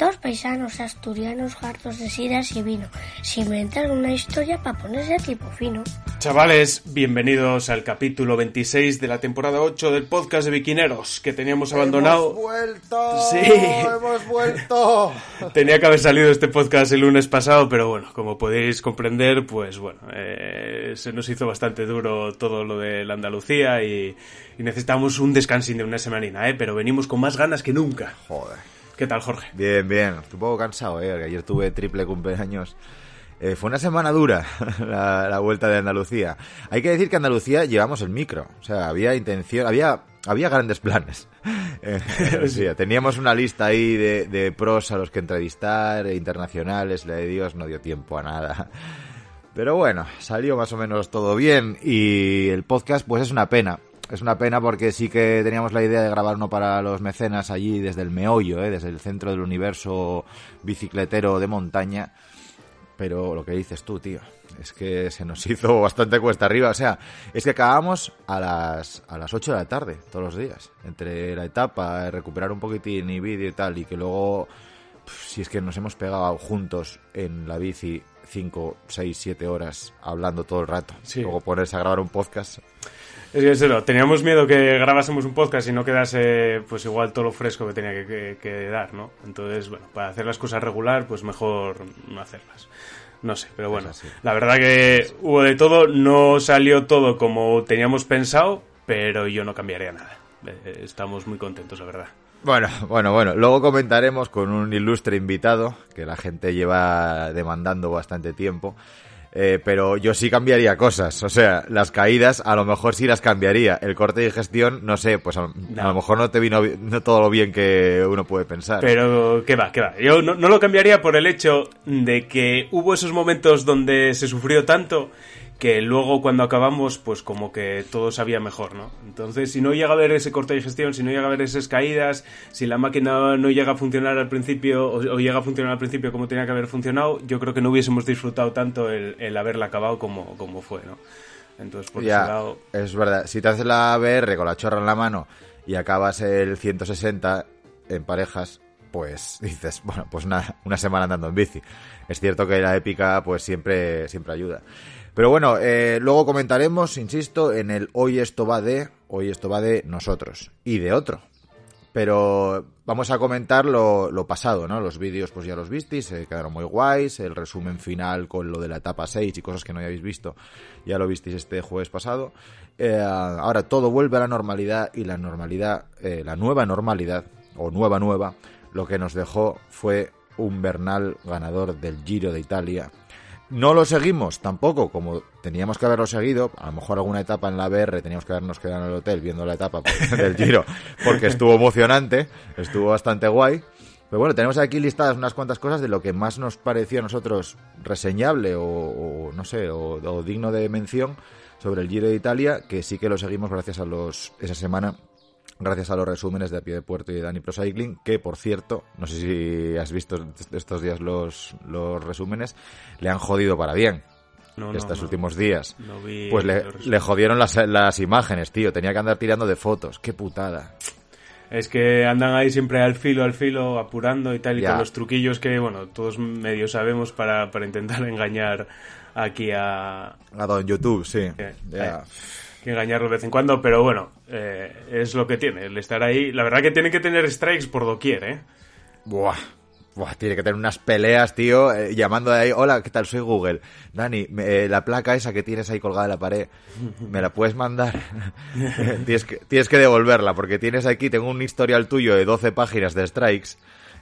Dos paisanos asturianos hartos de sidas y vino se inventan una historia para ponerse tipo fino. Chavales, bienvenidos al capítulo 26 de la temporada 8 del podcast de Biquineros que teníamos abandonado. ¡Hemos vuelto! Sí. ¡Hemos vuelto! Tenía que haber salido este podcast el lunes pasado, pero bueno, como podéis comprender, pues bueno, eh, se nos hizo bastante duro todo lo de la Andalucía y, y necesitamos un descansín de una semanina, ¿eh? Pero venimos con más ganas que nunca. Joder. ¿Qué tal, Jorge? Bien, bien. Estoy un poco cansado, ¿eh? Ayer tuve triple cumpleaños. Eh, fue una semana dura la, vuelta de Andalucía. Hay que decir que Andalucía llevamos el micro. O sea, había intención, había, había grandes planes. Eh, sí, teníamos una lista ahí de, de, pros a los que entrevistar, internacionales, la de Dios no dio tiempo a nada. Pero bueno, salió más o menos todo bien y el podcast pues es una pena. Es una pena porque sí que teníamos la idea de grabar uno para los mecenas allí desde el meollo, ¿eh? desde el centro del universo bicicletero de montaña. Pero lo que dices tú, tío, es que se nos hizo bastante cuesta arriba. O sea, es que acabamos a las, a las 8 de la tarde todos los días. Entre la etapa, recuperar un poquitín y vídeo y tal, y que luego, si es que nos hemos pegado juntos en la bici 5, 6, 7 horas hablando todo el rato. Sí. Luego ponerse a grabar un podcast. Es que eso, teníamos miedo que grabásemos un podcast y no quedase pues igual todo lo fresco que tenía que, que, que, dar, ¿no? Entonces, bueno, para hacer las cosas regular, pues mejor no hacerlas. No sé, pero bueno, la verdad que hubo de todo, no salió todo como teníamos pensado, pero yo no cambiaría nada. Eh, Estamos muy contentos, la verdad. Bueno, bueno, bueno. Luego comentaremos con un ilustre invitado que la gente lleva demandando bastante tiempo. Eh, pero yo sí cambiaría cosas. O sea, las caídas a lo mejor sí las cambiaría. El corte de gestión, no sé, pues a, no. a lo mejor no te vino no todo lo bien que uno puede pensar. Pero, ¿qué va? ¿Qué va? Yo no, no lo cambiaría por el hecho de que hubo esos momentos donde se sufrió tanto que luego cuando acabamos, pues como que todo sabía mejor, ¿no? Entonces, si no llega a haber ese corte de gestión, si no llega a haber esas caídas, si la máquina no llega a funcionar al principio o, o llega a funcionar al principio como tenía que haber funcionado, yo creo que no hubiésemos disfrutado tanto el, el haberla acabado como, como fue, ¿no? Entonces, por ya, ese lado... Es verdad, si te haces la ABR con la chorra en la mano y acabas el 160 en parejas, pues dices, bueno, pues nada, una semana andando en bici. Es cierto que la épica pues siempre, siempre ayuda. Pero bueno, eh, luego comentaremos, insisto, en el hoy esto va de, hoy esto va de nosotros y de otro. Pero vamos a comentar lo, pasado, ¿no? Los vídeos pues ya los visteis, eh, quedaron muy guays, el resumen final con lo de la etapa 6 y cosas que no habéis visto, ya lo visteis este jueves pasado. Eh, ahora todo vuelve a la normalidad y la normalidad, la nueva normalidad, o nueva nueva, lo que nos dejó fue un Bernal ganador del Giro de Italia no lo seguimos tampoco como teníamos que haberlo seguido. A lo mejor alguna etapa en la BR teníamos que habernos quedado en el hotel viendo la etapa del Giro porque estuvo emocionante, estuvo bastante guay. Pero bueno, tenemos aquí listadas unas cuantas cosas de lo que más nos pareció a nosotros reseñable o, no sé, o, o, digno de mención sobre el Giro de Italia, que sí que lo seguimos gracias a los esa semana gracias a los resúmenes de a pie de puerto y de Dani Pro Cycling, que por cierto, no sé si has visto estos días los, los resúmenes, le han jodido para bien. No, estos no, últimos días. No pues le, le, jodieron las, las imágenes, tío. Tenía que andar tirando de fotos. Qué putada. Es que andan ahí siempre al filo, al filo, apurando y tal, y ya. con los truquillos que, bueno, todos medio sabemos para, para intentar engañar aquí a... A don YouTube, sí. Yeah. Yeah que engañarlo de vez en cuando, pero bueno, eh, es lo que tiene, el estar ahí. La verdad que tiene que tener strikes por doquier, ¿eh? Buah. Buah, tiene que tener unas peleas, tío, eh, llamando de ahí, hola, ¿qué tal? Soy Google. Dani, eh, la placa esa que tienes ahí colgada en la pared, ¿me la puedes mandar? tienes, que, tienes que devolverla, porque tienes aquí, tengo un historial tuyo de 12 páginas de strikes,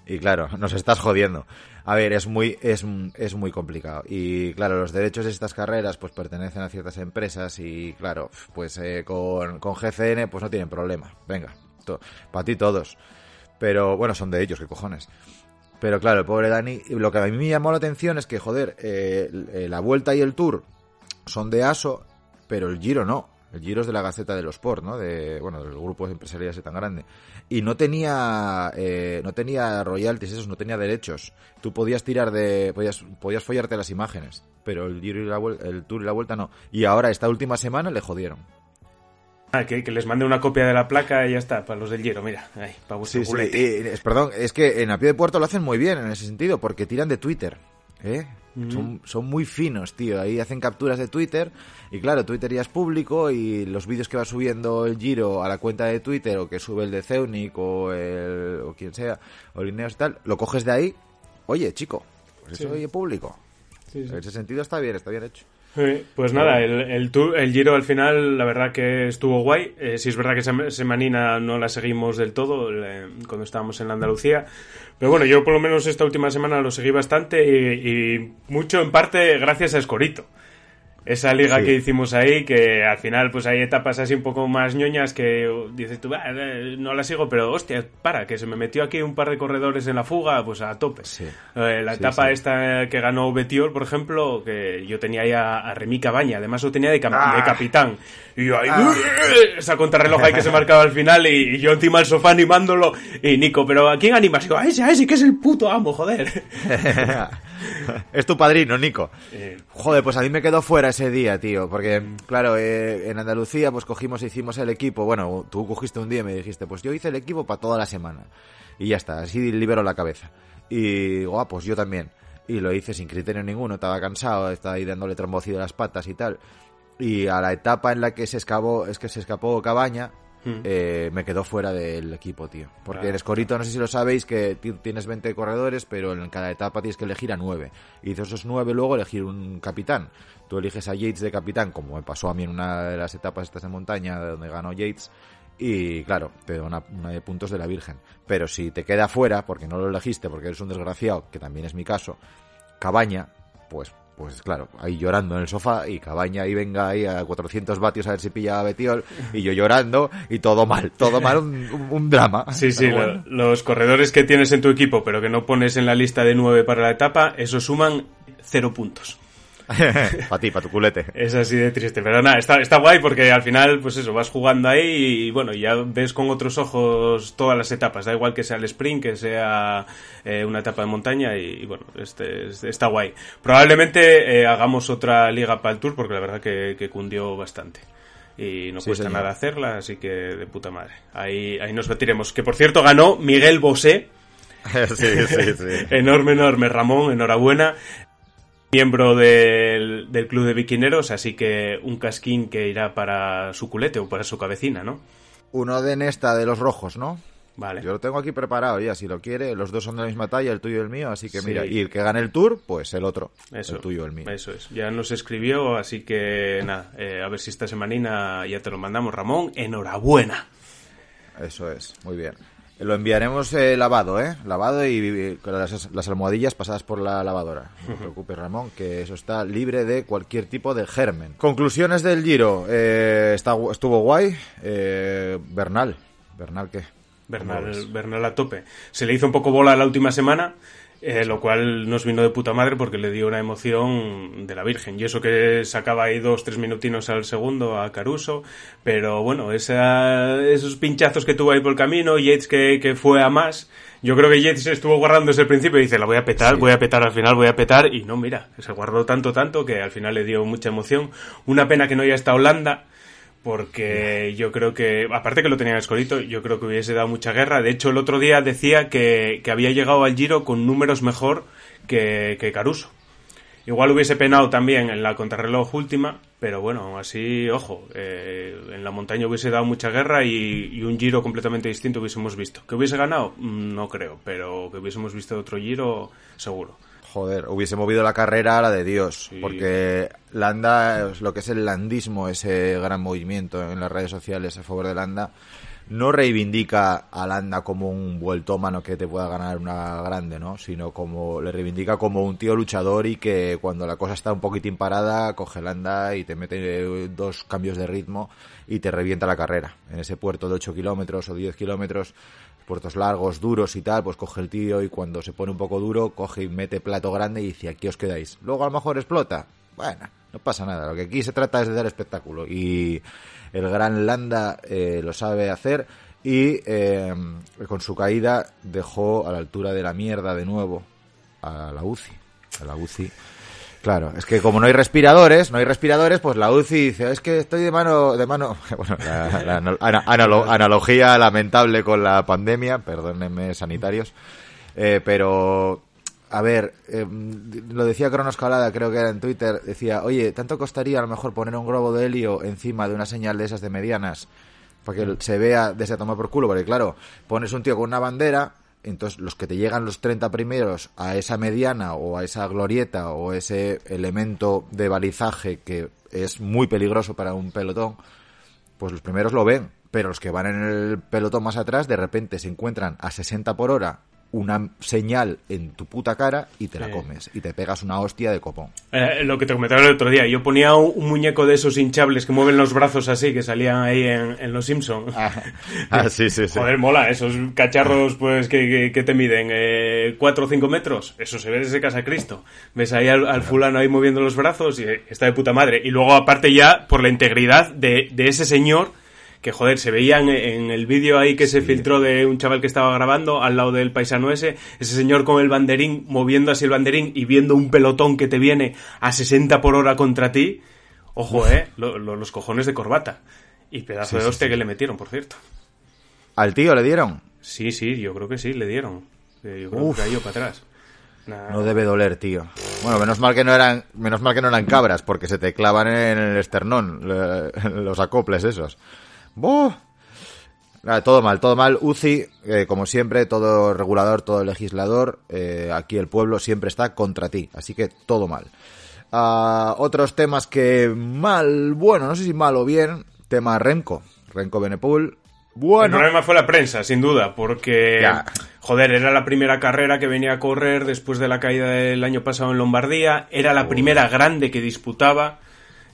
y claro, nos estás jodiendo. A ver, es muy, es, es muy complicado. Y claro, los derechos de estas carreras pues pertenecen a ciertas empresas y claro, pues eh, con, con GCN pues no tienen problema. Venga, para ti todos. Pero bueno, son de ellos, qué cojones. Pero claro, el pobre Dani, lo que a mí me llamó la atención es que, joder, eh, la vuelta y el tour son de ASO, pero el Giro no. El Giro es de la Gaceta de los Sport, ¿no? De, bueno, del grupo empresarial tan grande. Y no tenía, eh, no tenía royalties, esos, no tenía derechos. Tú podías tirar de, podías, podías follarte las imágenes, pero el Giro y la el Tour y la Vuelta no. Y ahora, esta última semana, le jodieron. Ah, que, que les mande una copia de la placa y ya está, para los del Giro, mira, ahí, para Sí, sí, y- perdón, es que en a pie de puerto lo hacen muy bien en ese sentido, porque tiran de Twitter, ¿eh? son, son muy finos, tío, ahí hacen capturas de Twitter, y claro, Twitter ya es público, y los vídeos que va subiendo el Giro a la cuenta de Twitter, o que sube el de Ceunic, o, el, o quien sea, o Lineos y tal, lo coges de ahí, oye, chico, pues eso Sí. oye público. Sí, sí. En ese sentido está bien, está bien hecho. Pues nada, el, tour- el Giro al final, la verdad que estuvo guay. Eh, sí es verdad que Sem- Semanina no la seguimos del todo eh, cuando estábamos en la Andalucía. Pero bueno, yo por lo menos esta última semana lo seguí bastante y, y mucho en parte gracias a Escorito. Esa liga Sí. que hicimos ahí, que al final pues hay etapas así un poco más ñoñas que dices tú, "Ah, eh, no la sigo, pero hostia, para, que se me metió aquí un par de corredores en la fuga, pues a tope. Sí. Eh, la Sí, etapa esta que ganó Betiol, por ejemplo, que yo tenía ahí a, a Remy Cabaña, además lo tenía de, Ah. de capitán. Y yo ahí, esa contrarreloj ahí que se marcaba al final y, y yo encima del sofá animándolo. Y Nico, ¿pero a quién animas? Y yo, a ese, a ese, que es el puto amo, joder. es tu padrino, Nico. Eh, Joder, pues a mí me quedó fuera ese día, tío, porque, claro, eh, en Andalucía, pues cogimos e hicimos el equipo, bueno, tú cogiste un día y me dijiste, pues yo hice el equipo para toda la semana, y ya está, así libero la cabeza. Y digo, ah, pues yo también. Y lo hice sin criterio ninguno, estaba cansado, estaba ahí dándole trombocido a las patas y tal. Y a la etapa en la que se escapó, es que se escapó Cabaña, Hmm. eh, me quedó fuera del equipo, tío. Porque Ah. en Escorito, no sé si lo sabéis, que ti- tienes 20 corredores, pero en cada etapa tienes que elegir a 9. Y de esos 9 luego elegir un capitán. Tú eliges a Yates de capitán, como me pasó a mí en una de las etapas estas de montaña, donde ganó Yates. Y claro, te da una, una de puntos de la Virgen. Pero si te queda fuera, porque no lo elegiste, porque eres un desgraciado, que también es mi caso, Cabaña, pues, pues claro, ahí llorando en el sofá y Cabaña ahí venga ahí a 400 vatios a ver si pilla a Betiol y yo llorando y todo mal, todo mal, un, drama. Sí, sí, lo- los corredores que tienes en tu equipo, pero que no pones en la lista de 9 para la etapa, eso suman cero puntos. para ti, para tu culete. Es así de triste, pero nada, está, está guay porque al final, pues eso, vas jugando ahí y bueno, ya ves con otros ojos todas las etapas, da igual que sea el sprint, que sea eh, una etapa de montaña y, y bueno, este, este- está guay. Probablemente eh, hagamos otra liga para el Tour porque la verdad que, que cundió bastante. Y no Sí, cuesta señor. nada hacerla, así que de puta madre. Ahí, ahí nos batiremos. Que por cierto ganó Miguel Bosé, sí, sí, sí. enorme, enorme Ramón, enhorabuena. Miembro del, del club de biquineros, así que un casquín que irá para su culete o para su cabecina, ¿no? Uno de Nesta de los rojos, ¿no? Vale. Yo lo tengo aquí preparado ya, si lo quiere. Los dos son de la misma talla, el tuyo y el mío, así que Sí. mira. Y el que gane el tour, pues el otro. Eso, el tuyo el mío. Eso es. Ya nos escribió, así que nada, eh, a ver si esta semanina ya te lo mandamos, Ramón. Enhorabuena. Eso es, muy bien. Lo enviaremos eh, lavado, ¿eh? Lavado y, y con las, las almohadillas pasadas por la lavadora. No te preocupes, Ramón, que eso está libre de cualquier tipo de germen. Conclusiones del Giro. Eh, está, estuvo guay. Eh, Bernal. ¿Bernal qué? ¿Cómo lo Bernal? Bernal a tope. Se le hizo un poco bola la última semana, eh, lo cual nos vino de puta madre porque le dio una emoción de la Virgen. Y eso que sacaba ahí dos, tres minutinos al segundo a Caruso. Pero bueno, esa- esos pinchazos que tuvo ahí por el camino, Yates que, que fue a más. Yo creo que Yates estuvo guardando desde el principio y dice, la voy a petar, Sí. voy a petar al final, voy a petar. Y no, mira, se guardó tanto, tanto que al final le dio mucha emoción. Una pena que no haya estado Holanda porque yo creo que, aparte que lo tenía escolito, yo creo que hubiese dado mucha guerra. De hecho, el otro día decía que, que había llegado al Giro con números mejor que, que Caruso. Igual hubiese penado también en la contrarreloj última, pero bueno, así, ojo, eh, en la montaña hubiese dado mucha guerra y, y un Giro completamente distinto hubiésemos visto. ¿Que hubiese ganado? Mm, No creo, pero que hubiésemos visto otro Giro, seguro. Joder, hubiese movido la carrera a la de Dios. Sí. Porque Landa, lo que es el landismo, ese gran movimiento en las redes sociales a favor de Landa, no reivindica a Landa como un vueltómano que te pueda ganar una grande, ¿no? Sino como le reivindica como un tío luchador y que cuando la cosa está un poquitín parada, coge Landa y te mete eh, dos cambios de ritmo y te revienta la carrera. En ese puerto de 8 kilómetros o 10 kilómetros, puertos largos, duros y tal, pues coge el tío y cuando se pone un poco duro, coge y mete plato grande y dice, aquí os quedáis. Luego a lo mejor explota. Bueno, no pasa nada. Lo que aquí se trata es de dar espectáculo. Y el gran Landa eh, lo sabe hacer y eh, con su caída dejó a la altura de la mierda de nuevo a la UCI. A la UCI. Claro, es que como no hay respiradores, no hay respiradores, pues la UCI dice, es que estoy de mano, de mano, bueno, la, la ana- analo- analogía lamentable con la pandemia, perdónenme sanitarios, eh, pero, a ver, eh, lo decía Cronos Calada, creo que era en Twitter, decía, oye, ¿tanto costaría a lo mejor poner un globo de helio encima de una señal de esas de medianas? Para que se vea desde tomar por culo, porque claro, pones un tío con una bandera, entonces los que te llegan los 30 primeros a esa mediana o a esa glorieta o ese elemento de balizaje que es muy peligroso para un pelotón, pues los primeros lo ven, pero los que van en el pelotón más atrás de repente se encuentran a 60 por hora una señal en tu puta cara y te la comes y te pegas una hostia de copón. Eh, lo que te comentaba el otro día, yo ponía un, muñeco de esos hinchables que mueven los brazos así, que salían ahí en, en Los Simpsons. Ah, sí, sí, sí. Joder, mola, esos cacharros pues que, que- que te miden eh, 4 o 5 metros, eso se ve desde Casa Cristo. Ves ahí al, al fulano ahí moviendo los brazos y eh, está de puta madre. Y luego aparte ya por la integridad de, de ese señor, que joder, se veía en, el vídeo ahí que se filtró de un chaval que estaba grabando al lado del paisano ese, ese señor con el banderín, moviendo así el banderín y viendo un pelotón que te viene a 60 por hora contra ti. Ojo, eh, lo- lo- los cojones de corbata. Y pedazo Sí, de hostia sí. que le metieron, por cierto. ¿Al tío le dieron? Sí, sí, yo creo que sí, le dieron. Eh, Yo creo Uf. que cayó para atrás. Nah. No debe doler, tío. Bueno, menos mal que no eran, menos mal que no eran cabras, porque se te clavan en el esternón los acoples esos. ¡Buh! Nada, todo mal, todo mal. UCI, eh, como siempre, todo regulador, todo legislador, eh, aquí el pueblo siempre está contra ti, así que todo mal. Ah, otros temas que mal, bueno, no sé si mal o bien, tema Renko, Renko Benepul. El Bueno, problema fue la prensa, sin duda, porque, Ya. joder, era la primera carrera que venía a correr después de la caída del año pasado en Lombardía, era la primera grande que disputaba,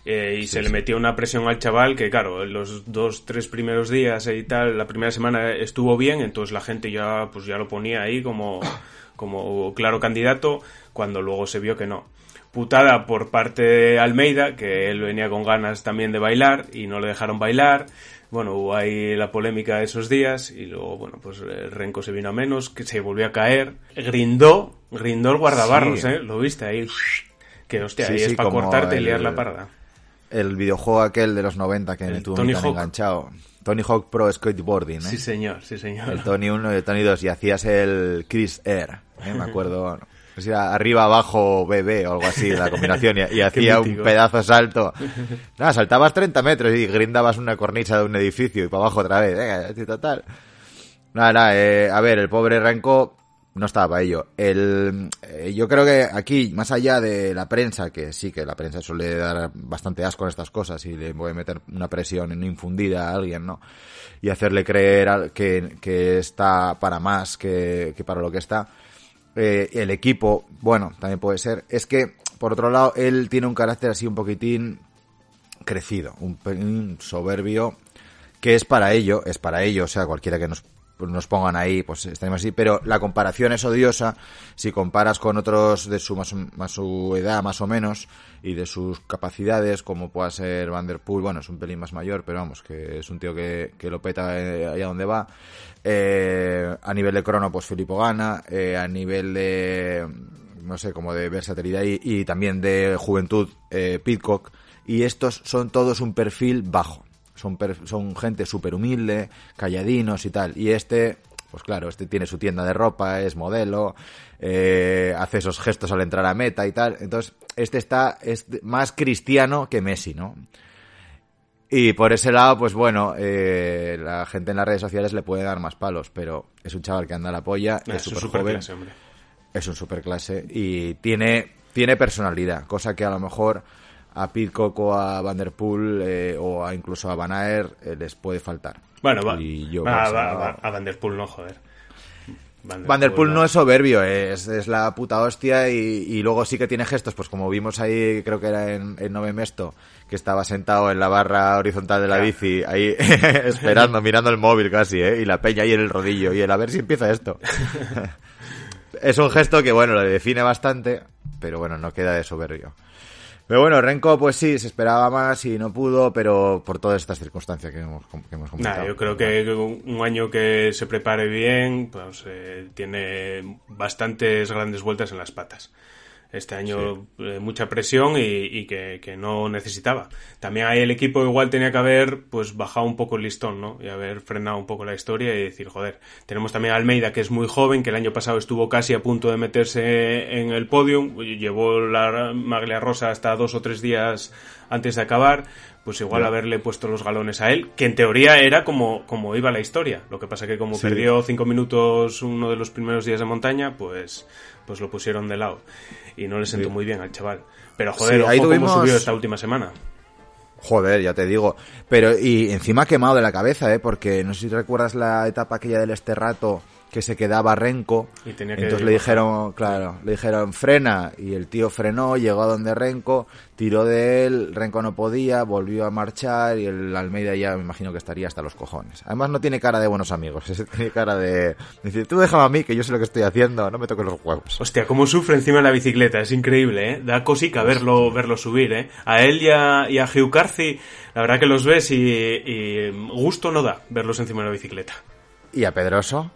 eh, y se le metió una presión al chaval que, claro, en los dos, tres primeros días y tal, la primera semana estuvo bien, entonces la gente ya, pues ya lo ponía ahí como, como claro candidato, cuando luego se vio que no. Putada por parte de Almeida, que él venía con ganas también de bailar y no le dejaron bailar. Bueno, hubo ahí la polémica esos días y luego, bueno, pues el Renko se vino a menos, que se volvió a caer. Grindó, grindó el guardabarros, Sí. ¿eh? Lo viste ahí. Que hostia, ahí es para cortarte y liar la parda. El videojuego aquel de los 90 que El me tuvo Tony tan enganchado. Tony Hawk Pro Skateboarding, ¿eh? Sí, señor, sí, señor. El Tony 1 y el Tony 2 y hacías el Chris Air, ¿eh? me acuerdo. no sé si era arriba, abajo, BB o algo así, la combinación, y, y hacía un pedazo salto. Nada, saltabas 30 metros y grindabas una cornisa de un edificio y para abajo otra vez, venga, total. Nada, nada, eh, a ver, el pobre Renko no estaba ello. El, eh, yo creo que aquí, más allá de la prensa, que sí que la prensa suele dar bastante asco en estas cosas y le puede meter una presión infundida a alguien, ¿no? Y hacerle creer que, que está para más que, que para lo que está. Eh, el equipo, bueno, también puede ser. Es que, por otro lado, él tiene un carácter así un poquitín crecido, un pelín soberbio, que es para ello, es para ello, o sea, cualquiera que nos, nos pongan ahí, pues estaremos así, pero la comparación es odiosa si comparas con otros de su más, más su edad, más o menos, y de sus capacidades, como pueda ser Van Der Poel, bueno, es un pelín más mayor, pero vamos, que es un tío que, que lo peta eh, allá donde va. Eh, a nivel de crono, pues Filippo gana, eh, a nivel de, no sé, como de versatilidad y, y también de juventud, eh, Pitcock, y estos son todos un perfil bajo. Son, gente súper humilde, calladinos y tal. Y este, pues claro, este tiene su tienda de ropa, es modelo, eh, hace esos gestos al entrar a meta y tal. Entonces, este está es más cristiano que Messi, ¿no? Y por ese lado, pues bueno, eh, la gente en las redes sociales le puede dar más palos, pero es un chaval que anda a la polla, Nah, es súper joven, hombre. es un superclase y tiene, tiene personalidad, cosa que a lo mejor a Pitcock o a Van Der Poel eh, o a incluso a Van Aert eh, les puede faltar. Bueno, va, Y yo, va- va- no. va- a Van Der Poel no, joder. Van Der Poel no es soberbio, es, es la puta hostia y, y luego sí que tiene gestos, pues como vimos ahí, creo que era en, en Nove Mesto, que estaba sentado en la barra horizontal de la bici, ahí esperando, mirando el móvil casi, ¿eh? y la peña ahí en el rodillo, y el a ver si empieza esto. es un gesto que, bueno, lo define bastante, pero bueno, no queda de soberbio. Pero bueno, Renko, pues sí, se esperaba más y no pudo, pero por todas estas circunstancias que hemos, que hemos comentado. Nah, yo creo que un un año que se prepare bien, pues eh, tiene bastantes grandes vueltas en las patas. Este año eh, mucha presión y, que, no necesitaba. También ahí el equipo igual tenía que haber pues bajado un poco el listón, ¿no? Y haber frenado un poco la historia y decir, joder, tenemos también a Almeida que es muy joven, que el año pasado estuvo casi a punto de meterse en el podium, llevó la maglia rosa hasta dos o tres días antes de acabar, pues igual haberle puesto los galones a él, que en teoría era como, como iba la historia. Lo que pasa que como perdió cinco minutos uno de los primeros días de montaña, pues, pues lo pusieron de lado. Y no le sentó muy bien al chaval. Pero joder, ojo cómo subió esta última semana. Joder, ya te digo. Pero, y encima quemado de la cabeza, ¿eh? Porque no sé si recuerdas la etapa aquella del este rato que se quedaba Renko. Y entonces le dijeron, claro, le dijeron frena y el tío frenó, llegó a donde Renko, tiró de él, Renko no podía, volvió a marchar y el Almeida ya me imagino que estaría hasta los cojones. Además no tiene cara de buenos amigos, tiene cara de decir, tú déjame a mí que yo sé lo que estoy haciendo, no me toques los huevos. Hostia, cómo sufre encima de la bicicleta, es increíble, ¿eh? Da cosica verlo, verlo subir, ¿eh? A él y a, y a Hugh Carthy, la verdad que los ves y, y gusto no da verlos encima de la bicicleta. ¿Y a Pedroso?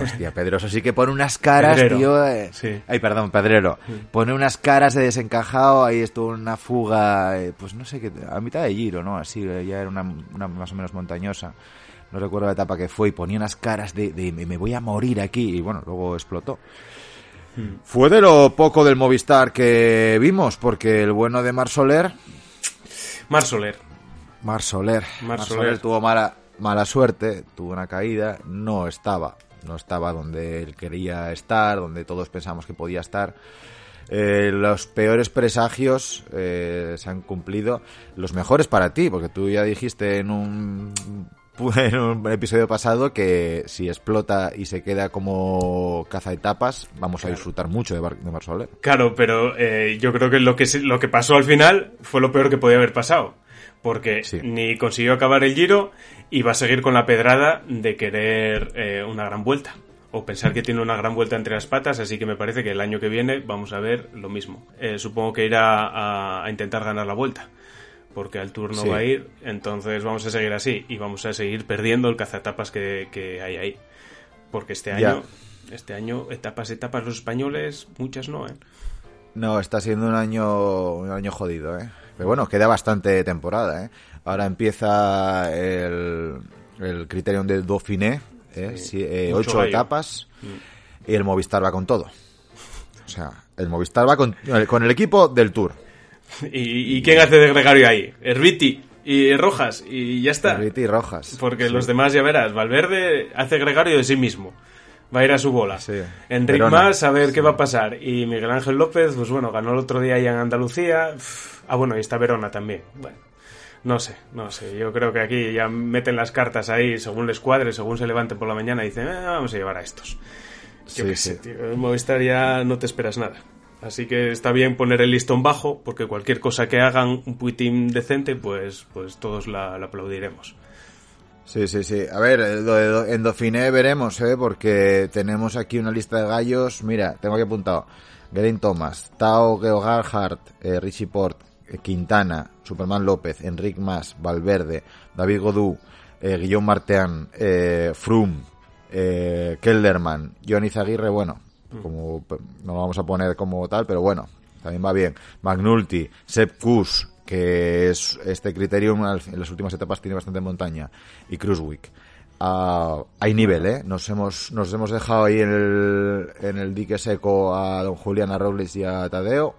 Hostia, Pedroso sí que pone unas caras, tío. Eh. Ay, perdón, Pedrero. Pone unas caras de desencajado. Ahí estuvo una fuga, eh, pues no sé qué, a mitad de giro, ¿no? Así, eh, ya era una, más o menos montañosa. No recuerdo la etapa que fue y ponía unas caras de, me voy a morir aquí. Y bueno, luego explotó. Hmm. Fue de lo poco del Movistar que vimos, porque el bueno de Mar Soler. Mar Soler. Mar Soler. Mar Soler tuvo mala, mala suerte, tuvo una caída, no estaba no estaba donde él quería estar, donde todos pensamos que podía estar. Eh, los peores presagios eh, se han cumplido, los mejores para ti, porque tú ya dijiste en un, en un episodio pasado que si explota y se queda como caza etapas, vamos a disfrutar mucho de, Bar de Claro, pero eh, yo creo que lo, que lo que pasó al final fue lo peor que podía haber pasado porque ni consiguió acabar el giro y va a seguir con la pedrada de querer eh, una gran vuelta o pensar que tiene una gran vuelta entre las patas, así que me parece que el año que viene vamos a ver lo mismo. Eh, supongo que irá a, intentar ganar la vuelta, porque al Tour no va a ir, entonces vamos a seguir así y vamos a seguir perdiendo el cazatapas que, que hay ahí, porque este año, este año etapas, etapas los españoles, muchas no, ¿eh? No, está siendo un año, un año jodido, ¿eh? Pero bueno, queda bastante temporada, ¿eh? Ahora empieza el, el Criterion de Dauphiné, ¿eh? eh ocho etapas, mm. y el Movistar va con todo. O sea, el Movistar va con, con el equipo del Tour. ¿Y, quién hace de gregario ahí? Herbiti y Rojas, y ya está. Herbiti y Rojas. Porque los demás, ya verás, Valverde hace gregario de sí mismo va a ir a su bola. Sí. Enric Más, a ver qué va a pasar. Y Miguel Ángel López, pues bueno, ganó el otro día ahí en Andalucía. Ah, bueno, y está Verona también. Bueno, no sé, no sé. Yo creo que aquí ya meten las cartas ahí según les cuadre, según se levanten por la mañana y dicen, eh, vamos a llevar a estos. Yo sí, sé, tío. En Movistar ya no te esperas nada. Así que está bien poner el listón bajo, porque cualquier cosa que hagan un puitín decente, pues, pues todos la aplaudiremos. Sí, sí, sí. A ver, en Dauphiné veremos, ¿eh? Porque tenemos aquí una lista de gallos. Mira, tengo aquí apuntado. Geraint Thomas, Tao Geoghardt, eh, Richie Port, eh, Quintana, Superman López, Enric Mas, Valverde, David Godú, eh, Guillaume Martean, eh, Froome, eh, Kelderman, Johnny Zaguirre, bueno, como no lo vamos a poner como tal, pero bueno, también va bien. Magnulti, Sepp Kuss, que es este criterio en las últimas etapas tiene bastante montaña, y Cruiswick. Uh, hay nivel, ¿eh? Nos hemos, nos hemos dejado ahí en el, en el dique seco a don Julián, a Robles y a Tadeo,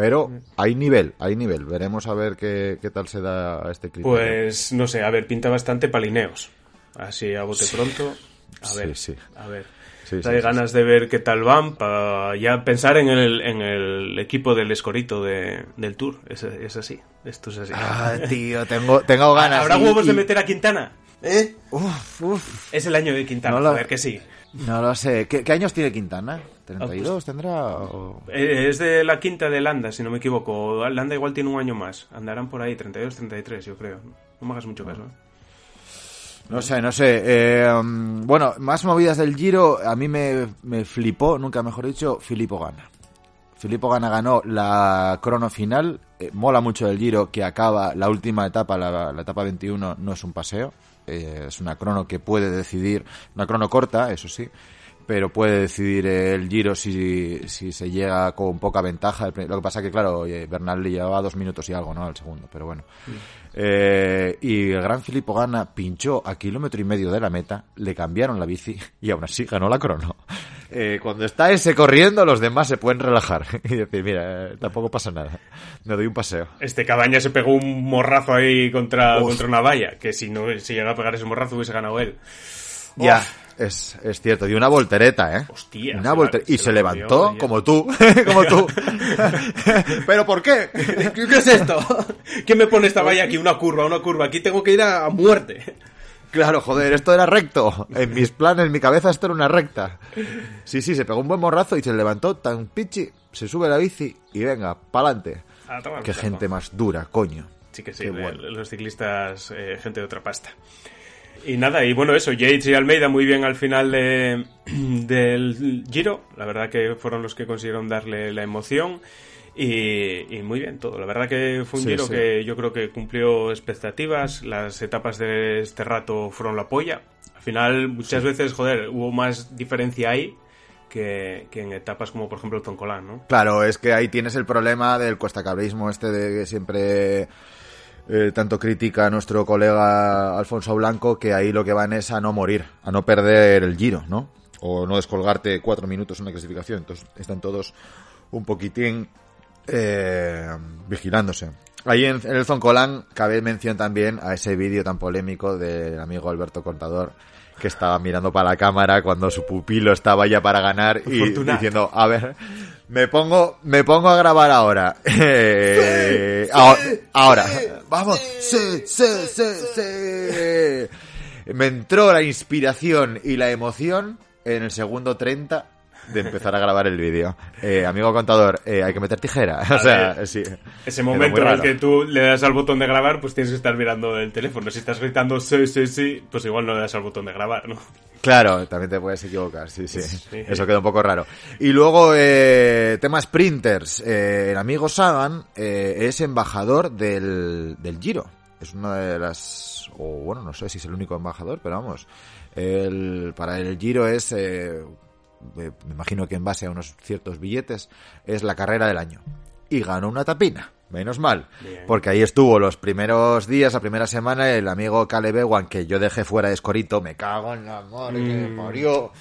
pero hay nivel, hay nivel. Veremos a ver qué, qué tal se da este criterio. Pues no sé, a ver, pinta bastante palineos. Así a bote pronto. A ver, sí, a ver. Hay ganas de ver qué tal van para ya pensar en el, en el equipo del escorito de, del Tour. Es, es, así. Esto es así. Ah, tío, tengo, tengo ganas. ¿Habrá huevos de meter a Quintana? ¿Eh? Uf, uf. Es el año de Quintana, a ver que sí. No lo sé. ¿Qué, ¿Qué, años tiene Quintana? ¿32 pues, tendrá? Eh, es de la quinta de Landa, si no me equivoco. Landa igual tiene un año más. Andarán por ahí, 32, 33, yo creo. No me hagas mucho caso. ¿eh? No sé, no sé. Eh, um, bueno, más movidas del Giro, a mí me, me flipó, nunca mejor dicho, Filippo Gana. Filippo Gana ganó la crono final. Eh, mola mucho del Giro que acaba la última etapa, la, etapa 21, no es un paseo. Eh, es una crono que puede decidir, una crono corta, eso sí, pero puede decidir el Giro si, si se llega con poca ventaja. Lo que pasa que, claro, Bernal le llevaba dos minutos y algo, ¿no? Al segundo, pero bueno. Eh, y el gran Filippo Gana pinchó a kilómetro y medio de la meta, le cambiaron la bici y aún así ganó la crono. Eh, cuando está ese corriendo, los demás se pueden relajar y decir, mira, tampoco pasa nada, me doy un paseo. Este Cabaña se pegó un morrazo ahí contra, contra una valla, que si no se llega a pegar ese morrazo hubiese ganado él. Ya. Es, es cierto, y una voltereta, ¿eh? Hostia. Una voltereta. Y se, levantó, como tú, como tú. ¿Pero por qué? ¿Qué es esto? ¿Qué me pone esta valla aquí? Una curva, una curva. Aquí tengo que ir a muerte. Claro, joder, esto era recto. En mis planes, en mi cabeza, esto era una recta. Sí, sí, se pegó un buen morrazo y se levantó tan pichi, se sube la bici y venga, pa'lante. Qué gente más dura, coño. Sí que sí, los ciclistas, eh, gente de otra pasta. Y nada, y bueno, eso, Yates y Almeida muy bien al final de, del Giro. La verdad que fueron los que consiguieron darle la emoción. Y, muy bien todo. La verdad que fue un giro que yo creo que cumplió expectativas. Las etapas de este rato fueron la polla. Al final, muchas veces, joder, hubo más diferencia ahí que, en etapas como, por ejemplo, el Toncolán, ¿no? Claro, es que ahí tienes el problema del cuestacabrismo este de que siempre eh, tanto critica a nuestro colega Alfonso Blanco que ahí lo que van es a no morir, a no perder el giro, ¿no? O no descolgarte cuatro minutos en una clasificación. Entonces están todos un poquitín eh, vigilándose. Ahí en, el Zoncolán cabe mención también a ese vídeo tan polémico del amigo Alberto Contador que estaba mirando para la cámara cuando su pupilo estaba ya para ganar y diciendo, a ver, me pongo, me pongo a grabar ahora. Eh, ahora, vamos, sí, sí, sí, sí. Me entró la inspiración y la emoción en el segundo 30 de empezar a grabar el vídeo. Eh, amigo contador, eh, hay que meter tijera. o sea, sí. Ese momento en el que tú le das al botón de grabar, pues tienes que estar mirando el teléfono. Si estás gritando sí, sí, sí, pues igual no le das al botón de grabar, ¿no? Claro, también te puedes equivocar, sí, sí. Eso queda un poco raro. Y luego, eh, temas printers. Eh, el amigo Sagan eh, es embajador del, del Giro. Es una de las... O bueno, no sé si es el único embajador, pero vamos. El, para el Giro es... Eh, me imagino que en base a unos ciertos billetes, es la carrera del año. Y ganó una tapina. Menos mal, porque ahí estuvo los primeros días, la primera semana, el amigo Caleb Ewan, que yo dejé fuera de escorito, me cago en la madre que mm. murió.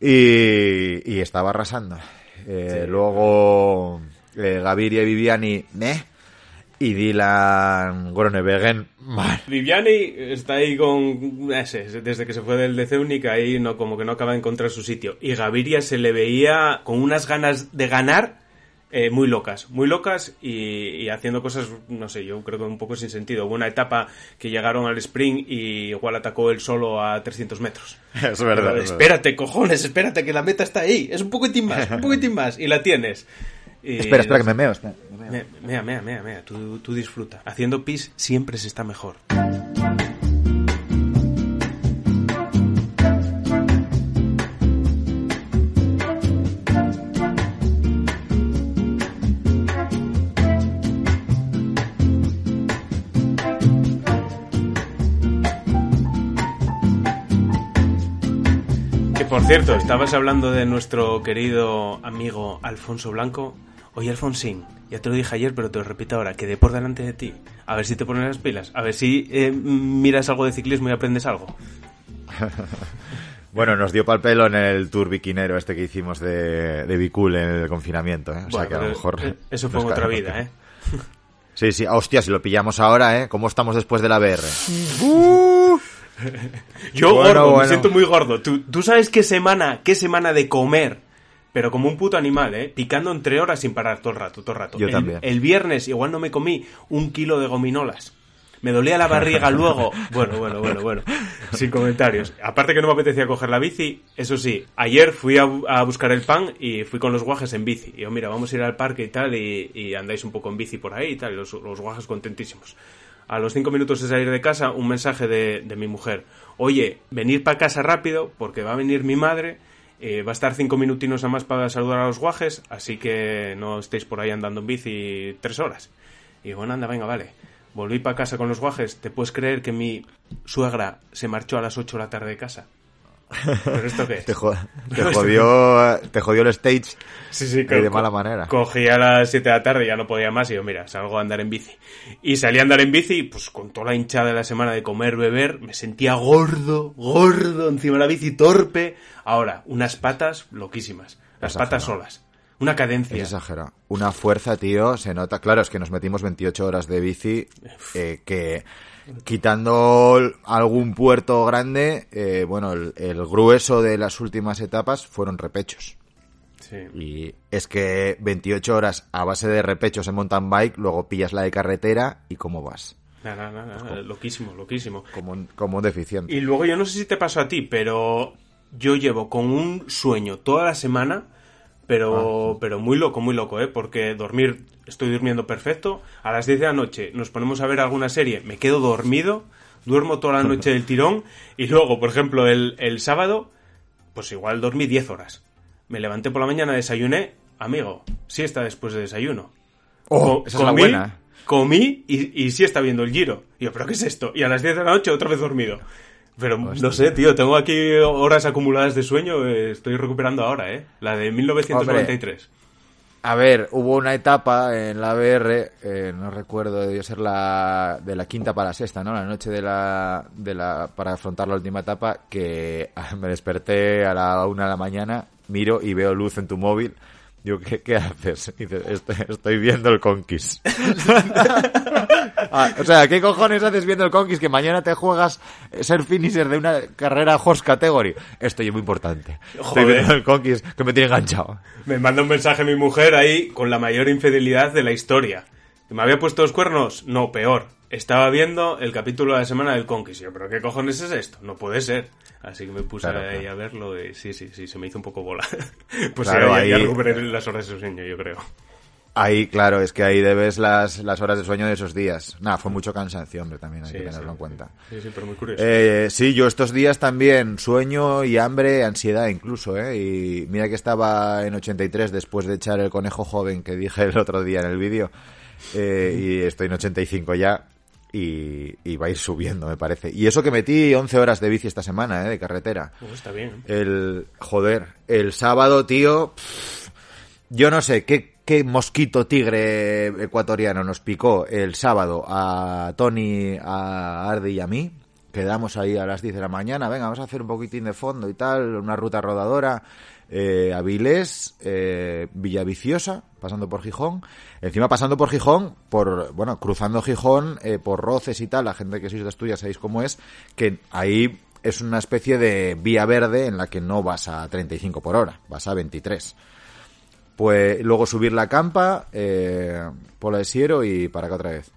Y, y estaba arrasando. Eh, luego eh, Gaviria y Viviani, ¿me? Y Dylan Groenewegen mal. Viviani está ahí con ese, desde que se fue del de ahí no como que no acaba de encontrar su sitio y Gaviria se le veía con unas ganas de ganar eh, muy locas, muy locas y, haciendo cosas, no sé, yo creo que un poco sin sentido. Hubo una etapa que llegaron al sprint y igual atacó él solo a 300 metros. Es verdad. espérate, cojones, espérate, que la meta está ahí. Es un poquitín más, un poquitín más. Y la tienes espera, espera, que me meo. Espera, Mea, mea, mea, mea. Tú, tú disfruta. Haciendo pis siempre se está mejor. Que por cierto, estabas hablando de nuestro querido amigo Alfonso Blanco. Oye, Alfonsín, ya te lo dije ayer, pero te lo repito ahora, quedé por delante de ti. A ver si te pones las pilas, a ver si eh, miras algo de ciclismo y aprendes algo. bueno, nos dio pal pelo en el tour biquinero este que hicimos de, de Bicul en el confinamiento, ¿eh? O sea que a lo mejor... Eh, eso fue otra vida, ¿eh? Sí, sí, hostia, si lo pillamos ahora, ¿eh? ¿Cómo estamos después de la BR? Yo gordo, me siento muy gordo. ¿Tú, ¿Tú sabes qué semana, qué semana de comer pero como un puto animal, ¿eh? Picando entre horas sin parar todo el rato, todo el rato. Yo también. El viernes igual no me comí un kilo de gominolas. Me dolía la barriga luego. Bueno, bueno, bueno, bueno. Sin comentarios. Aparte que no me apetecía coger la bici, eso sí, ayer fui a, buscar el pan y fui con los guajes en bici. Y yo, mira, vamos a ir al parque y tal, y, andáis un poco en bici por ahí y tal, los, los guajes contentísimos. A los cinco minutos de salir de casa, un mensaje de, de mi mujer. Oye, venir para casa rápido porque va a venir mi madre eh, va a estar cinco minutinos a más para saludar a los guajes, así que no estéis por ahí andando en bici tres horas. Y bueno, anda, venga, vale. Volví para casa con los guajes. ¿Te puedes creer que mi suegra se marchó a las ocho de la tarde de casa? ¿Pero esto qué es? Te, jo- te jodió, te jodió el stage Sí, sí, y co- de mala manera. Cogí a las 7 de la tarde, ya no podía más, y yo, mira, salgo a andar en bici. Y salí a andar en bici, pues con toda la hinchada de la semana de comer, beber, me sentía gordo, gordo, encima de la bici, torpe. Ahora, unas patas loquísimas. Las patas solas. Una cadencia. Es exagerado. Una fuerza, tío, se nota. Claro, es que nos metimos 28 horas de bici eh, que quitando algún puerto grande, eh, bueno, el, el grueso de las últimas etapas fueron repechos. Sí. Y es que 28 horas a base de repechos en mountain bike, luego pillas la de carretera y cómo vas. Nada, nada, nada, loquísimo, loquísimo. Como un, como un deficiente. Y luego yo no sé si te pasó a ti, pero yo llevo con un sueño toda la semana, pero, pero muy loco, muy loco, ¿eh? Porque dormir, estoy durmiendo perfecto. A las 10 de la noche nos ponemos a ver alguna serie, me quedo dormido, duermo toda la noche del tirón, y luego, por ejemplo, el, el sábado, pues igual dormí 10 horas. Me levanté por la mañana, desayuné, amigo, siesta después de desayuno. Oh, Co- esa es la comí, buena. Comí y, y sí está viendo el giro. Y yo, ¿pero qué es esto? Y a las 10 de la noche otra vez dormido. Pero no sé, tío, tengo aquí horas acumuladas de sueño, eh, estoy recuperando ahora, ¿eh? La de 1993. A ver, hubo una etapa en la BR, eh, no recuerdo, debió ser la de la quinta para la sexta, ¿no? La noche de la, de la para afrontar la última etapa, que me desperté a la una de la mañana, miro y veo luz en tu móvil. Digo, ¿qué, qué haces? Y dice, estoy, estoy viendo el Conquist. Ah, o sea, ¿qué cojones haces viendo el Conquist que mañana te juegas ser finisher de una carrera horse category? Esto es muy importante. Estoy Joder. viendo el Conquist que me tiene enganchado. Me manda un mensaje mi mujer ahí con la mayor infidelidad de la historia. ¿Me había puesto los cuernos? No, peor. Estaba viendo el capítulo de la semana del Conquist. Y yo, ¿pero qué cojones es esto? No puede ser. Así que me puse Claro, ahí claro. a verlo y sí, sí, sí, se me hizo un poco bola. pues Claro, ya ahí- recuperé las horas de sueño, yo creo. Ahí, claro, es que ahí debes las, las horas de sueño de esos días. Nada, fue mucho cansancio, hombre, también hay Sí, que tenerlo sí. en cuenta. Sí, sí, pero muy curioso. Eh, sí, yo estos días también sueño y hambre, ansiedad incluso, ¿eh? Y mira que estaba en 83 después de echar el conejo joven que dije el otro día en el vídeo. Eh, y estoy en 85 ya. Y, y va a ir subiendo, me parece. Y eso que metí 11 horas de bici esta semana, ¿eh? De carretera. Oh, está bien. El, joder, el sábado, tío, pff, yo no sé qué, qué mosquito tigre ecuatoriano nos picó el sábado a Tony, a Ardi y a mí. Quedamos ahí a las 10 de la mañana, venga, vamos a hacer un poquitín de fondo y tal, una ruta rodadora. Eh, Avilés, eh, Villaviciosa, pasando por Gijón. Encima pasando por Gijón, por, bueno, cruzando Gijón, eh, por Roces y tal, la gente que sois de Asturias sabéis cómo es, que ahí es una especie de vía verde en la que no vas a 35 por hora, vas a 23. Pues luego subir la campa, eh, Pola de Siero y para acá otra vez.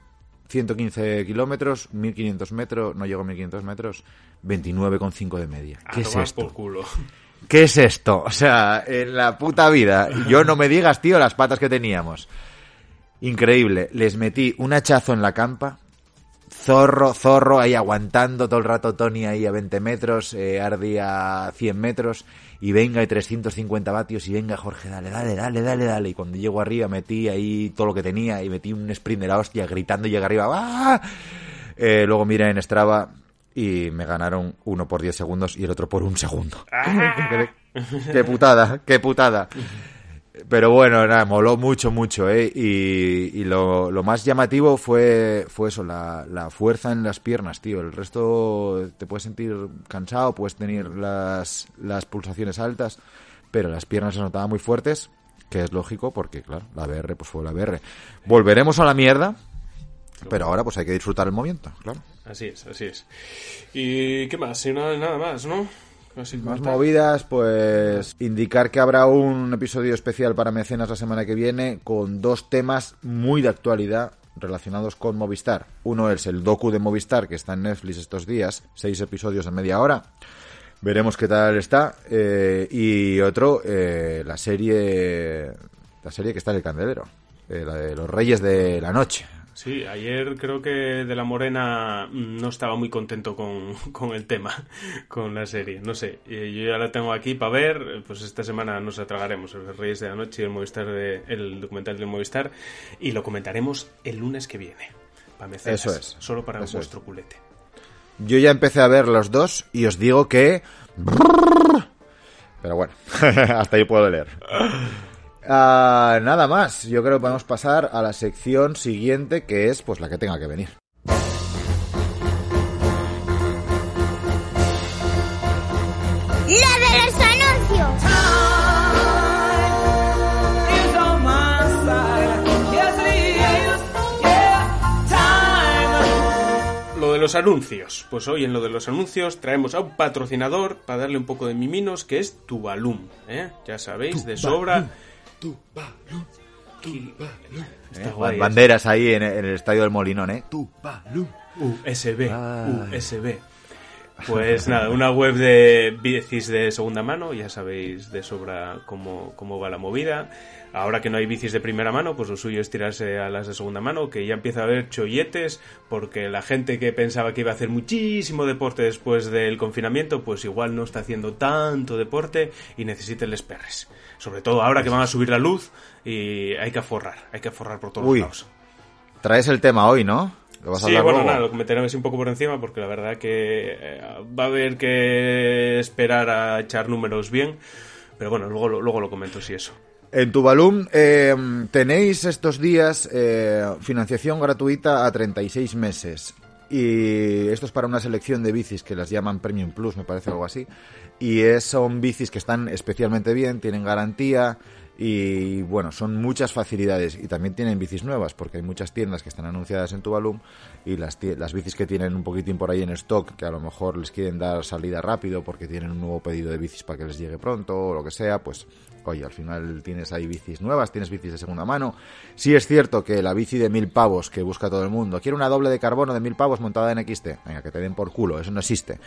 115 kilómetros, 1500 metros, no llego a 1500 metros, 29,5 de media. A ¿Qué es esto? por culo. ¿Qué es esto? O sea, en la puta vida. Yo no me digas, tío, las patas que teníamos. Increíble. Les metí un hachazo en la campa. Zorro, zorro, ahí aguantando todo el rato Tony ahí a 20 metros, eh, Ardi a 100 metros, y venga, y 350 vatios, y venga, Jorge, dale, dale, dale, dale, dale. Y cuando llego arriba metí ahí todo lo que tenía, y metí un sprint de la hostia, gritando, y llegué arriba, ¡ah! Eh, luego miré en Strava, y me ganaron uno por 10 segundos y el otro por un segundo. qué, qué putada, qué putada. Pero bueno, nada, moló mucho, mucho, ¿eh? Y, y lo, lo más llamativo fue, fue eso, la, la fuerza en las piernas, tío. El resto te puedes sentir cansado, puedes tener las, las pulsaciones altas, pero las piernas se notaban muy fuertes, que es lógico porque, claro, la BR pues fue la BR. Volveremos a la mierda, pero ahora pues hay que disfrutar el movimiento, claro. Así es, así es. ¿Y qué más? Y nada, nada más, ¿no? Más movidas, pues indicar que habrá un episodio especial para mecenas la semana que viene con dos temas muy de actualidad relacionados con Movistar. Uno es el docu de Movistar que está en Netflix estos días, seis episodios de media hora. Veremos qué tal está. eh, y otro, eh, la serie, la serie que está en el candelero, eh, la de los Reyes de la Noche. Sí, ayer creo que De la Morena no estaba muy contento con, con el tema, con la serie. No sé, eh, yo ya la tengo aquí para ver. Pues esta semana nos atragaremos el Reyes de la Noche y el, Movistar de- el documental del Movistar y lo comentaremos el lunes que viene. Pa' mecenas, Eso es, Solo para eso vuestro culete. Yo ya empecé a ver los dos y os digo que... Pero bueno, hasta ahí puedo leer. Ah, nada más, yo creo que podemos pasar a la sección siguiente que es pues la que tenga que venir. ¡La de los anuncios! de los anuncios. Pues hoy en lo de los anuncios traemos a un patrocinador para darle un poco de miminos que es Tubalum. ¿eh? Ya sabéis, de sobra. Está ¿eh? guay, Banderas ahí en, en el estadio del Molinón, ¿eh? Tú, USB, Ah. USB. Pues nada, una web de bicis de segunda mano, ya sabéis de sobra cómo, cómo va la movida. Ahora que no hay bicis de primera mano, pues lo suyo es tirarse a las de segunda mano, que ya empieza a haber cholletes, porque la gente que pensaba que iba a hacer muchísimo deporte después del confinamiento, pues igual no está haciendo tanto deporte y necesita el perres. Sobre todo ahora que van a subir la luz y hay que aforrar, hay que aforrar por todos Uy. lados. Traes el tema hoy, ¿no? ¿Lo vas a Sí, bueno, luego? nada, lo comentaré así un poco por encima porque la verdad que eh, va a haber que esperar a echar números bien. Pero bueno, luego, lo- luego lo comento si eso. En Tubalum eh, tenéis estos días eh, financiación gratuita a 36 meses. Y esto es para una selección de bicis que las llaman Premium Plus, me parece algo así. Y es- son bicis que están especialmente bien, tienen garantía y bueno, son muchas facilidades. Y también tienen bicis nuevas, porque hay muchas tiendas que están anunciadas en Tubalum y las, las bicis que tienen un poquitín por ahí en stock, que a lo mejor les quieren dar salida rápido porque tienen un nuevo pedido de bicis para que les llegue pronto o lo que sea, pues oye, al final tienes ahí bicis nuevas, tienes bicis de segunda mano. Sí es cierto que la bici de mil pavos que busca todo el mundo, quiere una doble de carbono de mil pavos montada en XT, venga, que te den por culo, eso no existe.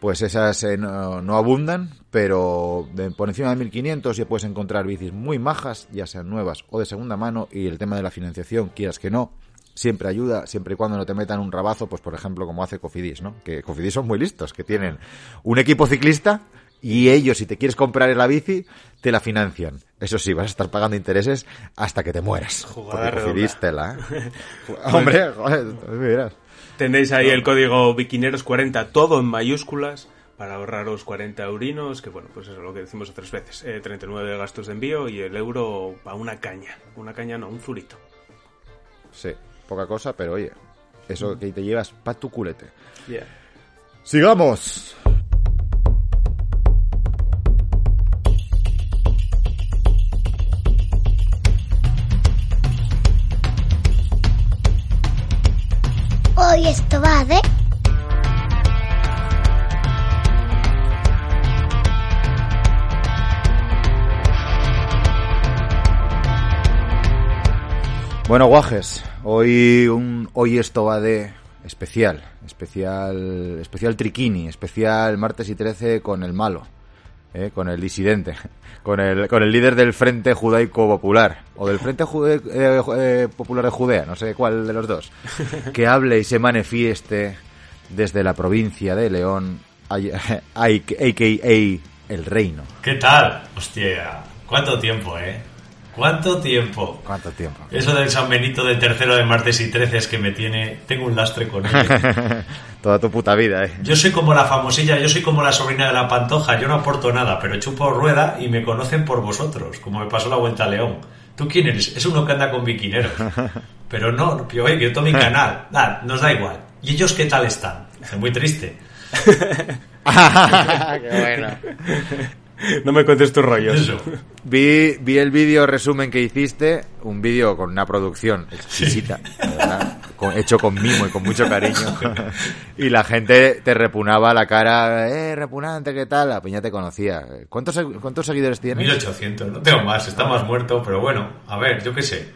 Pues esas eh, no, no abundan, pero de- por encima de 1500 ya puedes encontrar bicis muy majas, ya sean nuevas o de segunda mano, y el tema de la financiación, quieras que no, siempre ayuda, siempre y cuando no te metan un rabazo, pues por ejemplo como hace Cofidis, ¿no? Que Cofidis son muy listos, que tienen un equipo ciclista y ellos, si te quieres comprar la bici, te la financian. Eso sí, vas a estar pagando intereses hasta que te mueras. Jugada Porque Cofidis redonda. tela, ¿eh? Hombre, joder. Tenéis ahí el código Biquineros40, todo en mayúsculas, para ahorraros 40 eurinos, que bueno, pues eso es lo que decimos otras veces. Eh, 39 de gastos de envío y el euro a una caña. Una caña no, un zurito. Sí, poca cosa, pero oye, eso que te llevas pa' tu culete. Yeah. Sigamos. Bueno, guajes, hoy un hoy esto va de especial, especial, especial triquini, especial martes y 13 con el malo, eh, con el disidente, con el, con el líder del Frente Judaico Popular o del Frente Jude- eh, eh, Popular de Judea, no sé cuál de los dos, que hable y se manifieste desde la provincia de León, a.k.a. el Reino. ¿Qué tal? Hostia, ¿cuánto tiempo, eh? ¿Cuánto tiempo? ¿Cuánto tiempo? Eso del San Benito del tercero de martes y 13 es que me tiene... Tengo un lastre con él. Toda tu puta vida, eh. Yo soy como la famosilla, yo soy como la sobrina de la pantoja, yo no aporto nada, pero chupo rueda y me conocen por vosotros, como me pasó la vuelta a León. ¿Tú quién eres? Es uno que anda con biquineros. Pero no, oye, que yo tomo mi canal. Nah, nos da igual. ¿Y ellos qué tal están? Dice, Muy triste. Qué bueno. No me cuentes tus rollos. Eso. Vi, vi el vídeo resumen que hiciste, un vídeo con una producción exquisita, verdad, con- hecho con mimo y con mucho cariño. y la gente te repunaba la cara, eh, repunante, ¿qué tal? La peña te conocía. ¿Cuántos, cuántos seguidores tienes? 1800, no tengo más, está más muerto, pero bueno, a ver, yo qué sé.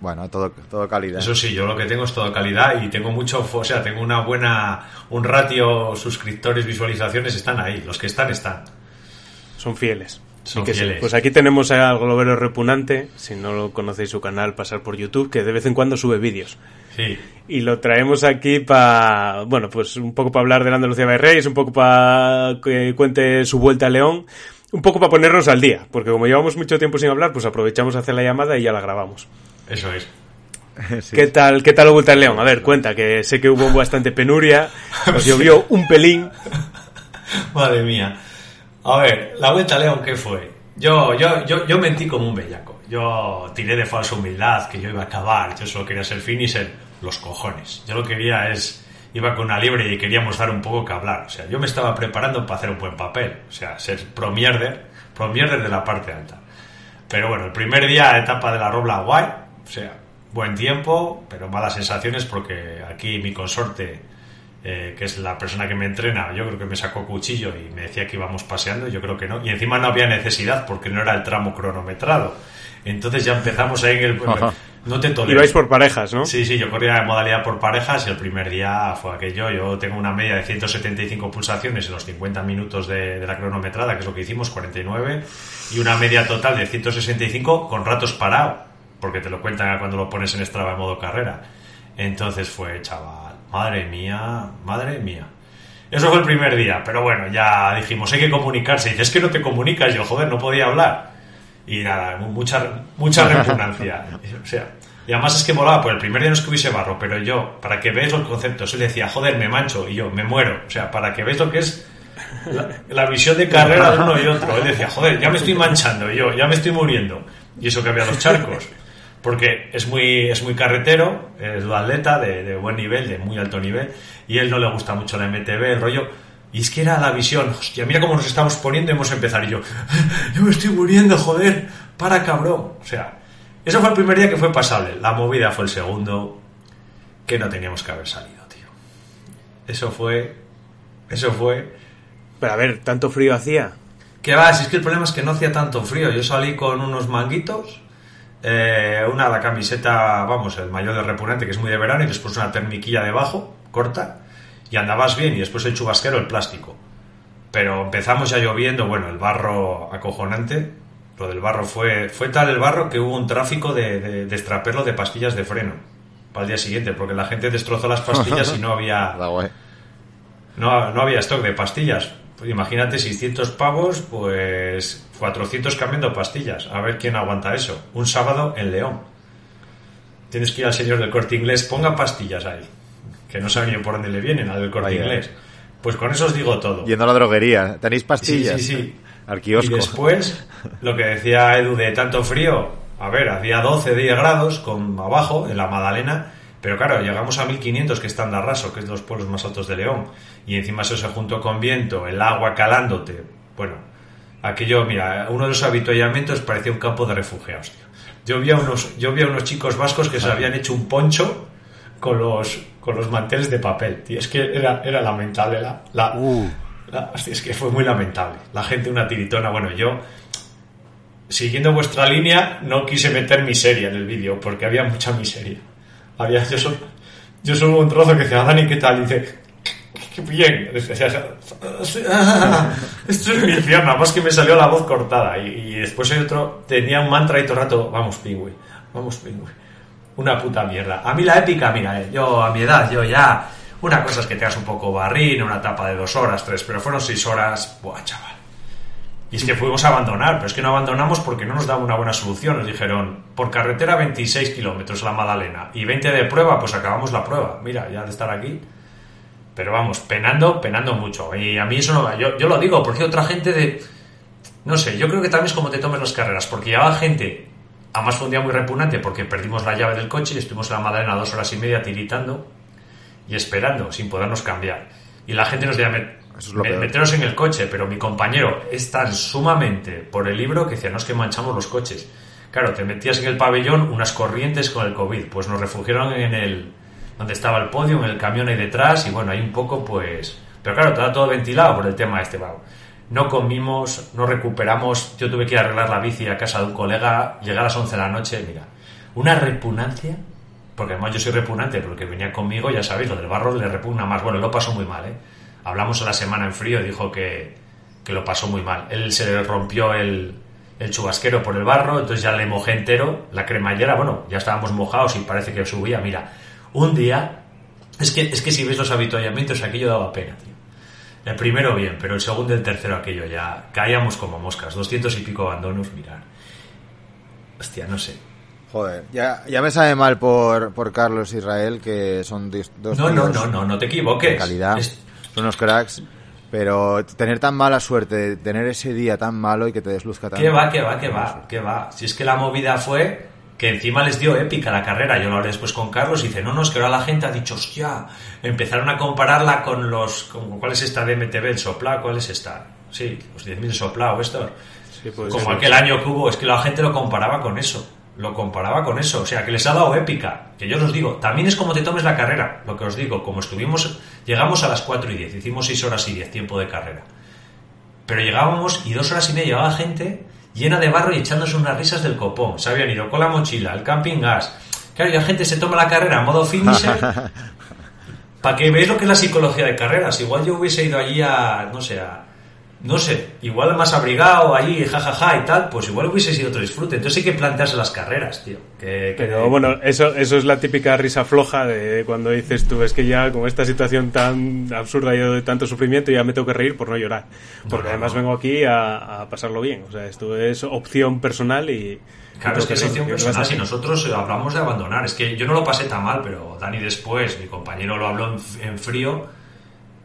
Bueno, todo, todo calidad. Eso sí, yo lo que tengo es toda calidad y tengo mucho, o sea, tengo una buena, un ratio suscriptores, visualizaciones, están ahí, los que están, están. Son fieles. Son que. Pues aquí tenemos a Globero Repunante, si no lo conocéis su canal, pasar por YouTube, que de vez en cuando sube vídeos. Sí, Y lo traemos aquí para, bueno, pues un poco para hablar de la Andalucía de Reyes, un poco para que cuente su vuelta a León, un poco para ponernos al día, porque como llevamos mucho tiempo sin hablar, pues aprovechamos a hacer la llamada y ya la grabamos. eso es. Sí. ¿Qué tal, qué tal la vuelta al León? A ver, cuenta, que sé que hubo bastante penuria, os llovió un pelín. Madre mía. A ver, la vuelta a León, ¿qué fue? Yo, yo, yo, yo mentí como un bellaco. Yo tiré de falsa humildad que yo iba a acabar. Yo solo quería ser finisher. Los cojones. Yo lo que quería es. Iba con una libre y queríamos dar un poco que hablar. O sea, yo me estaba preparando para hacer un buen papel. O sea, ser pro mierder. Pro mierder de la parte alta. Pero bueno, el primer día, etapa de la Robla, guay. O sea, buen tiempo, pero malas sensaciones porque aquí mi consorte, eh, que es la persona que me entrena, yo creo que me sacó cuchillo y me decía que íbamos paseando. Yo creo que no. Y encima no había necesidad porque no era el tramo cronometrado. Entonces ya empezamos ahí en el. Ajá. No te tolero. Ibais por parejas, ¿no? Sí, sí, yo corría en modalidad por parejas y el primer día fue aquello. Yo tengo una media de 175 pulsaciones en los 50 minutos de, de la cronometrada, que es lo que hicimos, 49, y una media total de 165 con ratos parado, porque te lo cuentan cuando lo pones en Strava en modo carrera. Entonces fue, chaval, madre mía, madre mía. Eso fue el primer día, pero bueno, ya dijimos, hay que comunicarse. Y dices, es que no te comunicas, yo, joder, no podía hablar. Y nada, mucha, mucha repugnancia. O sea, y además es que molaba, pues el primer día no es que hubiese barro, pero yo, para que veáis los conceptos, él decía, joder, me mancho, y yo, me muero. O sea, para que veáis lo que es la, la visión de carrera de uno y otro. Él decía, joder, ya me estoy manchando, y yo, ya me estoy muriendo. Y eso que había los charcos. Porque es muy, es muy carretero, es un atleta de, de buen nivel, de muy alto nivel, y él no le gusta mucho la MTB, el rollo. Y es que era la visión, hostia, mira cómo nos estamos poniendo y hemos empezado. Y yo, yo me estoy muriendo, joder, para cabrón. O sea, eso fue el primer día que fue pasable. La movida fue el segundo, que no teníamos que haber salido, tío. Eso fue, eso fue. Pero a ver, ¿tanto frío hacía? Que va, si es que el problema es que no hacía tanto frío. Yo salí con unos manguitos, eh, una la camiseta, vamos, el mayor de repugnante, que es muy de verano, y después una termiquilla debajo, corta, y andabas bien, y después el chubasquero, el plástico. Pero empezamos ya lloviendo, bueno, el barro acojonante. Lo del barro fue, fue tal el barro que hubo un tráfico de, de, de de pastillas de freno para el día siguiente, porque la gente destrozó las pastillas y no había, no, no había stock de pastillas. Pues imagínate 600 pavos, pues 400 cambiando pastillas. A ver quién aguanta eso. Un sábado en León. Tienes que ir al señor del corte inglés, ponga pastillas ahí. Que no saben ni por dónde le vienen al del corte Vaya. inglés. Pues con eso os digo todo. Yendo a la droguería. ¿Tenéis pastillas? Sí, sí, sí. Al Y después, lo que decía Edu de tanto frío, a ver, hacía 12, 10 grados con abajo, en la Madalena, pero claro, llegamos a 1500, que es Tandarraso, que es de los pueblos más altos de León, y encima eso se juntó con viento, el agua calándote. Bueno, aquello, mira, uno de los habituallamientos parecía un campo de refugiados, tío. Yo vi a unos, yo vi a unos chicos vascos que se habían hecho un poncho con los, con los manteles de papel, tío. Es que era, era lamentable la, la, Uh. la- hostia, es que fue muy lamentable. La gente una tiritona. Bueno, yo, siguiendo vuestra línea, no quise meter miseria en el vídeo porque había mucha miseria. Había, yo solo, yo solo un trozo que decía, Dani, ¿qué tal? Y dice, qué bien. Esto es mi infierno, más que me salió la voz cortada. Y, después hay otro, tenía un mantra y todo el rato, vamos, pingüi, vamos, pingüi. Una puta mierda. A mí la épica, mira, eh, yo a mi edad, yo ya. Una cosa es que te hagas un poco barrín, una etapa de dos horas, tres, pero fueron seis horas. Buah, chaval. Y es que fuimos a abandonar, pero es que no abandonamos porque no nos daba una buena solución. Nos dijeron, por carretera 26 kilómetros la Madalena y 20 de prueba, pues acabamos la prueba. Mira, ya de estar aquí. Pero vamos, penando, penando mucho. Y a mí eso no. Yo, yo lo digo, porque otra gente de. No sé, yo creo que también es como te tomes las carreras, porque llevaba gente. Además fue un día muy repugnante porque perdimos la llave del coche y estuvimos en la Madalena dos horas y media tiritando y esperando, sin podernos cambiar. Y la gente nos decía, "Me- Es meteros en el coche, pero mi compañero es tan sumamente por el libro que decía, no es que manchamos los coches. Claro, te metías en el pabellón unas corrientes con el COVID, pues nos refugiaron en el donde estaba el podio, en el camión ahí detrás, y bueno, ahí un poco pues... Pero claro, estaba todo ventilado por el tema este, va. No comimos, no recuperamos, yo tuve que arreglar la bici a casa de un colega, llegar a las 11 de la noche, mira, una repugnancia, porque además yo soy repugnante, porque venía conmigo, ya sabéis, lo del barro le repugna más, bueno, lo pasó muy mal, ¿eh? Hablamos a la semana en frío y dijo que, que lo pasó muy mal. Él se le rompió el, el chubasquero por el barro, entonces ya le mojé entero, la cremallera, bueno, ya estábamos mojados y parece que subía, mira, un día, es que, es que si ves los habituallamientos, aquello daba pena, tío. El primero bien, pero el segundo y el tercero aquello ya caíamos como moscas, 200 y pico abandonos, mirar. Hostia, no sé. Joder, ya, ya me sabe mal por, por Carlos Israel, que son dos No, no, no, no, no te equivoques. calidad, Es- son unos cracks, pero tener tan mala suerte, tener ese día tan malo y que te desluzca tanto. ¿Qué va, qué va, qué va, qué va? Si es que la movida fue que encima les dio épica la carrera. Yo lo hablé después con Carlos y dice, no, no, es que ahora la gente ha dicho, hostia, empezaron a compararla con los... Con, ¿Cuál es esta de MTV, el Sopla? ¿Cuál es esta? Sí, los 10.000 Sopla o estos. Sí, pues, Como sí. aquel año que hubo, es que la gente lo comparaba con eso. Lo comparaba con eso. O sea, que les ha dado épica. Que yo os digo, también es como te tomes la carrera. Lo que os digo, como estuvimos, llegamos a las 4 y 10, hicimos 6 horas y 10 tiempo de carrera. Pero llegábamos y dos horas y media llevaba gente llena de barro y echándose unas risas del copón. Se habían ido con la mochila, el camping gas. Claro, y la gente se toma la carrera en modo finisher. para que veáis lo que es la psicología de carreras. Igual yo hubiese ido allí a, no sé, a, no sé, igual más abrigado allí, jajaja y tal, pues igual hubiese sido otro disfrute. Entonces hay que plantearse las carreras, tío. Que, que- Pero bueno, eso, eso es la típica risa floja de cuando dices tú, es que ya con esta situación tan absurda y de tanto sufrimiento ya me tengo que reír por no llorar. Porque No, además no. vengo aquí a, a pasarlo bien. O sea, esto es opción personal y... Claro, es que es opción personal. ¿Qué Si nosotros eh, hablamos de abandonar, es que yo no lo pasé tan mal, pero Dani después, mi compañero lo habló en, en frío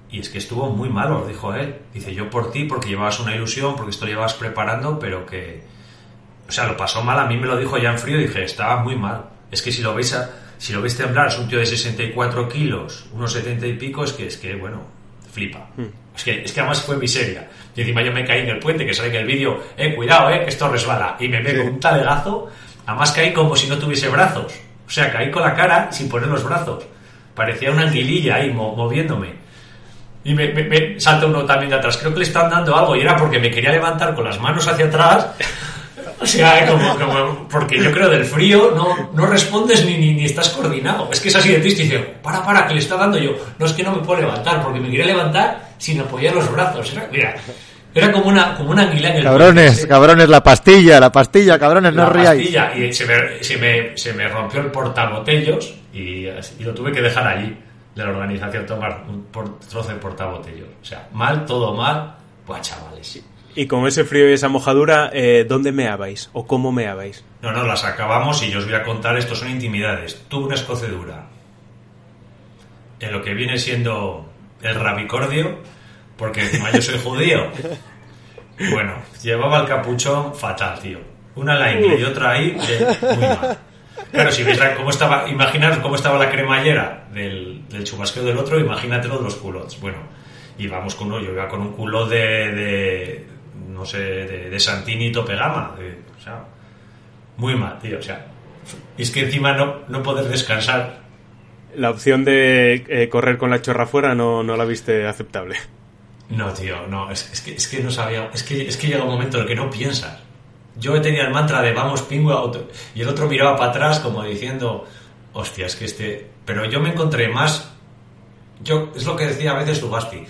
y es que estuvo muy malo, lo dijo él. Dice, yo por ti, porque llevabas una ilusión, porque esto lo llevabas preparando, pero que... O sea, lo pasó mal, a mí me lo dijo ya en frío y dije, estaba muy mal. Es que si lo veis, a- si lo veis temblar, es un tío de 64 kilos, unos 70 y pico, es que, es que bueno, flipa. Es que, es que además fue miseria. Y encima yo me caí en el puente, que sale en el vídeo, eh, cuidado, eh, que esto resbala. Y me pego un talegazo, además caí como si no tuviese brazos. O sea, caí con la cara sin poner los brazos. Parecía una anguililla ahí mo- moviéndome. Y me, me- me salta uno también de atrás. Creo que le están dando algo y era porque me quería levantar con las manos hacia atrás. O sea, como, como- porque yo creo del frío no, no respondes ni, ni, ni estás coordinado. Es que es así de triste. Y dice, para, para, que le está dando yo. No es que no me puedo levantar, porque me quería levantar sin apoyar los brazos. Era, mira, era como una, como una anguila en el Cabrones, cabrones, la pastilla, la pastilla, cabrones, no La os riáis. pastilla, y se me, se, me, se me rompió el portabotellos y, y lo tuve que dejar allí de la organización tomar un por- trozo de portabotellos. O sea, mal, todo mal. Buah, chavales. Y con ese frío y esa mojadura, eh, ¿dónde meabais? ¿O cómo meabais? No, no, las acabamos y yo os voy a contar, esto son intimidades. Tuve una escocedura en lo que viene siendo el rabicordio, porque encima yo soy judío. Bueno, llevaba el capuchón fatal, tío. Una en la ingle y otra ahí, muy mal. Claro, si veis la- cómo estaba, imaginaros cómo estaba la cremallera del, del chubasqueo del otro, imagínatelo de los culots. Bueno, íbamos con uno, yo iba con un culo de, de no sé, de, de Santini tope gama, de- o sea, muy mal, tío, o sea, y es que encima no, no poder descansar, La opción de eh, correr con la chorra fuera no, no la viste aceptable. no, tío, no, es, es que, es que no sabía, es que, es que llega un momento en el que no piensas. Yo tenía el mantra de vamos pingüe auto y el otro miraba para atrás como diciendo, hostia, es que este, pero yo me encontré más, yo, es lo que decía a veces Ugasti,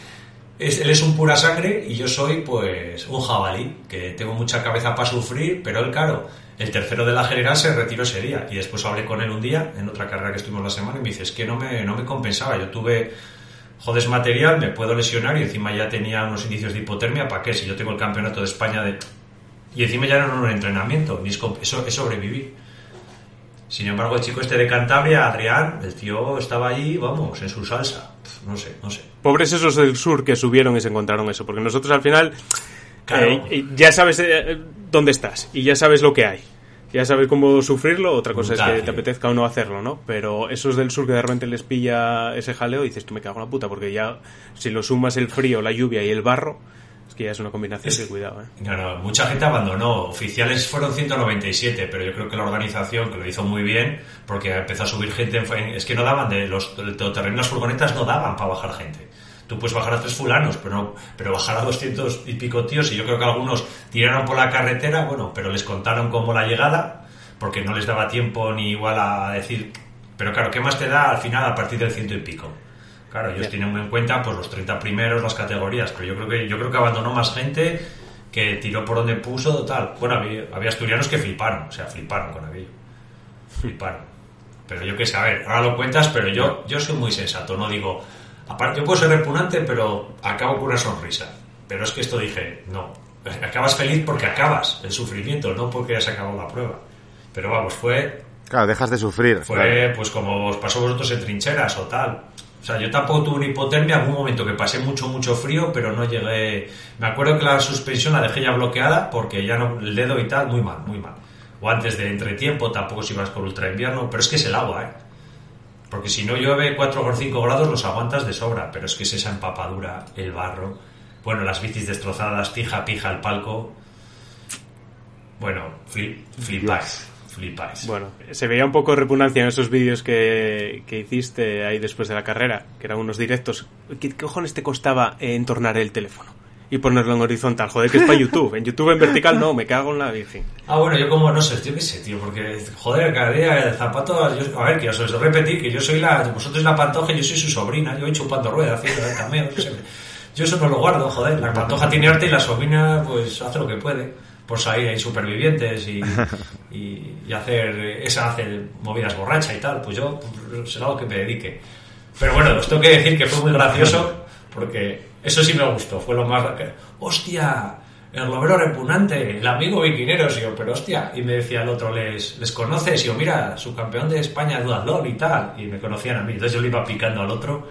es, él es un pura sangre y yo soy pues un jabalí, que tengo mucha cabeza para sufrir, pero él, claro, el tercero de la general se retiró ese día y después hablé con él un día en otra carrera que estuvimos la semana y me dice, es que no me, no me compensaba, yo tuve jodes material, me puedo lesionar y encima ya tenía unos indicios de hipotermia, ¿para qué? Si yo tengo el campeonato de España de... Y encima ya no era un entrenamiento, ni es, comp- eso es sobrevivir. Sin embargo, el chico este de Cantabria, Adrián, el tío estaba allí, vamos, en su salsa. No sé, no sé. Pobres esos del sur que subieron y se encontraron eso, porque nosotros al final Claro. eh, ya sabes eh, dónde estás y ya sabes lo que hay. Ya sabes cómo sufrirlo, otra cosa Brutal, es que te apetezca o no hacerlo, ¿no? Pero esos del sur que de repente les pilla ese jaleo, dices, tú me cago en la puta, porque ya si lo sumas el frío, la lluvia y el barro, que ya es una combinación Es- de cuidado, ¿eh? No, no, mucha gente abandonó. Oficiales fueron 197, pero yo creo que la organización, que lo hizo muy bien, porque empezó a subir gente. en- en- es que no daban de los del todoterreno, las furgonetas no daban para bajar gente. Tú puedes bajar a tres fulanos, pero no, pero bajar a 200 y pico tíos, y yo creo que algunos tiraron por la carretera, bueno, pero les contaron como la llegada, porque no les daba tiempo ni igual a decir. Pero claro, ¿qué más te da al final a partir del ciento y pico? Claro, ellos tienen en cuenta pues los 30 primeros, las categorías, pero yo creo que yo creo que abandonó más gente que tiró por donde puso, tal. Bueno, había, había asturianos que fliparon, o sea, fliparon con aquello. Fliparon. Pero yo qué sé, a ver, ahora lo cuentas, pero yo, yo soy muy sensato, no digo, aparte yo puedo ser repugnante, pero acabo con una sonrisa. Pero es que esto dije, no, acabas feliz porque acabas el sufrimiento, no porque has acabado la prueba. Pero vamos, fue Claro, dejas de sufrir. fue claro. pues como os pasó vosotros en trincheras o tal. O sea, yo tampoco tuve una hipotermia, hubo un momento que pasé mucho, mucho frío, pero no llegué... Me acuerdo que la suspensión la dejé ya bloqueada porque ya no, el dedo y tal, muy mal, muy mal. O antes de entretiempo, tampoco si vas por ultra invierno, pero es que es el agua, ¿eh? Porque si no llueve 4 o 5 grados los aguantas de sobra, pero es que es esa empapadura, el barro, bueno, las bicis destrozadas, pija, pija, el palco... Bueno, flip, flipáis, flipáis. Bueno, se veía un poco de repugnancia en esos vídeos que, que hiciste ahí después de la carrera, que eran unos directos. ¿Qué, qué cojones te costaba eh, entornar el teléfono? Y ponerlo en horizontal, joder, que es para YouTube. En YouTube en vertical no, me cago en la virgen. Ah, bueno, yo como no sé, yo qué sé, tío, porque, joder, cada día el zapato, yo- a ver, que os os repetir que yo soy la, vosotros la pantoja y yo soy su sobrina, yo voy chupando rueda, haciendo cameo, yo, sé. Yo eso no lo guardo, joder, la pantoja tiene arte y la sobrina, pues, hace lo que puede, por salir ahí supervivientes y, y, y hacer, esa hace movidas borracha y tal, pues yo, pues, será lo que me dedique. Pero bueno, os tengo que decir que fue muy gracioso, porque eso sí me gustó, fue lo más... ¡Hostia! El globero repugnante, el amigo viquinero, y yo, pero hostia, y me decía el otro, ¿les, les conoces? Y yo, mira, su campeón de España, Duatlón y tal, y me conocían a mí, entonces yo le iba picando al otro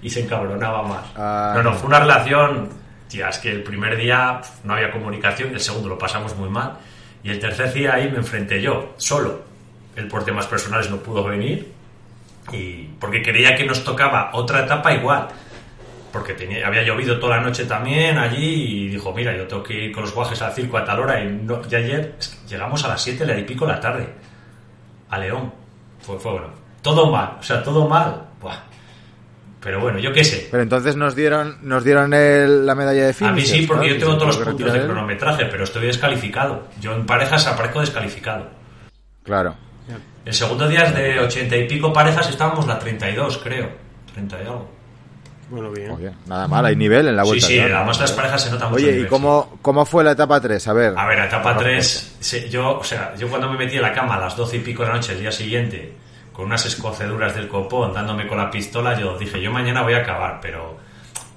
y se encabronaba más. Ah. no, no, fue una relación, tía, es que el primer día pf, no había comunicación, el segundo lo pasamos muy mal, y el tercer día ahí me enfrenté yo, solo. Él por temas personales no pudo venir, y porque creía que nos tocaba otra etapa igual porque tenía, había llovido toda la noche también allí y dijo, mira, yo tengo que ir con los guajes al circo a tal hora y, no- y ayer es que llegamos a las 7 y pico de la tarde a León. Fue, fue bueno. Todo mal, o sea, todo mal. Buah. Pero bueno, yo qué sé. Pero entonces nos dieron, nos dieron el- la medalla de fin. A mí sí, porque yo tengo todos los puntos de él. cronometraje, pero estoy descalificado. Yo en parejas aparezco descalificado. Claro. El segundo día es de 80 y pico parejas, estábamos la 32, creo. 30 y algo. Bueno, bien. Oye, nada mal, hay nivel en la Sí, vuelta. sí, claro. además las parejas se notan mucho. el Oye, ¿y nivel, cómo, cómo fue la etapa 3? A ver. A ver, etapa 3, yo, o sea, yo cuando me metí en la cama a las 12 y pico de la noche el día siguiente, con unas escoceduras del copón, dándome con la pistola, yo dije, yo mañana voy a acabar, pero,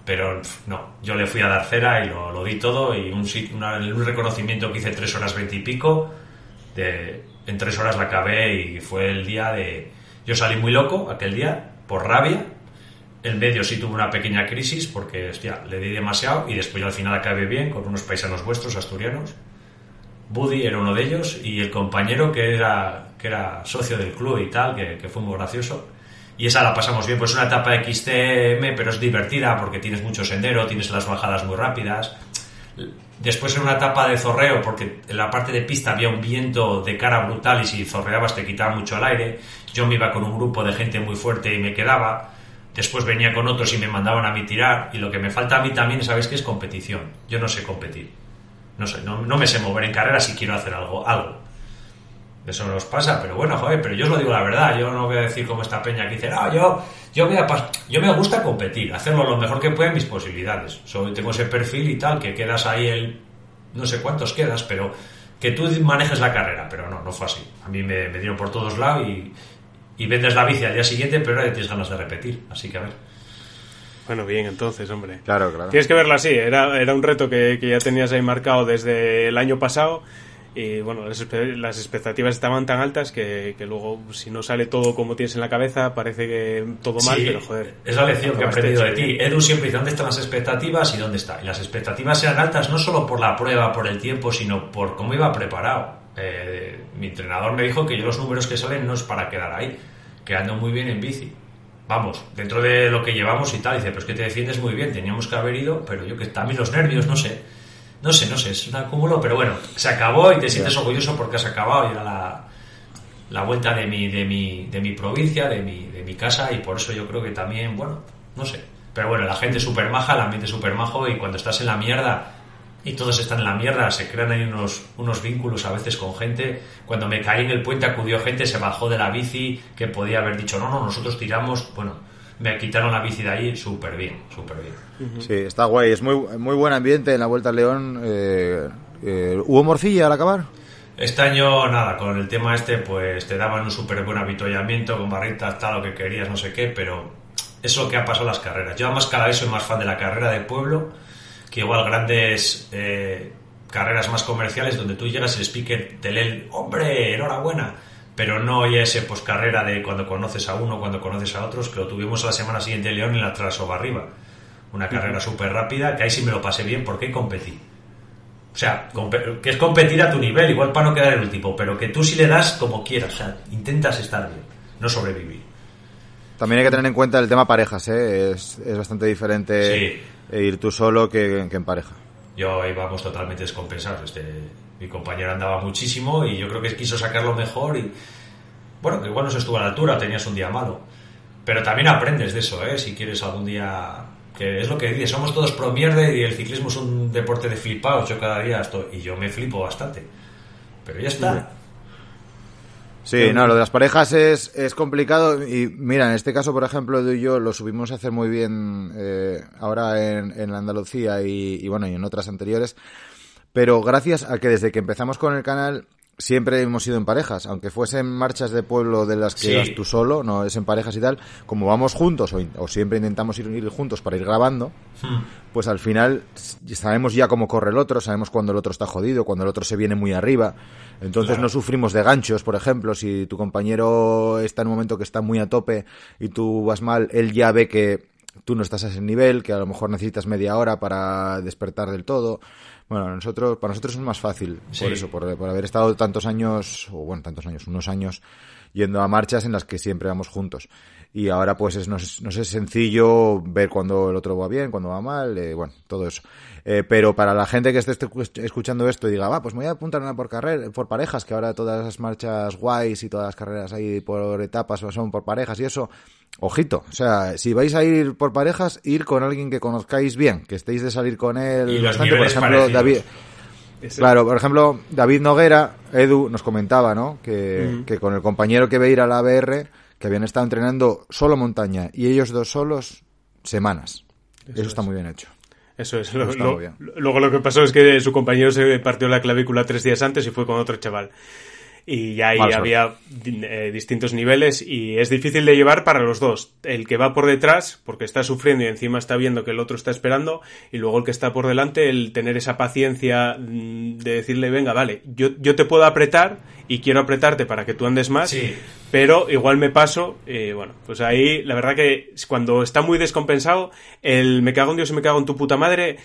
pero no, yo le fui a dar cera y lo, lo di todo y un, reconocimiento que hice 3 horas 20 y pico, en 3 horas la acabé y fue el día de... Yo salí muy loco aquel día, por rabia, el medio sí tuvo una pequeña crisis porque, hostia, le di demasiado y después yo al final acabé bien con unos paisanos vuestros, asturianos. Buddy era uno de ellos y el compañero que era, que era socio del club y tal, que, que fue muy gracioso. Y esa la pasamos bien, pues es una etapa XTM, pero es divertida porque tienes mucho sendero, tienes las bajadas muy rápidas. Después era una etapa de zorreo porque en la parte de pista había un viento de cara brutal y si zorreabas te quitaba mucho el aire. Yo me iba con un grupo de gente muy fuerte y me quedaba. Después venía con otros y me mandaban a mí tirar. Y lo que me falta a mí también, ¿sabéis qué es competición? Yo no sé competir. No sé, no, no me sé mover en carrera si quiero hacer algo. algo. Eso nos pasa, pero bueno, joder, pero yo os lo digo la verdad, yo no voy a decir como esta peña que dice, no, yo, yo, me, apa- yo me gusta competir, hacerlo lo mejor que pueda en mis posibilidades. Soy, tengo ese perfil y tal, que quedas ahí el, no sé cuántos quedas, pero que tú manejes la carrera, pero no, no fue así. A mí me, me dieron por todos lados y, y vendes la bici al día siguiente, pero ahora tienes ganas de repetir, así que a ver. Bueno, bien, entonces, hombre. Claro, claro. Tienes que verlo así, era, era un reto que, que ya tenías ahí marcado desde el año pasado y bueno, las, expectativas estaban tan altas que, que luego si no sale todo como tienes en la cabeza parece que todo mal, Sí, pero joder. Es la lección que he aprendido de ti. Edu siempre dice, ¿dónde están las expectativas y dónde está? Y las expectativas eran altas no solo por la prueba, por el tiempo, sino por cómo iba preparado. Eh, mi entrenador me dijo que yo los números que salen no es para quedar ahí, que ando muy bien en bici. Vamos, dentro de lo que llevamos y tal, dice, pero es que te defiendes muy bien, teníamos que haber ido, pero yo que también los nervios, no sé. No sé, no sé, es un acúmulo, pero bueno, se acabó y te sientes orgulloso porque has acabado y era la, la vuelta de mi, de mi, de mi provincia, de mi, de mi casa y por eso yo creo que también, bueno, no sé. Pero bueno, la gente es súper maja, el ambiente es súper majo y cuando estás en la mierda y todos están en la mierda, se crean ahí unos, unos vínculos a veces con gente. Cuando me caí en el puente acudió gente, se bajó de la bici que podía haber dicho, no, no, nosotros tiramos, bueno, me quitaron la bici de ahí súper bien, súper bien. Sí, está guay. Es muy, muy buen ambiente en la Vuelta al León. Eh, eh, ¿Hubo morcilla al acabar? Este año, nada, con el tema este, pues te daban un súper buen avituallamiento, con barritas, tal, lo que querías, no sé qué, pero es lo que ha pasado en las carreras. Yo además cada vez soy más fan de la carrera de pueblo, que igual grandes eh, carreras más comerciales donde tú llegas el speaker te lee, el, hombre, enhorabuena. Pero no hay ese pues carrera de cuando conoces a uno, cuando conoces a otros, que lo tuvimos la semana siguiente en León en la Trasoba arriba. Una carrera súper rápida, que ahí sí me lo pasé bien porque competí. O sea, que es competir a tu nivel, igual para no quedar el último, pero que tú sí le das como quieras, o sea, intentas estar bien, no sobrevivir. También hay que tener en cuenta el tema parejas, ¿eh? Es, es bastante diferente Sí. eh, ir tú solo que, que en pareja. Yo íbamos totalmente descompensados. Este, mi compañero andaba muchísimo y yo creo que quiso sacarlo mejor y bueno, que igual no se estuvo a la altura, tenías un día malo. Pero también aprendes de eso, ¿eh? Si quieres algún día... Que es lo que dices, somos todos pro mierda y el ciclismo es un deporte de flipados. Yo cada día estoy... Y yo me flipo bastante. Pero ya está. Sí, no, lo de las parejas es, es complicado y mira, en este caso, por ejemplo, Edu y yo lo subimos a hacer muy bien eh, ahora en, en Andalucía y, y bueno, y en otras anteriores, pero gracias a que desde que empezamos con el canal siempre hemos ido en parejas, aunque fuesen marchas de pueblo de las que Sí. vas tú solo, no es en parejas y tal, como vamos juntos o, siempre intentamos ir, ir juntos para ir grabando, Hmm. pues al final sabemos ya cómo corre el otro, sabemos cuando el otro está jodido, cuando el otro se viene muy arriba. Entonces Claro. no sufrimos de ganchos, por ejemplo, si tu compañero está en un momento que está muy a tope y tú vas mal, él ya ve que tú no estás a ese nivel, que a lo mejor necesitas media hora para despertar del todo. Bueno, nosotros, para nosotros es más fácil, Sí. por eso, por, por haber estado tantos años, o bueno, tantos años, unos años, yendo a marchas en las que siempre vamos juntos. Y ahora pues es, nos, es- nos es sencillo ver cuando el otro va bien, cuando va mal, eh, bueno, todo eso. Eh, pero para la gente que esté escu- escuchando esto y diga, va, pues me voy a apuntar una por carrera, por parejas, que ahora todas las marchas guays y todas las carreras ahí por etapas son por parejas y eso, ojito. O sea, si vais a ir por parejas, ir con alguien que conozcáis bien, que estéis de salir con él Y bastante. Por ejemplo, parecidos. David, Claro, por ejemplo, David Noguera, Edu, nos comentaba, ¿no? Que, que con el compañero que ve ir a la BR, que habían estado entrenando solo montaña y ellos dos solos semanas. Eso, está muy bien hecho. Eso es. Lo- Está lo- muy bien. luego lo que pasó es que su compañero se partió la clavícula tres días antes y fue con otro chaval. Y ahí Mala había eh, distintos niveles y es difícil de llevar para los dos. El que va por detrás, porque está sufriendo y encima está viendo que el otro está esperando, y luego el que está por delante, el tener esa paciencia mm, de decirle, venga, vale, yo, yo te puedo apretar y quiero apretarte para que tú andes más, Sí. pero igual me paso. Y bueno, pues ahí la verdad que cuando está muy descompensado, el me cago en Dios y me cago en tu puta madre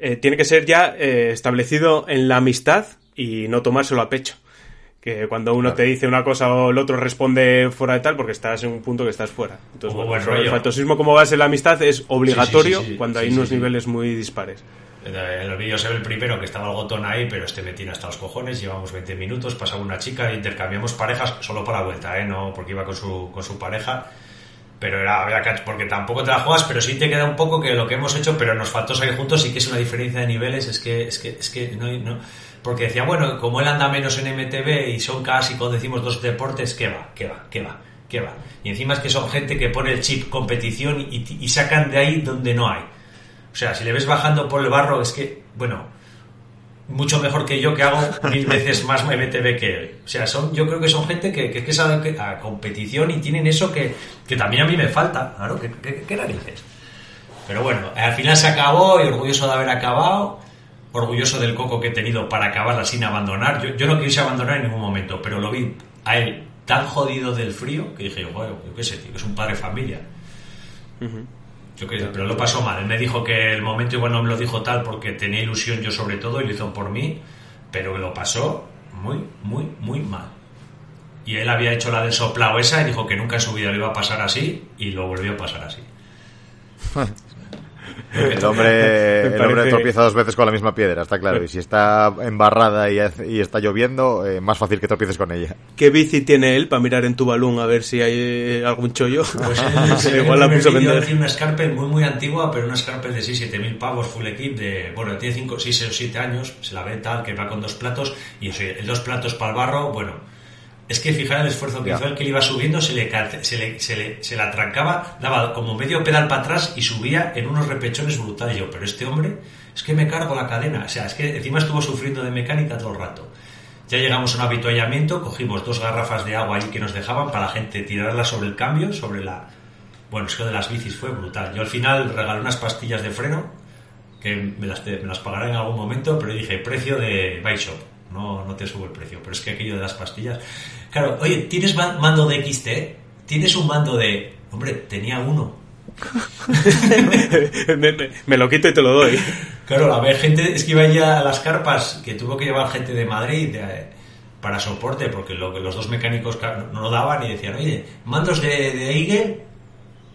eh, tiene que ser ya eh, establecido en la amistad y no tomárselo a pecho. Que cuando uno te dice una cosa o el otro responde fuera de tal, porque estás en un punto que estás fuera. Entonces, Como bueno, el rollo. faltosismo como base en la amistad es obligatorio Sí, sí, sí, sí. cuando Sí, hay sí, unos sí. niveles muy dispares. En el vídeo se ve el primero que estaba el gotón ahí, pero este me tiene hasta los cojones. Llevamos 20 minutos, pasaba una chica, intercambiamos parejas solo para la vuelta, ¿eh? No porque iba con su, con su pareja. Pero era, había que- porque tampoco te la juegas, pero sí te queda un poco que lo que hemos hecho, pero nos faltó salir juntos y que es una diferencia de niveles, es que, es que, es que no, no- porque decía, bueno, como él anda menos en MTV y son casi, cuando decimos dos deportes, ¿qué va? ¿Qué va? ¿Qué va? ¿Qué va? Y encima es que son gente que pone el chip competición y, y sacan de ahí donde no hay. O sea, si le ves bajando por el barro, es que, bueno, mucho mejor que yo que hago mil veces más MTV que él. O sea, son, yo creo que son gente que, que, que saben que a competición y tienen eso que, que también a mí me falta. Claro, ¿qué, qué, qué narices? Pero bueno, al final se acabó y orgulloso de haber acabado, orgulloso del coco que he tenido para acabarla sin abandonar. Yo, yo no quise abandonar en ningún momento, pero lo vi a él tan jodido del frío que dije, bueno, yo qué sé, tío, que es un padre familia. Yo qué sé, pero lo pasó mal. Él me dijo que el momento igual no me lo dijo tal porque tenía ilusión yo sobre todo y lo hizo por mí, pero lo pasó muy, muy, muy mal. Y él había hecho la del soplao esa y dijo que nunca en su vida le iba a pasar así y lo volvió a pasar así. El hombre, el hombre parece- tropieza dos veces con la misma piedra, está claro. Y si está embarrada y, hace- y está lloviendo, eh, más fácil que tropieces con ella. ¿Qué bici tiene él para mirar en tu balón a ver si hay eh, algún chollo? Pues ve Igual la puso vender. Una Scarpel muy muy antigua, pero una Scarpel de 6-7 mil pavos full equip de, bueno, tiene 5, 6 o 7 años, se la ve tal, que va con dos platos, y eso, el dos platos para el barro, bueno, es que fijar el esfuerzo que hizo el que le iba subiendo, se le, se le, se le, se la trancaba, daba como medio pedal para atrás y subía en unos repechones brutales. Yo, pero este hombre, es que me cargo la cadena, o sea, es que encima estuvo sufriendo de mecánica todo el rato. Ya llegamos a un habituallamiento, cogimos dos garrafas de agua ahí que nos dejaban para la gente tirarlas sobre el cambio, sobre la... Bueno, es que de las bicis fue brutal. Yo al final regalé unas pastillas de freno que me las, me las pagará en algún momento, pero dije, precio de Bike Shop, no, no te subo el precio, pero es que aquello de las pastillas... Claro, oye, ¿tienes ma- mando de XT? ¿Tienes un mando de... Hombre, tenía uno. me, me- me lo quito y te lo doy. Claro, a ver, gente, es que iba ya a las carpas, que tuvo que llevar gente de Madrid de- para soporte, porque lo los dos mecánicos no daban y decían, oye, mandos de, de Eagle,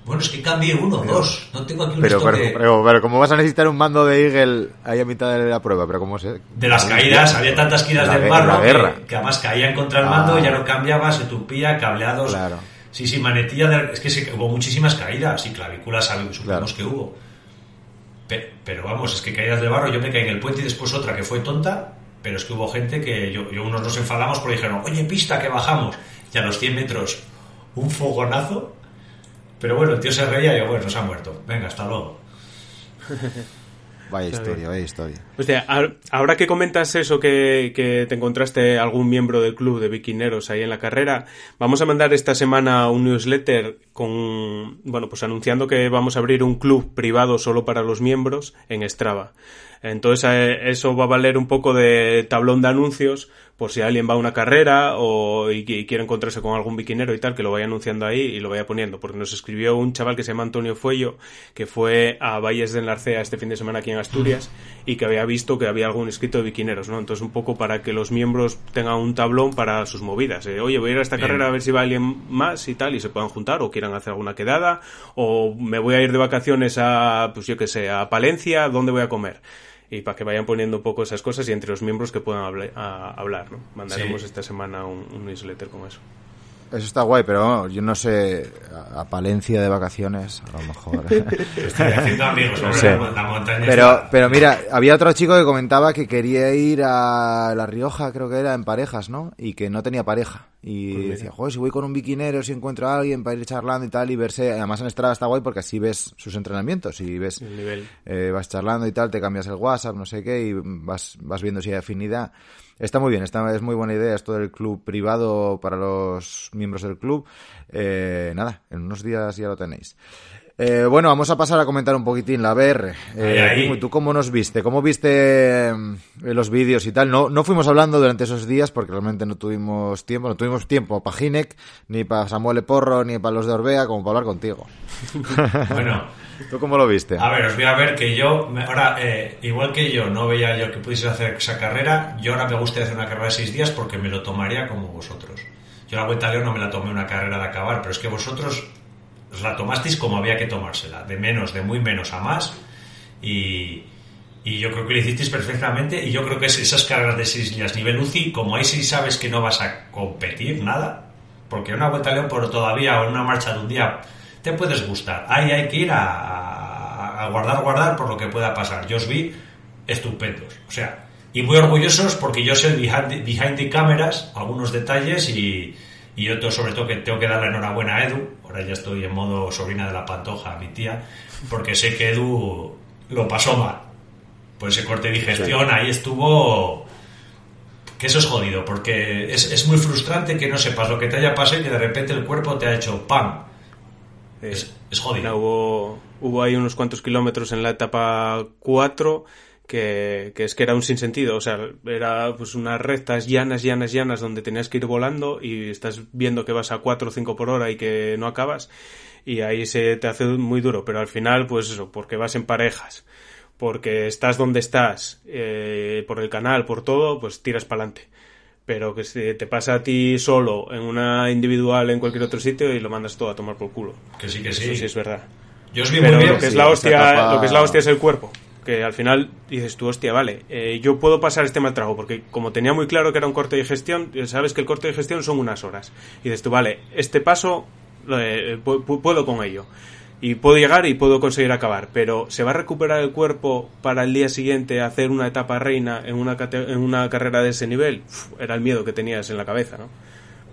bueno, es que cambie uno, dos, no tengo aquí un Pero, pero, de, pero, pero ¿cómo vas a necesitar un mando de Eagle ahí a mitad de la prueba? ¿Pero cómo se...? de las caídas, había tantas caídas gue- barro que, que además caían contra el mando, Ah. ya no cambiaba, se tupía, cableados. Claro. Sí, sí, manetilla, de- es que se- hubo muchísimas caídas y clavículas, sabemos Claro. que hubo. Pe- Pero vamos, es que caídas de barro, yo me caí en el puente y después otra que fue tonta, pero es que hubo gente que yo, yo unos nos enfadamos porque dijeron, oye, pista, que bajamos. Y a los 100 metros, un fogonazo. Pero bueno, el tío se reía y yo, bueno, se ha muerto. Venga, hasta luego. Vaya historia, vaya historia. Hostia, ahora que comentas eso que, que te encontraste algún miembro del club de biquineros ahí en la carrera, vamos a mandar esta semana un newsletter con, bueno, pues anunciando que vamos a abrir un club privado solo para los miembros en Strava. Entonces eh, eso va a valer un poco de tablón de anuncios por si alguien va a una carrera o y, y quiere encontrarse con algún biquinero y tal, que lo vaya anunciando ahí y lo vaya poniendo. Porque nos escribió un chaval que se llama Antonio Fuello, que fue a Valles de Enlarcea este fin de semana aquí en Asturias y que había visto que había algún escrito de biquineros, ¿no? Entonces un poco para que los miembros tengan un tablón para sus movidas. eh, Oye, voy a ir a esta Bien. carrera a ver si va alguien más y tal y se puedan juntar o quieran hacer alguna quedada o me voy a ir de vacaciones a, pues yo que sé, a Palencia, ¿dónde voy a comer? Y para que vayan poniendo un poco esas cosas y entre los miembros que puedan hable- a- hablar, ¿no? Mandaremos Sí. esta semana un, un newsletter con eso. Eso está guay, pero bueno, yo no sé, a a Palencia de vacaciones, a lo mejor. Estoy haciendo amigos, No sé. la, la montaña Pero, pero mira, había otro chico que comentaba que quería ir a La Rioja, creo que era, en parejas, ¿no? Y que no tenía pareja. Y Pues decía, joder, si voy con un biquinero, si encuentro a alguien para ir charlando y tal, y verse. Además en Strava está guay porque así ves sus entrenamientos y ves, El nivel. eh, vas charlando y tal, te cambias el WhatsApp, no sé qué, y vas, vas viendo si hay afinidad. Está muy bien, está, es muy buena idea esto del club privado para los miembros del club. Eh, nada, en unos días ya lo tenéis. Eh, bueno, vamos a pasar a comentar un poquitín la BR. Eh, ¿Tú cómo nos viste? ¿Cómo viste eh, los vídeos y tal? No, no fuimos hablando durante esos días porque realmente no tuvimos tiempo. No tuvimos tiempo para Ginek, ni para Samuel Porro, ni para los de Orbea, como para hablar contigo. Bueno, ¿Tú cómo lo viste? a ver, os voy a ver que yo, ahora, eh, igual que yo no veía yo que pudiese hacer esa carrera, yo ahora me gustaría hacer una carrera de seis días porque me lo tomaría como vosotros. Yo la Vuelta a León no me la tomé una carrera de acabar, pero es que vosotros os la tomasteis como había que tomársela, de menos, de muy menos a más, y, y yo creo que lo hicisteis perfectamente, y yo creo que es- esas carreras de seis días nivel UCI, como ahí sí sabes que no vas a competir nada, porque una Vuelta a León por todavía o una marcha de un día te puedes gustar. Ahí hay que ir a, a- guardar, guardar por lo que pueda pasar. Yo os vi estupendos. O sea, y muy orgullosos porque yo sé behind behind the cameras, algunos detalles y, y otro sobre todo que tengo que darle enhorabuena a Edu. Ahora ya estoy en modo sobrina de la pantoja, mi tía, porque sé que Edu lo pasó mal. Por ese corte de digestión, ahí estuvo que eso es jodido, porque es, es muy frustrante que no sepas lo que te haya pasado y que de repente el cuerpo te ha hecho ¡pam! Es, es jodido. Hubo, hubo ahí unos cuantos kilómetros en la etapa 4 que, que es que era un sinsentido. O sea, era pues unas rectas llanas, llanas, llanas donde tenías que ir volando y estás viendo que vas a 4 o 5 por hora y que no acabas. Y ahí se te hace muy duro. Pero al final, pues eso, porque vas en parejas, porque estás donde estás, eh, por el canal, por todo, pues tiras para adelante. Pero que se te pasa a ti solo en una individual en cualquier otro sitio y lo mandas todo a tomar por culo. Que sí, que Eso sí. sí es verdad. Yo os vi Pero muy bien. lo que es sí, la hostia, etapa- lo que es la hostia es el cuerpo. Que al final dices tú, hostia, vale, eh, yo puedo pasar este mal trago, porque como tenía muy claro que era un corte de digestión, eh, sabes que el corte de digestión son unas horas. Y dices tú, vale, este paso eh, pu- pu- puedo con ello. Y puedo llegar y puedo conseguir acabar, pero ¿se va a recuperar el cuerpo para el día siguiente hacer una etapa reina en una, en una carrera de ese nivel? Era el miedo que tenías en la cabeza, ¿no?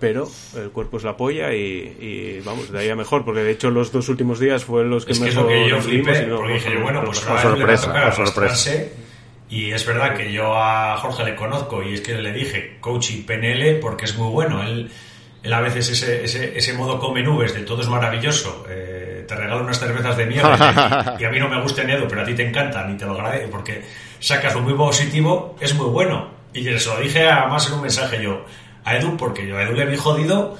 Pero el cuerpo es la polla y, y, vamos, de ahí a mejor, porque de hecho los dos últimos días fueron los que Es que es mejor lo que yo flipé, no- porque dije, no- bueno, no- pues ahora le va a sorpresa, tocar sorpresa. Y es verdad que yo a Jorge le conozco y es que le dije coach y PNL porque es muy bueno. Él Él a veces ese, ese, ese modo come nubes de todo es maravilloso. eh, te regalo unas cervezas de mierda y a mí no me gusta Edu, pero a ti te encantan y te lo agradezco porque sacas lo muy positivo, es muy bueno. Y se lo dije además en un mensaje yo a Edu, porque yo a Edu le vi jodido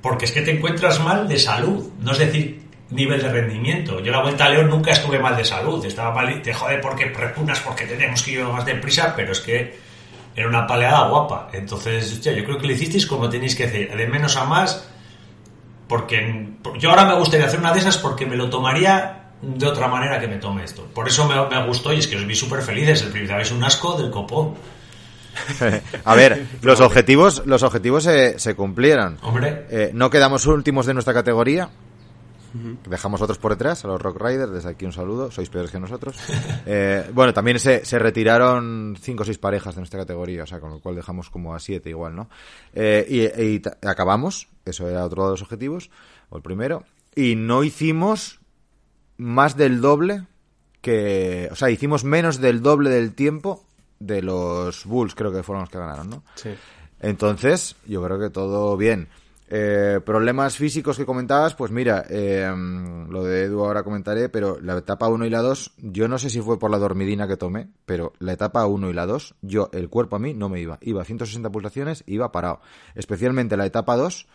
porque es que te encuentras mal de salud, no es decir nivel de rendimiento. Yo la vuelta a León nunca estuve mal de salud, estaba mal, te jode porque repunas porque tenemos que ir más deprisa, pero es que era una paleada guapa. Entonces, yo creo que lo hicisteis como tenéis que hacer, de menos a más, porque yo ahora me gustaría hacer una de esas porque me lo tomaría de otra manera que me tome esto. Por eso me, me gustó y es que os vi súper felices. El principio es un asco del copón. A ver, los objetivos, los objetivos se, se cumplieron. Hombre, Eh, no quedamos últimos de nuestra categoría. Dejamos otros por detrás, a los Rock Riders. Desde aquí un saludo, sois peores que nosotros. Eh, bueno, también se, se retiraron cinco o seis parejas de nuestra categoría, o sea, con lo cual dejamos como a siete igual, ¿no? Eh, y y acabamos, eso era otro de los objetivos, o el primero, y no hicimos más del doble que. O sea, hicimos menos del doble del tiempo de los Bulls, creo que fueron los que ganaron, ¿no? Sí. Entonces, yo creo que todo bien. Eh, problemas físicos que comentabas, pues mira, eh, lo de Edu ahora comentaré, pero la etapa 1 y la 2, yo no sé si fue por la dormidina que tomé, pero la etapa 1 y la 2, yo, el cuerpo a mí no me iba. Iba a 160 pulsaciones, iba parado. Especialmente la etapa 2,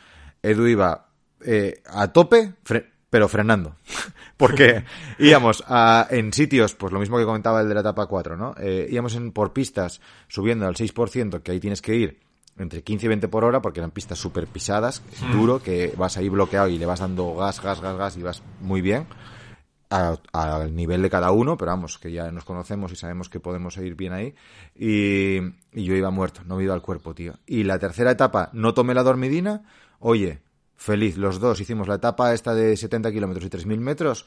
Edu iba eh, a tope, fre- pero frenando. Porque íbamos a- en sitios, pues lo mismo que comentaba el de la etapa 4, ¿no? Eh, íbamos en, por pistas subiendo al 6%, que ahí tienes que ir entre 15 y 20 por hora, porque eran pistas súper pisadas, duro, que vas ahí bloqueado y le vas dando gas, gas, gas, gas y vas muy bien. a- al nivel de cada uno, pero vamos, que ya nos conocemos y sabemos que podemos ir bien ahí. Y, y yo iba muerto, no me iba al cuerpo, tío. Y la tercera etapa, no tomé la dormidina. Oye, feliz, los dos hicimos la etapa esta de 70 kilómetros y 3.000 metros.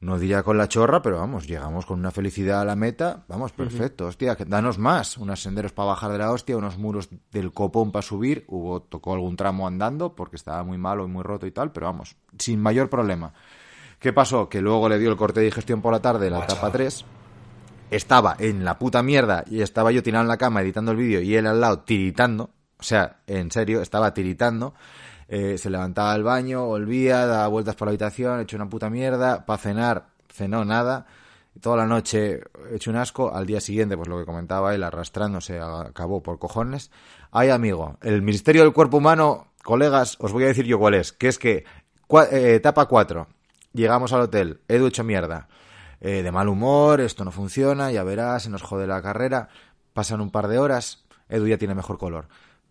No diría con la chorra, pero vamos, llegamos con una felicidad a la meta. Vamos, perfecto. Hostia, que- danos más. Unos senderos para bajar de la hostia, unos muros del copón para subir. Hubo, tocó algún tramo andando porque estaba muy malo y muy roto y tal, pero vamos, sin mayor problema. ¿Qué pasó? Que luego le dio el corte de digestión por la tarde, la etapa 3. Estaba en la puta mierda y estaba yo tirado en la cama editando el vídeo y él al lado tiritando. O sea, en serio, estaba tiritando. Eh, se levantaba al baño, volvía, daba vueltas por la habitación, hecho una puta mierda. Para cenar, cenó nada. Toda la noche hecho un asco. Al día siguiente, pues lo que comentaba él, arrastrándose, acabó por cojones. Ay, amigo, el Ministerio del Cuerpo Humano, colegas, os voy a decir yo cuál es. Que es que, cua- eh, etapa 4, llegamos al hotel, Edu hecho mierda. Eh, de mal humor, esto no funciona, ya verás, se nos jode la carrera. Pasan un par de horas, Edu ya tiene mejor color.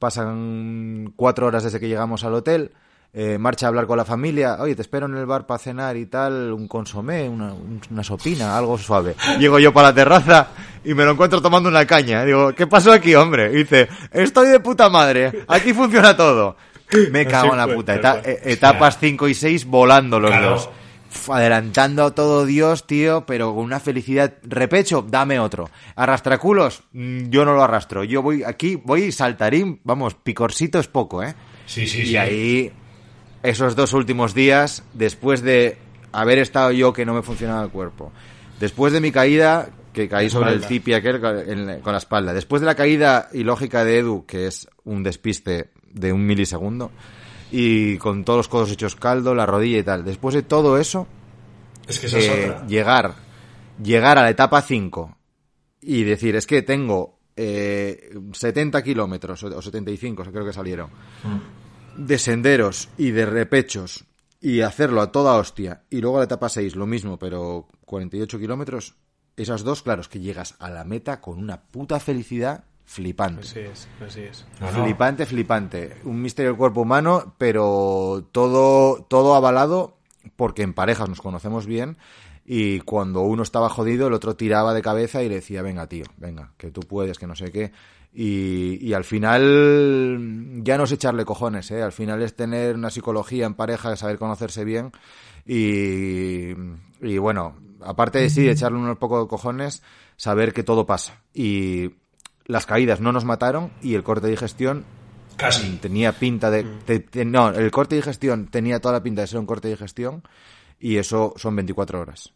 Pasan cuatro horas desde que llegamos al hotel, eh, marcha a hablar con la familia, oye, te espero en el bar para cenar y tal, un consomé, una, un- una sopina, algo suave. Llego yo para la terraza y me lo encuentro tomando una caña. Digo, ¿qué pasó aquí, hombre? Y dice, estoy de puta madre, aquí funciona todo. Me cago en la puta. Eta- etapas 5 y 6 volando los Claro. dos. Adelantando a todo Dios, tío, pero con una felicidad. Repecho, dame otro. Arrastraculos, mm, yo no lo arrastro. Yo voy aquí, voy saltarín, vamos, picorcito es poco, ¿eh? Sí, sí, y sí. ahí, esos dos últimos días, después de haber estado yo que no me funcionaba el cuerpo, después de mi caída, que caí sobre el tipi aquel con la espalda, después de la caída ilógica de Edu, que es un despiste de un milisegundo, y con todos los codos hechos caldo, la rodilla y tal, después de todo eso, Es que es eh, llegar, llegar a la etapa 5 y decir, es que tengo eh, 70 kilómetros o o 75, creo que salieron, de senderos y de repechos y hacerlo a toda hostia y luego a la etapa 6 lo mismo, pero 48 kilómetros, esas dos, claro, es que llegas a la meta con una puta felicidad flipante. Así es, así es. No, no. Flipante, flipante. Un misterio del cuerpo humano, pero todo, todo avalado porque en parejas nos conocemos bien y cuando uno estaba jodido el otro tiraba de cabeza y le decía, venga tío, venga, que tú puedes, que no sé qué. Y, y al final ya no es echarle cojones, ¿eh? al final es tener una psicología en pareja, saber conocerse bien y, y bueno, aparte de sí, de echarle unos pocos de cojones, saber que todo pasa. Y las caídas no nos mataron y el corte de digestión Casi. tenía pinta de, te- te- no el corte de digestión tenía toda la pinta de ser un corte de digestión y eso son 24 horas.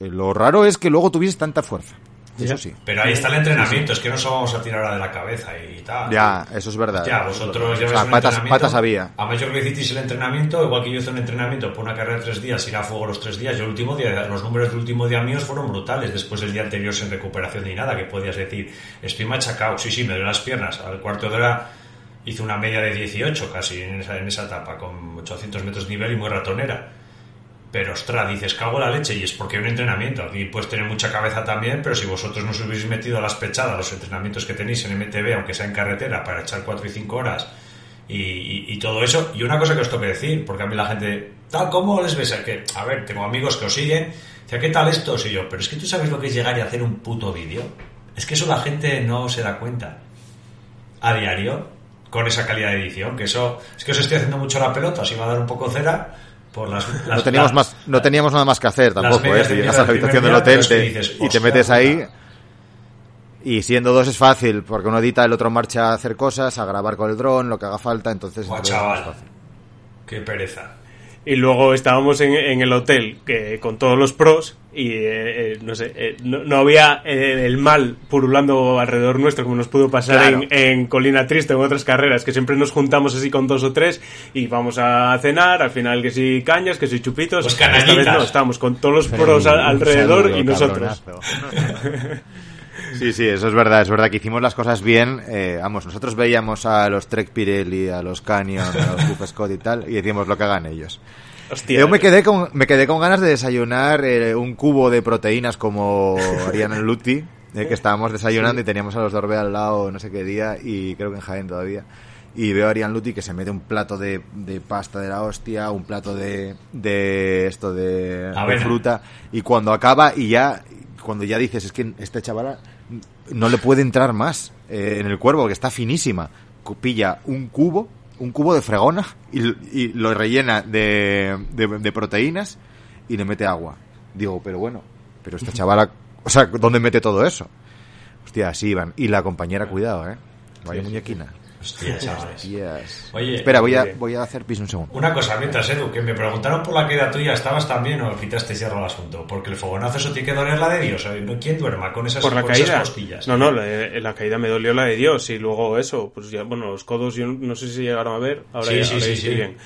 Eh, lo raro es que luego tuvieses tanta fuerza Eso sí. Pero ahí está el entrenamiento, es que no solo vamos a tirar ahora de la cabeza y tal. Ya, eso es verdad. Ya, vosotros O lleváis sea, un patas, entrenamiento. patas había. A mayor que hicisteis el entrenamiento, igual que yo hice un entrenamiento por una carrera de tres días, ir a fuego los tres días. Yo el último día, los números del último día míos fueron brutales, después del día anterior sin recuperación ni nada, que podías decir, estoy machacado, sí, sí, me duelen las piernas. Al cuarto de hora hice una media de 18 casi en esa, en esa etapa, con 800 metros de nivel y muy ratonera. Pero ostras, dices, cago la leche y es porque hay un entrenamiento. Aquí puedes tener mucha cabeza también, pero si vosotros no os hubieseis metido a las pechadas los entrenamientos que tenéis en MTV, aunque sea en carretera, para echar 4 y 5 horas y, y- todo eso. Y una cosa que os tengo que decir, porque a mí la gente, tal, ¿cómo les ves? Que, a ver, tengo amigos que os siguen, dice, ¿qué tal esto? Y yo, pero es que tú sabes lo que es llegar y hacer un puto vídeo. Es que eso la gente no se da cuenta. A diario, con esa calidad de edición, que eso, es que os estoy haciendo mucho la pelota, os iba a dar un poco cera por las... No teníamos, las- más, no teníamos nada más que hacer tampoco, ¿eh? Si llegas a la habitación del hotel pero es te- que dices, y te "Hostia metes ahí puta". y siendo dos es fácil, porque uno edita, el otro marcha a hacer cosas, a grabar con el dron, lo que haga falta, entonces... Chaval, qué pereza. Y luego estábamos en, en el hotel que, con todos los pros y eh, eh, no sé, eh, no, no había eh, el mal purulando alrededor nuestro como nos pudo pasar Claro. en, en Colina Triste o en otras carreras, que siempre nos juntamos así con dos o tres y vamos a cenar, al final que si cañas, que si chupitos. Pues Esta vez no, estábamos con todos los pros al- alrededor saludo, y nosotros. Sí, sí, eso es verdad, es verdad que hicimos las cosas bien. eh, vamos, nosotros veíamos a los Trek Pirelli, a los Canyon, a los Buff Scott y tal, y decíamos lo que hagan ellos. Hostia, Yo me quedé con, me quedé con ganas de desayunar eh, un cubo de proteínas como Ariana Luti, eh, que estábamos desayunando y teníamos a los Dorbe al lado no sé qué día, y creo que en Jaén todavía. Y veo a Ariane Luti que se mete un plato de, de pasta de la hostia, un plato de, de esto de, de fruta, y cuando acaba y ya, cuando ya dices, es que esta chavala no le puede entrar más eh, en el cuerpo, porque está finísima. Pilla un cubo, un cubo de fregona, y, y lo rellena de, de, de proteínas y le mete agua. Digo, pero bueno, pero esta chavala, o sea, ¿dónde mete todo eso? Hostia, sí, Iván. Y la compañera, cuidado, ¿eh? Vaya muñequina. Hostia, chavales. Oye, Espera, voy a, oye. voy a hacer pis un segundo. Una cosa, mientras Edu, que me preguntaron por la caída tuya, ¿estabas también o quitaste hierro al asunto? Porque el fogonazo eso tiene que doler la de Dios. ¿sabes? ¿No? ¿Quién duerma con esas, por la con esas caída. costillas? No, no, la, la caída me dolió la de Dios y luego eso, pues ya, bueno, los codos yo no sé si llegaron a ver, ahora Sí, ya, sí, ahora sí, ya sí. bien.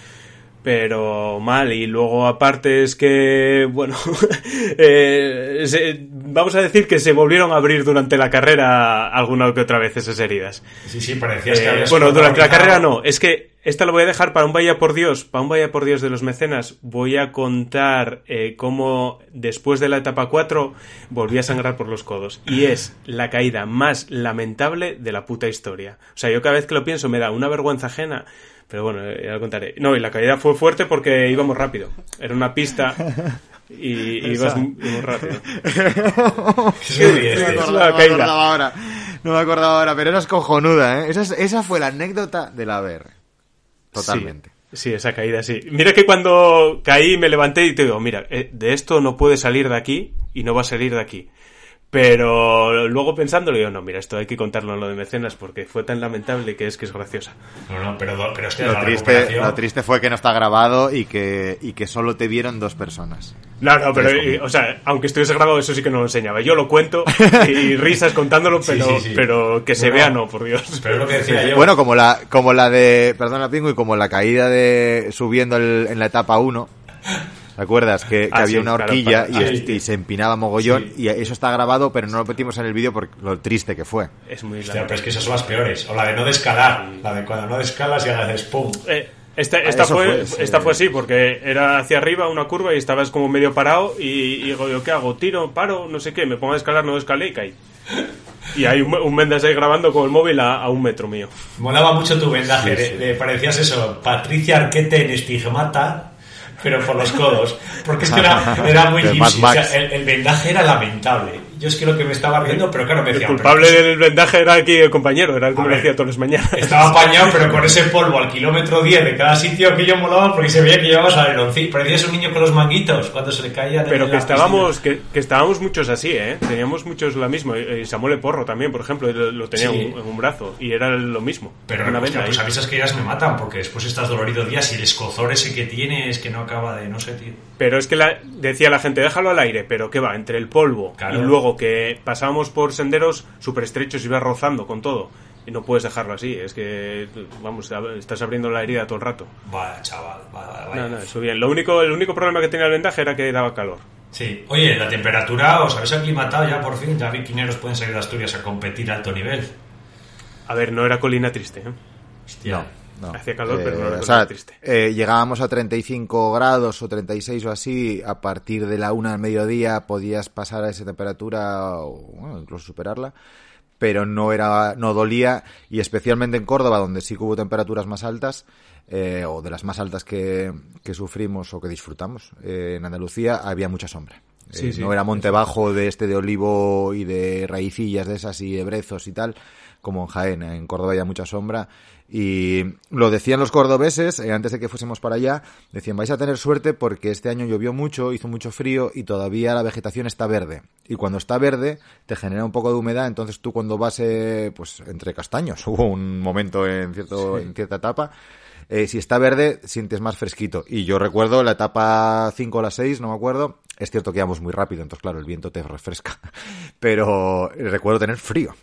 Pero mal, y luego aparte es que, bueno, eh, se- vamos a decir que se volvieron a abrir durante la carrera alguna que otra vez esas heridas. Sí, sí, parecías que Eh, bueno, durante la carrera no, es que esta lo voy a dejar para un Vaya por Dios, para un Vaya por Dios de los mecenas. Voy a contar eh, cómo después de la etapa 4 volví a sangrar por los codos. Y es la caída más lamentable de la puta historia. O sea, yo cada vez que lo pienso me da una vergüenza ajena. Pero bueno, eh, ya lo contaré. No, y la caída fue fuerte porque íbamos rápido. Era una pista y, ibas muy, rápido. Es No me acordaba ahora. No me acordaba ahora, pero esa es cojonuda, ¿eh? Esa, es- esa fue la anécdota de la ABR. Totalmente. Sí, sí, esa caída, sí. Mira que cuando caí me levanté y te digo, mira, eh, de esto no puede salir de aquí y no va a salir de aquí. Pero luego pensándolo, yo, no, mira, esto hay que contarlo en lo de mecenas porque fue tan lamentable que es que es graciosa. No, no, pero, pero hostia, Lo la triste, recuperación- lo triste fue que no está grabado y que, y que solo te vieron dos personas. No, no, pero, o sea, aunque estuviese grabado, eso sí que no lo enseñaba. Yo lo cuento y risas contándolo, pero, sí, sí. pero que se No, vea, no. por Dios. Pero es lo que decía yo. Bueno, como la, como la de, perdona Pingo, y como la caída de subiendo el- en la etapa 1. ¿Te acuerdas? Que, que Ah, había sí, una claro, horquilla para- y, sí. y se empinaba mogollón. Sí. Y eso está grabado, pero no lo metimos en el vídeo por lo triste que fue. Es muy Hostia, pero es que esas son las peores. O la de no descalar. La de cuando no descalas y haces pum. Eh, esta, esta, eso fue, fue, sí. esta fue así, porque era hacia arriba una curva y estabas como medio parado y, y digo yo, ¿qué hago? ¿Tiro? ¿Paro? No sé qué, me pongo a escalar, no escalé y caí. Y hay un, un Mendes ahí grabando con el móvil a, a un metro mío. Molaba mucho tu vendaje. le- le parecías eso, Patricia Arquette en estigmata, pero por los codos. Porque es que era, era muy o sea, el, el vendaje era lamentable. Yo es que lo que me estaba riendo, pero claro, me El decía... culpable pero- del vendaje era aquí el compañero, era el que me lo ver. hacía todas las mañanas. Estaba apañado, pero con ese polvo al kilómetro 10 de cada sitio que yo molaba porque se veía que llevabas aleroncito. Parecías un niño con los manguitos cuando se le caía. Pero que estábamos, que, que estábamos muchos así, ¿eh? Teníamos muchos lo mismo. Y Samuel Porro también, por ejemplo, lo, tenía Sí. en, un- en un brazo. Y era lo mismo. Pero una hostia, pues a mí esas caídas me matan porque después estás dolorido días y el escozor ese que tiene es que no acaba de... no sé, tío. Pero es que la- decía la gente, déjalo al aire, pero ¿qué va? Entre el polvo Claro. y luego que pasábamos por senderos súper estrechos y ibas rozando con todo. Y no puedes dejarlo así, es que, vamos, estás abriendo la herida todo el rato. Vaya, chaval, vaya, vaya. No, no, eso bien. Lo único, el único problema que tenía el vendaje era que daba calor. Sí. Oye, la temperatura, ¿os habéis aclimatado ya por fin? Ya viquineros pueden salir de Asturias a competir a alto nivel. A ver, no era colina triste, ¿eh? Hostia. No. Hacía calor, pero no era o cosa sea, triste. eh, llegábamos a 35 grados o 36 o así. A partir de la una del mediodía podías pasar a esa temperatura o bueno, incluso superarla. Pero no era, no dolía y especialmente en Córdoba, donde sí que hubo temperaturas más altas eh, o de las más altas que, que sufrimos o que disfrutamos. eh, en Andalucía había mucha sombra. Eh, Sí, sí. no era monte bajo de este de olivo y de raicillas de esas y de brezos y tal, como en Jaén. En Córdoba había mucha sombra. Y lo decían los cordobeses, eh, antes de que fuésemos para allá, decían, vais a tener suerte porque este año llovió mucho, hizo mucho frío y todavía la vegetación está verde. Y cuando está verde, te genera un poco de humedad, entonces tú cuando vas, eh, pues, entre castaños, hubo un momento en, cierto, en cierta etapa, eh, si está verde, sientes más fresquito. Y yo recuerdo la etapa 5 o la 6, no me acuerdo. Es cierto que íbamos muy rápido, entonces claro, el viento te refresca. Pero recuerdo tener frío.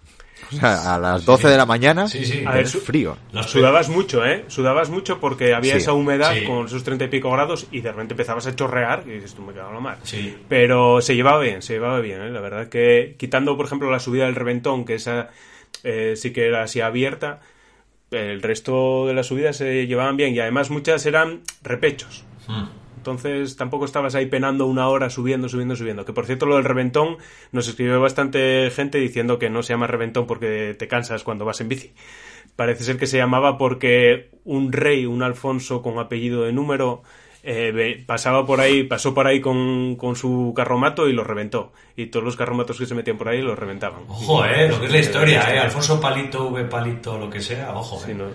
O sea, a las 12 de la mañana, Sí, sí. A ver, su- frío. Sudabas mucho, ¿eh? Sudabas mucho porque había Sí. esa humedad Sí. con esos treinta y pico grados y de repente empezabas a chorrear y dices, tú me cago en la mar. Sí. Pero se llevaba bien, se llevaba bien, ¿eh? La verdad que quitando, por ejemplo, la subida del reventón, que esa eh, sí que era así abierta, el resto de las subidas se llevaban bien y además muchas eran repechos. Mm. Entonces tampoco estabas ahí penando una hora subiendo, subiendo, subiendo. Que por cierto lo del reventón nos escribió bastante gente diciendo que no se llama reventón porque te cansas cuando vas en bici. Parece ser que se llamaba porque un rey, un Alfonso con apellido de número, eh, pasaba por ahí, pasó por ahí con, con su carromato y lo reventó. Y todos los carromatos que se metían por ahí los reventaban. Ojo, eh, lo que es la historia, eh. Alfonso Palito, V Palito, lo que sea, ojo, Sí, eh. no,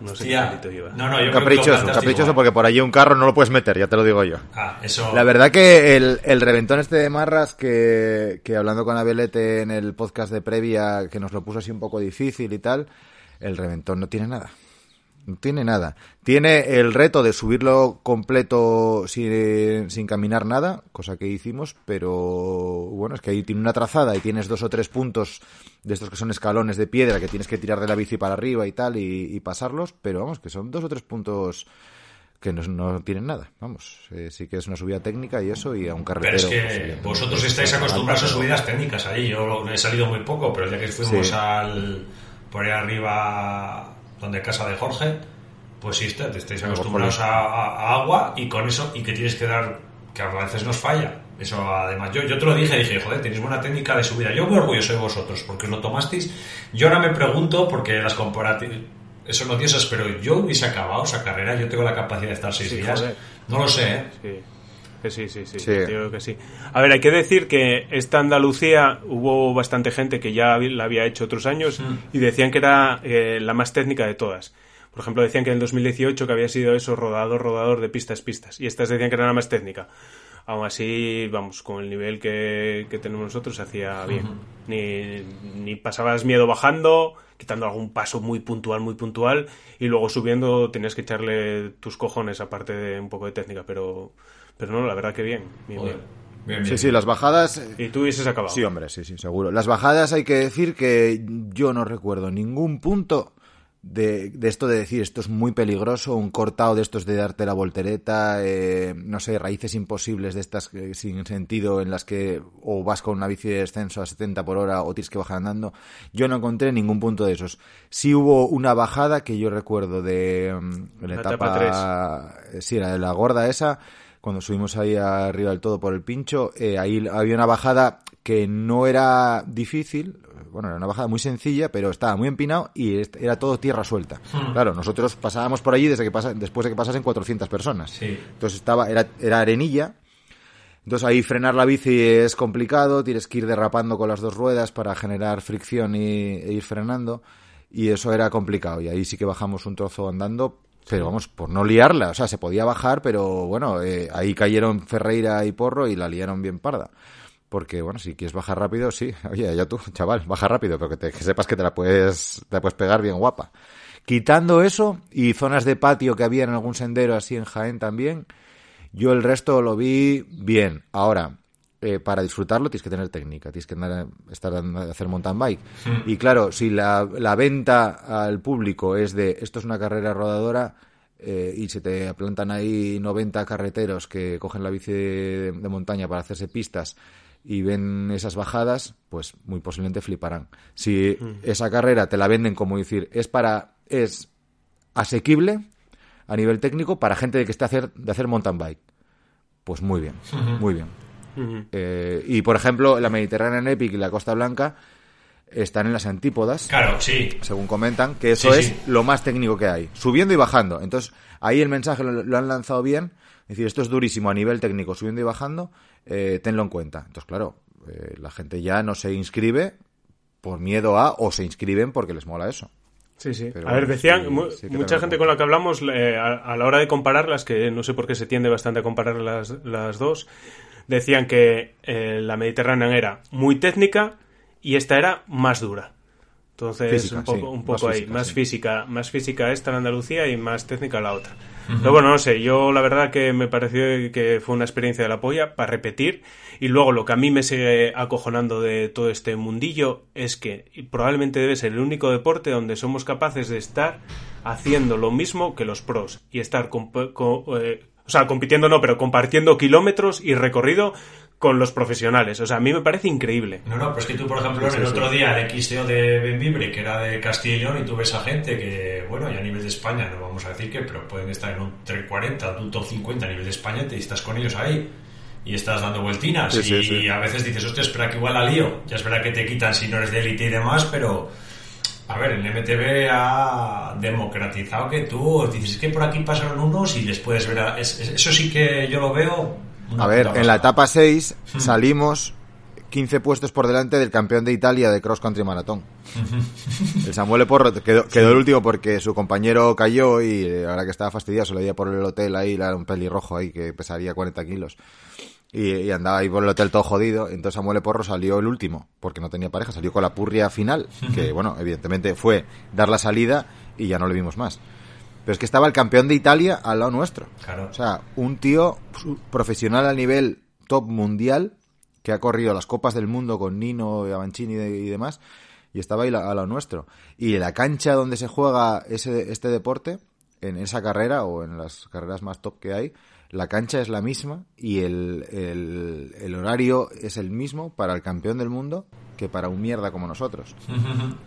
no sé Hostia. qué lleva. No, no, yo creo que lo Caprichoso, caprichoso porque por allí un carro no lo puedes meter, ya te lo digo yo. Ah, eso. La verdad que el, el reventón este de Marras, que, que hablando con Abelete en el podcast de previa, que nos lo puso así un poco difícil y tal, el reventón no tiene nada. No tiene nada. Tiene el reto de subirlo completo sin, sin caminar nada, cosa que hicimos, pero bueno, es que ahí tiene una trazada y tienes dos o tres puntos de estos que son escalones de piedra que tienes que tirar de la bici para arriba y tal y, y pasarlos, pero vamos, que son dos o tres puntos que no, no tienen nada, vamos, eh, sí que es una subida técnica y eso, y a un Pero carretero. es pues, que evidentemente, vosotros pues, estáis alta, acostumbrados a pero- subidas técnicas ahí. Yo he salido muy poco, pero ya que fuimos Sí. al por ahí arriba, donde casa de Jorge, pues sí, está- te estáis acostumbrados a, a- a agua y con eso, y que tienes que dar, que a veces nos falla. Eso además, yo, yo te lo dije, dije, joder, tenéis buena técnica de subida. Yo muy orgulloso de vosotros, porque os lo tomasteis. Yo ahora me pregunto, porque las comparativas, eso no diosas, pero yo hubiese acabado esa carrera, yo tengo la capacidad de estar seis Sí, días. joder. No lo sé, ¿eh? Sí. Que sí, sí, sí, Sí. yo creo que sí. A ver, hay que decir que esta Andalucía hubo bastante gente que ya la había hecho otros años y decían que era eh, la más técnica de todas. Por ejemplo, decían que en el 2018 que había sido eso, rodador, rodador de pistas, pistas. Y estas decían que era la más técnica. Aún así, vamos, con el nivel que, que tenemos nosotros se hacía bien. ni, ni pasabas miedo bajando, quitando algún paso muy puntual, muy puntual, y luego subiendo tenías que echarle tus cojones aparte de un poco de técnica, pero, pero no, la verdad que bien. bien, bien. Bien, bien. Sí, sí, las bajadas. eh, Y tú hubieses acabado. Sí, hombre, sí, sí, seguro. Las bajadas hay que decir que yo no recuerdo ningún punto de, de esto de decir esto es muy peligroso, un cortado de estos de darte la voltereta, eh, no sé, raíces imposibles de estas eh, sin sentido en las que o vas con una bici de descenso a 70 por hora o tienes que bajar andando. Yo no encontré ningún punto de esos. Sí hubo una bajada que yo recuerdo de mm, la La etapa, etapa eh, sí, la de la gorda esa, cuando subimos ahí arriba del todo por el pincho, eh, ahí había una bajada que no era difícil, bueno, era una bajada muy sencilla, pero estaba muy empinado y era todo tierra suelta. Claro, nosotros pasábamos por allí desde que pasa, después de que pasasen 400 personas. Sí. Entonces estaba, era, era arenilla. Entonces ahí frenar la bici es complicado, tienes que ir derrapando con las dos ruedas para generar fricción y, e ir frenando. Y eso era complicado. Y ahí sí que bajamos un trozo andando, pero vamos, por no liarla. O sea, se podía bajar, pero bueno, eh, ahí cayeron Ferreira y Porro y la liaron bien parda. Porque, bueno, si quieres bajar rápido, sí. Oye, ya tú, chaval, baja rápido, pero que, te- que sepas que te la puedes, te la puedes pegar bien guapa. Quitando eso y zonas de patio que había en algún sendero así en Jaén también, yo el resto lo vi bien. Ahora, eh, para disfrutarlo tienes que tener técnica, tienes que andar, estar a hacer mountain bike. Y claro, si la, la venta al público es de esto es una carrera rodadora eh, y se te plantan ahí 90 carreteros que cogen la bici de, de montaña para hacerse pistas y ven esas bajadas, pues muy posiblemente fliparán. Si esa carrera te la venden como decir, es para es asequible a nivel técnico para gente que esté hacer de hacer mountain bike. Pues muy bien, muy bien. Eh, y por ejemplo, la Mediterranean Epic y la Costa Blanca están en las antípodas, Claro, sí. según comentan, que eso Sí, es sí. lo más técnico que hay, subiendo y bajando. Entonces, ahí el mensaje lo, lo han lanzado bien, es decir, esto es durísimo a nivel técnico, subiendo y bajando, eh, tenlo en cuenta. Entonces, claro, eh, la gente ya no se inscribe por miedo a, o se inscriben porque les mola eso. Sí, sí. Pero a ver, decían, sí, mu- sí que mucha gente en con la que hablamos, eh, a, a la hora de compararlas, que no sé por qué se tiende bastante a comparar las, las dos, decían que eh, la Mediterránea era muy técnica y esta era más dura. Entonces, Física, un poco, sí, un más poco ahí, física, más sí. física, más física esta en Andalucía y más técnica la otra. Pero bueno, no sé, yo la verdad que me pareció que fue una experiencia de la polla para repetir. Y luego lo que a mí me sigue acojonando de todo este mundillo es que probablemente debe ser el único deporte donde somos capaces de estar haciendo lo mismo que los pros y estar comp- co- eh, o sea, compitiendo no, pero compartiendo kilómetros y recorrido con los profesionales. O sea, a mí me parece increíble. No, no, pero es que tú, por ejemplo, el otro día el XTO de Benvibre, que era de Castilla y León, y tú ves a gente que, bueno, y a nivel de España, no vamos a decir que, pero pueden estar en un 340, un top 50 a nivel de España, y estás con ellos ahí. Y estás dando vueltinas. Sí, sí, y sí. a veces dices, hostia, espera que igual la lío. Ya espera que te quitan si no eres de élite y demás, pero. A ver, el MTV ha democratizado que tú dices "Es que por aquí pasaron unos y les puedes ver. a- es- es- eso sí que yo lo veo. A ver, en la etapa 6 salimos 15 puestos por delante del campeón de Italia de cross country maratón. El Samuel Porro quedó, quedó el último porque su compañero cayó y eh, ahora que estaba fastidiado se lo iba por el hotel ahí, era un pelirrojo ahí que pesaría 40 kilos. Y, y andaba ahí por el hotel todo jodido. Entonces Samuel Porro salió el último porque no tenía pareja, salió con la purria final, que bueno, evidentemente fue dar la salida y ya no le vimos más. Pero es que estaba el campeón de Italia al lado nuestro. Claro. O sea, un tío profesional a nivel top mundial que ha corrido las copas del mundo con Nino, Avancini y, de- y demás y estaba ahí a lo nuestro. Y la cancha donde se juega ese, este deporte, en esa carrera o en las carreras más top que hay, la cancha es la misma y el, el, el horario es el mismo para el campeón del mundo que para un mierda como nosotros.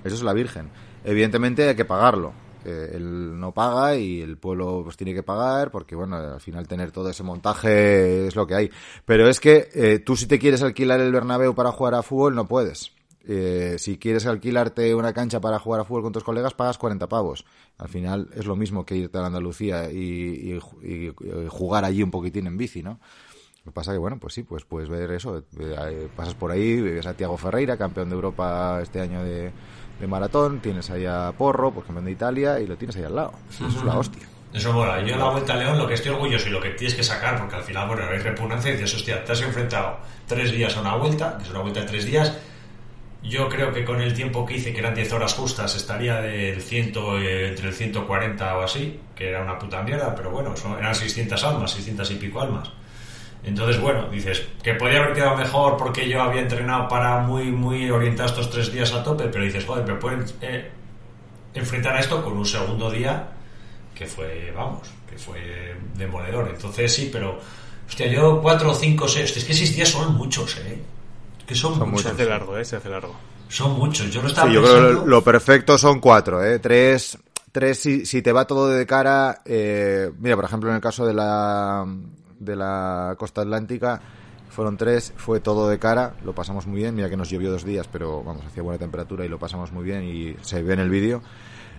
Eso es la Virgen. Evidentemente hay que pagarlo. Eh, él no paga y el pueblo pues tiene que pagar porque bueno al final tener todo ese montaje es lo que hay pero es que eh, tú si te quieres alquilar el Bernabéu para jugar a fútbol no puedes Eh, si quieres alquilarte una cancha para jugar a fútbol con tus colegas pagas 40 pavos al final es lo mismo que irte a Andalucía y, y ju- y- y jugar allí un poquitín en bici no lo que pasa que, bueno, pues sí, pues puedes ver eso. eh, eh, Pasas por ahí, ves a Tiago Ferreira, campeón de Europa este año de, de maratón, tienes ahí a Porro, pues campeón de Italia, y lo tienes ahí al lado. Eso es la hostia. Eso mola. Yo en la Vuelta a León lo que estoy orgulloso y lo que tienes que sacar, porque al final, bueno, hay repugnancia y dices, hostia, te has enfrentado tres días a una vuelta, que es una vuelta de tres días. Yo creo que con el tiempo que hice, que eran 10 horas justas, estaría del 100, eh, entre el 140 o así, que era una puta mierda, pero bueno, eran 600 almas, 600 y pico almas. Entonces, bueno, dices que podría haber quedado mejor porque yo había entrenado para muy, muy orientado estos tres días a tope, pero dices, joder, me pueden eh, enfrentar a esto con un segundo día que fue, vamos, que fue demoledor. Entonces sí, pero, hostia, yo cuatro, cinco, seis, es que seis días son muchos, ¿eh? Que son, Son muchos. Se hace largo, ¿eh? Se hace largo. Son muchos. Yo lo estaba Sí, yo creo pensando. que lo, lo perfecto son cuatro, ¿eh? Tres, tres si, si te va todo de cara. eh, mira, por ejemplo, en el caso de la, de la costa atlántica, fueron tres, fue todo de cara, lo pasamos muy bien. Mira que nos llovió dos días, pero vamos, hacía buena temperatura y lo pasamos muy bien y se ve en el vídeo.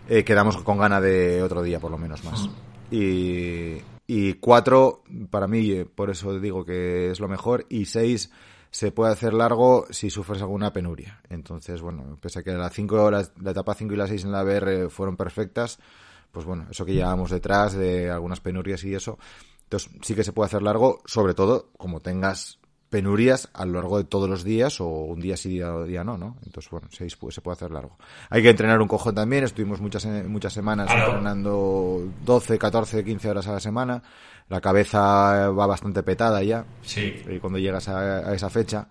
Eh, quedamos con gana de otro día, por lo menos más. Y, y cuatro, para mí, eh, por eso digo que es lo mejor. Y seis, se puede hacer largo si sufres alguna penuria. Entonces, bueno, pese a que las cinco, las- la etapa 5 y la 6 en la BR fueron perfectas, pues bueno, eso que llevábamos detrás de algunas penurias y eso. Entonces, sí que se puede hacer largo, sobre todo como tengas penurias a lo largo de todos los días o un día sí, día, día no, ¿no? Entonces, bueno, se, se puede hacer largo. Hay que entrenar un cojón también, estuvimos muchas, muchas semanas Claro. entrenando 12, 14, 15 horas a la semana. La cabeza va bastante petada ya Sí. eh, cuando llegas a, a esa fecha.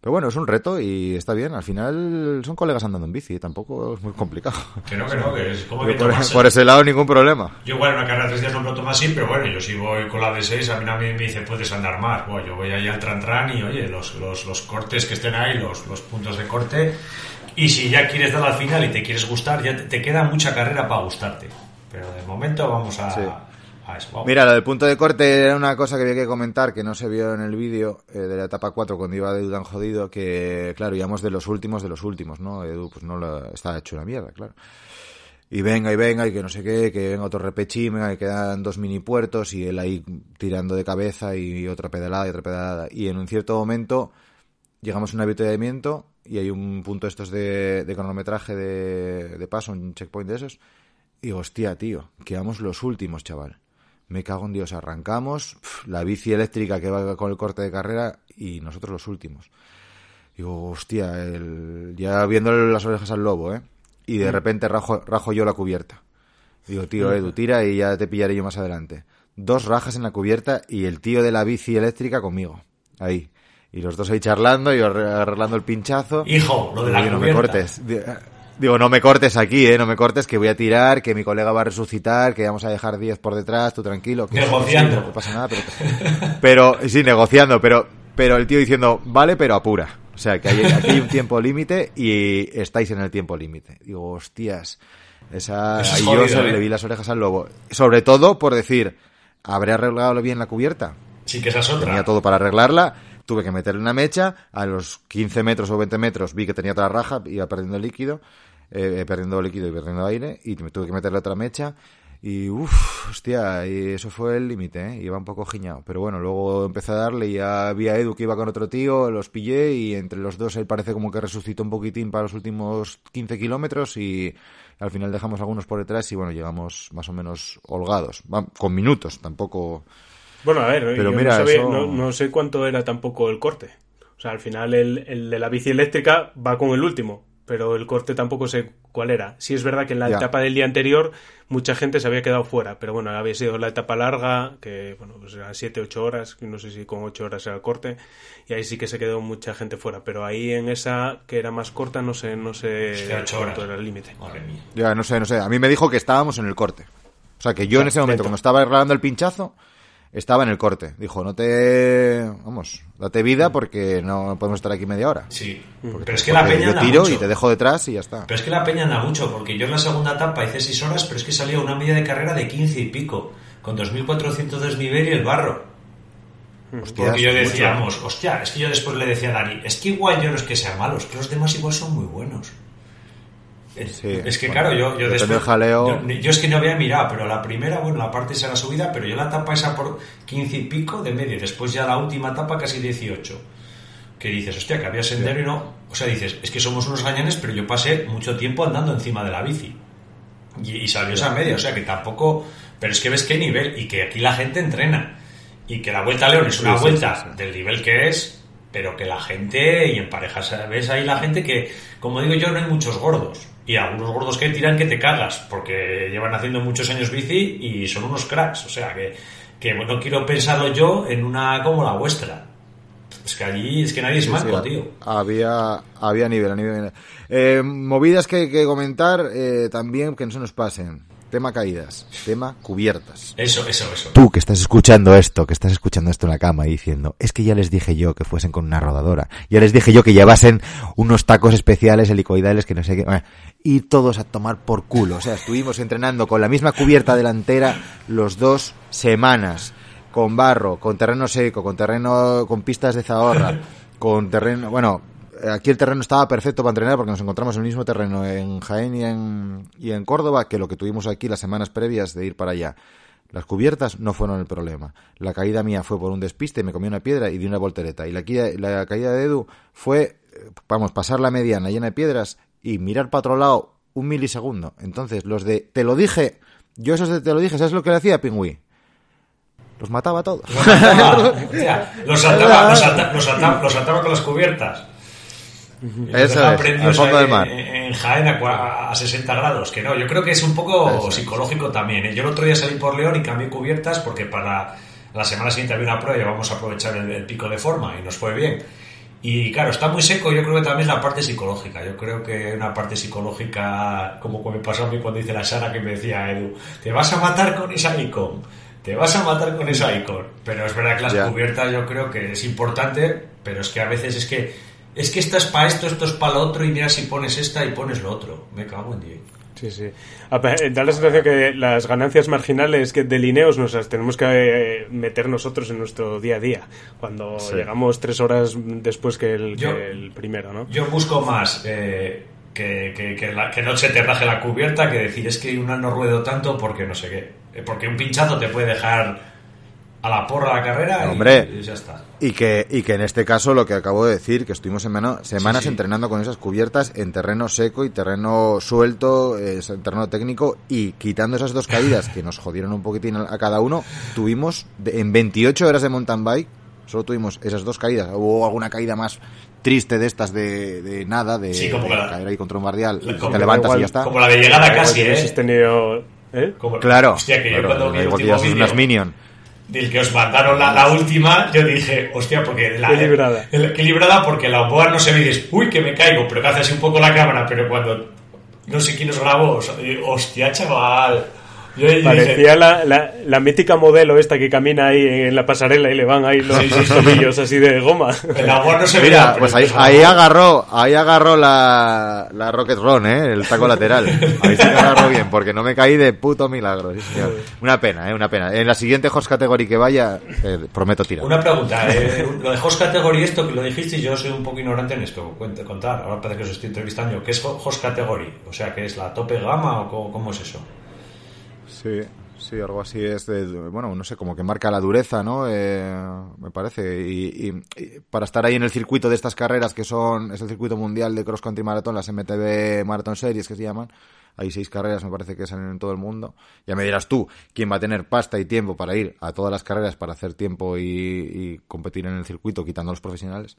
Pero bueno, es un reto y está bien. Al final son colegas andando en bici, tampoco es muy complicado. Que no, que no, que es como que por, por ese lado ningún problema. Yo igual una carrera de tres días no me lo tomo así, pero bueno, yo si voy con la de 6, a mí nadie me dice puedes andar más. Bueno, yo voy ahí al tran tran y oye, los, los, los cortes que estén ahí, los, los puntos de corte. Y si ya quieres dar al final y te quieres gustar, ya te, te queda mucha carrera para gustarte. Pero de momento vamos a, Sí. A eso. Vamos. Mira, lo del punto de corte era una cosa que había que comentar que no se vio en el vídeo eh, de la etapa 4 cuando iba de tan jodido que, claro, íbamos de los últimos de los últimos, ¿no? Edu pues no lo, estaba hecho una mierda, claro. Y venga, y venga, y que no sé qué, que venga otro repechín, venga, que quedan dos mini puertos y él ahí tirando de cabeza y otra pedalada y otra pedalada. Y en un cierto momento llegamos a un avituallamiento y hay un punto estos de, de cronometraje de, de paso, un checkpoint de esos. Y digo, hostia, tío, quedamos los últimos, chaval. Me cago en Dios, arrancamos, pf, la bici eléctrica que va con el corte de carrera y nosotros los últimos. Digo, hostia, el... ya viendo las orejas al lobo, ¿eh? Y de repente rajo, rajo yo la cubierta. Digo, tío, Edu, tira y ya te pillaré yo más adelante. Dos rajas en la cubierta y el tío de la bici eléctrica conmigo. Ahí. Y los dos ahí charlando y arre- arreglando el pinchazo. Hijo, lo de la Digo, no me cortes. Di- Digo, no me cortes aquí, eh, no me cortes, que voy a tirar, que mi colega va a resucitar, que vamos a dejar 10 por detrás, tú tranquilo. Que Negociando. no pasa nada, pero, pero, sí, negociando, pero, pero el tío diciendo, vale, pero apura. O sea, que hay, aquí hay un tiempo límite y estáis en el tiempo límite. Digo, hostias, esa, es ahí jodido, yo ¿eh? le vi las orejas al lobo. Sobre todo por decir, ¿habré arreglado bien la cubierta? Sí, que esa es otra. Tenía todo para arreglarla, tuve que meterle una mecha, a los 15 metros o 20 metros vi que tenía otra raja, iba perdiendo líquido, eh, perdiendo líquido y perdiendo aire, y me tuve que meterle otra mecha, y uff, hostia, y eso fue el límite, ¿eh? iba un poco giñado, pero bueno, luego empecé a darle y ya vi a Edu que iba con otro tío, los pillé y entre los dos él parece como que resucitó un poquitín para los últimos 15 kilómetros y al final dejamos algunos por detrás y bueno, llegamos más o menos holgados, con minutos, tampoco... Bueno, a ver, Pero yo mira, no, sabía- eso- no, no sé cuánto era tampoco el corte. O sea, al final el, el de la bici eléctrica va con el último, pero el corte tampoco sé cuál era. Sí es verdad que en la Ya. etapa del día anterior mucha gente se había quedado fuera, pero bueno, había sido la etapa larga, que bueno, pues era 7, 8 horas, no sé si con 8 horas era el corte, y ahí sí que se quedó mucha gente fuera, pero ahí en esa que era más corta no sé, no sé cuánto horas. era el límite. Ya, no sé, no sé. A mí me dijo que estábamos en el corte. O sea, que yo en ese momento, dentro. cuando estaba arreglando el pinchazo, estaba en el corte. Dijo, no te... Vamos, date vida porque no podemos estar aquí media hora. Sí. Porque- Pero es que la peña Yo tiro mucho. y te dejo detrás y ya está. Pero es que la peña anda mucho, porque yo en la segunda etapa hice 6 horas, pero es que salía una media de carrera de 15 y pico, con 2.400 de desnivel y el barro. Hostias, Porque yo decíamos, hostia, es que yo después le decía a Dani, es que igual yo no es que sean malos, que los demás igual son muy buenos. Es, Sí, es que bueno, claro, yo, yo después... jaleo. Yo, yo es que no había mirado, pero la primera, bueno, la parte esa la subida, pero yo la etapa esa por 15 y pico de media, y después ya la última etapa casi 18. Que dices, hostia, que había sendero y no... O sea, dices, es que somos unos gañanes, pero yo pasé mucho tiempo andando encima de la bici. Y, y salió esa media, o sea que tampoco. Pero es que ves qué nivel y que aquí la gente entrena. Y que la Vuelta a León es una vuelta del nivel que es, pero que la gente, y en parejas, ves ahí la gente que, como digo yo, no hay muchos gordos. Y algunos gordos que tiran que te cagas, porque llevan haciendo muchos años bici y son unos cracks. O sea que, que no quiero pensarlo yo en una como la vuestra. Es que allí es que nadie es Sí, manco, sí, tío. Había, había nivel, a nivel. Eh, movidas que que comentar eh, también que no se nos pasen. Tema caídas, tema cubiertas. Eso, eso, eso. Tú que estás escuchando esto, que estás escuchando esto en la cama y diciendo, es que ya les dije yo que fuesen con una rodadora, ya les dije yo que llevasen unos tacos especiales helicoidales que no sé qué, Bueno, y todos a tomar por culo. O sea, estuvimos entrenando con la misma cubierta delantera los dos semanas, con barro, con terreno seco, con terreno, con pistas de zahorra, con terreno, bueno, aquí el terreno estaba perfecto para entrenar porque nos encontramos en el mismo terreno en Jaén y en, y en Córdoba que lo que tuvimos aquí las semanas previas de ir para allá. Las cubiertas no fueron el problema. La caída mía fue por un despiste, me comí una piedra y di una voltereta. Y la, caída- la caída de Edu fue, eh, vamos, pasar la mediana llena de piedras y mirar para otro lado un milisegundo. Entonces, los de te lo dije, yo esos de te lo dije, ¿sabes lo que le hacía a Pingüí? los mataba a todos. Los saltaba, los saltaba, los salta- los saltaba- los saltaba con las cubiertas. Eso prendidos al fondo del mar. En, en Jaén a, a 60 grados, que no, yo creo que es un poco Eso es. psicológico también. ¿eh? Yo el otro día salí por León y cambié cubiertas porque para la semana siguiente había una prueba y vamos a aprovechar el, el pico de forma y nos fue bien. Y claro, está muy seco, yo creo que también es la parte psicológica. Yo creo que una parte psicológica, como me pasó a mí cuando dice la Sara que me decía Edu, te vas a matar con esa icon, te vas a matar con esa icon. Pero es verdad que las Ya. cubiertas yo creo que es importante, pero es que a veces es que es que esta es para esto, esto es para lo otro, y mira si pones esta y pones lo otro. Me cago en 10. Sí, sí. Pe- Da la sensación que las ganancias marginales que de Lineos nos las tenemos que eh, meter nosotros en nuestro día a día, cuando Sí. llegamos tres horas después que el, Yo- que el primero, ¿no? Yo busco más eh, que, que, que la- que no se te raje la cubierta que decir es que una no ruedo tanto porque no sé qué. Eh, Porque un pinchazo te puede dejar a la porra la carrera y- Hombre. y, ya está. Y que, y que en este caso lo que acabo de decir, que estuvimos semana- semanas Sí, sí. entrenando con esas cubiertas en terreno seco y terreno suelto, eh, en terreno técnico, y quitando esas dos caídas que nos jodieron un poquitín a cada uno, tuvimos de- en 28 horas de mountain bike, solo tuvimos esas dos caídas. Hubo alguna caída más triste de estas de, de nada, de, Sí, como de la- caer ahí contra un bardial, la- y como te levantas igual- y ya está. Como la de llegada casi, ¿eh? tenido... ¿eh? Como- Claro, Hostia, que yo claro, cuando vi el último son vídeo unas minion. Del que os mandaron la, la última, yo dije, hostia, porque la, Qué librada. el- qué librada porque la boa no se ve y dices, uy, que me caigo, pero que hace así un poco la cámara, pero cuando no sé quién os grabó, os- eh, hostia, chaval. Yo Parecía la, la, la mítica modelo esta que camina ahí en la pasarela y le van ahí los, tobillos así de goma. el amor no se. Mira, pues ahí, ahí agarró, ahí agarró la, la Rocket Run, ¿eh? El taco lateral. Ahí sí que agarró bien, porque no me caí de puto milagro. sí. Una pena, ¿eh? Una pena. En la siguiente Horse Category que vaya, eh, prometo tirar. Una pregunta, eh, lo de host category, esto que lo dijiste, yo soy un poco ignorante en esto, cuente, contar, ahora parece que os estoy entrevistando, ¿qué es ho- host category? O sea, ¿qué es la tope gama o cómo, cómo es eso? Sí, sí, algo así es de, bueno, no sé, como que marca la dureza, ¿no? Eh, me parece. Y, y- y para estar ahí en el circuito de estas carreras que son, es el circuito mundial de cross country maratón, las MTB Marathon Series que se llaman. Hay seis carreras, me parece que salen en todo el mundo. Ya me dirás tú, quién va a tener pasta y tiempo para ir a todas las carreras para hacer tiempo y, y competir en el circuito, quitando a los profesionales.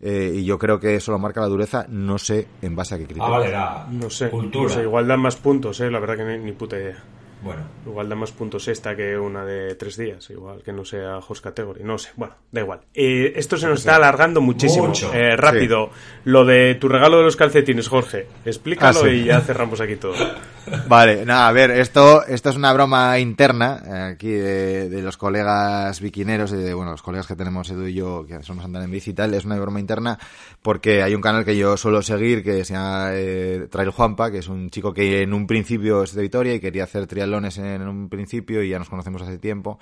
Eh, y yo creo que eso lo marca la dureza, no sé en base a qué criterio. Ah, vale, era No sé, cultura. no sé, igual dan más puntos, ¿eh? La verdad que ni, ni puta idea. Bueno, Igual da más puntos esta que una de tres días, igual que no sea host category, no sé, bueno, da igual. Eh, esto se nos está alargando muchísimo. Eh, rápido, lo de tu regalo de los calcetines, Jorge, explícalo Ah, sí. y ya cerramos aquí todo. Vale, nada, a ver, esto, esto es una broma interna eh, aquí de, de los colegas biquineros, y de, bueno, los colegas que tenemos Edu y yo, que somos andar en bici y tal, es una broma interna porque hay un canal que yo suelo seguir que se llama eh, Trail Juanpa, que es un chico que en un principio es de Vitoria y quería hacer triatlones en un principio y ya nos conocemos hace tiempo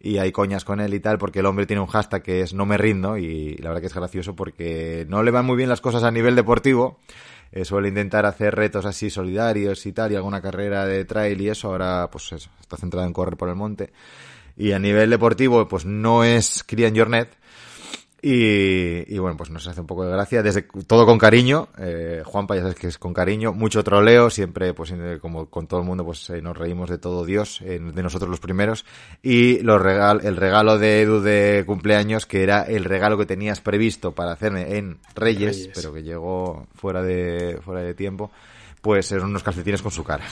y hay coñas con él y tal porque el hombre tiene un hashtag que es no me rindo y la verdad que es gracioso porque no le van muy bien las cosas a nivel deportivo eh, suele intentar hacer retos así solidarios y tal, y alguna carrera de trail y eso, ahora pues eso, está centrado en correr por el monte. Y a nivel deportivo, pues no es Crian Jornet. Y, y bueno, pues nos hace un poco de gracia, desde todo con cariño, eh, Juanpa ya sabes que es con cariño, mucho troleo, siempre pues como con todo el mundo pues eh, nos reímos de todo Dios, eh, de nosotros los primeros, y los regal el regalo de Edu de cumpleaños, que era el regalo que tenías previsto para hacerme en Reyes, Reyes. pero que llegó fuera de, fuera de tiempo, pues eran unos calcetines con su cara.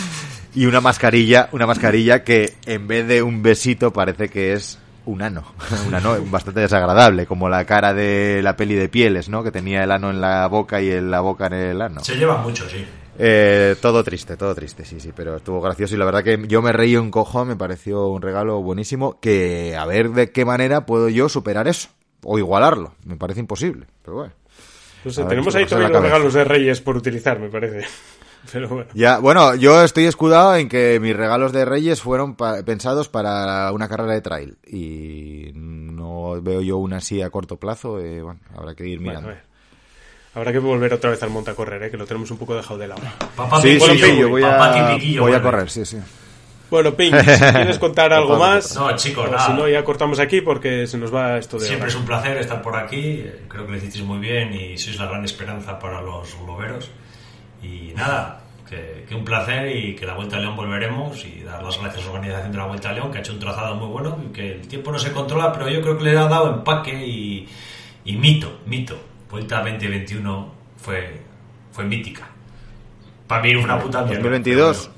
y una mascarilla, una mascarilla que en vez de un besito parece que es un ano, un ano bastante desagradable, como la cara de la peli de pieles, ¿no? Que tenía el ano en la boca y la boca en el ano. se lleva mucho, sí. Eh, todo triste, todo triste, sí, sí, pero estuvo gracioso y la verdad que yo me reí un cojón, me pareció un regalo buenísimo, que a ver de qué manera puedo yo superar eso, o igualarlo, me parece imposible, pero bueno. No sé, tenemos ahí todavía la los regalos de Reyes por utilizar, me parece. Pero bueno. Ya, bueno, yo estoy escudado en que mis regalos de Reyes fueron pa- pensados para una carrera de trail y no veo yo una así a corto plazo, eh, bueno, habrá que ir mirando. Habrá que volver otra vez al monte a correr, ¿eh? que lo tenemos un poco dejado de lado. Papá sí, sí, sí, yo voy papá a, voy correr, sí, sí. Bueno, Pink, si quieres contar algo más, No, chicos, nada. si no ya cortamos aquí porque se nos va esto de Siempre hora. es un placer estar por aquí. Creo que lo hicisteis muy bien y sois la gran esperanza para los globeros. Y nada, que, que un placer y que la Vuelta a León volveremos y dar las gracias a la organización de la Vuelta a León que ha hecho un trazado muy bueno y que el tiempo no se controla, pero yo creo que le ha dado empaque y, y mito, mito. Vuelta 2021 fue, fue mítica. Para mí una puta mierda. 2022,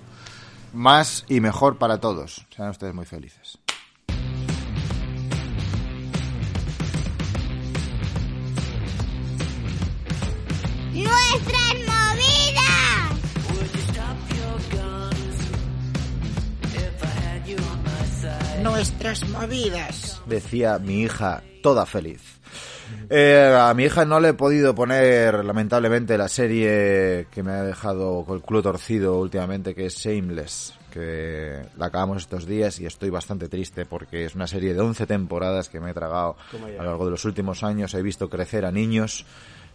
más y mejor para todos. Sean ustedes muy felices. ¡Nuestras Nuestras movidas. Decía mi hija, toda feliz. Eh, a mi hija no le he podido poner, lamentablemente, la serie que me ha dejado con el culo torcido últimamente, que es Shameless, que la acabamos estos días y estoy bastante triste porque es una serie de 11 temporadas que me he tragado a lo largo de los últimos años. He visto crecer a niños,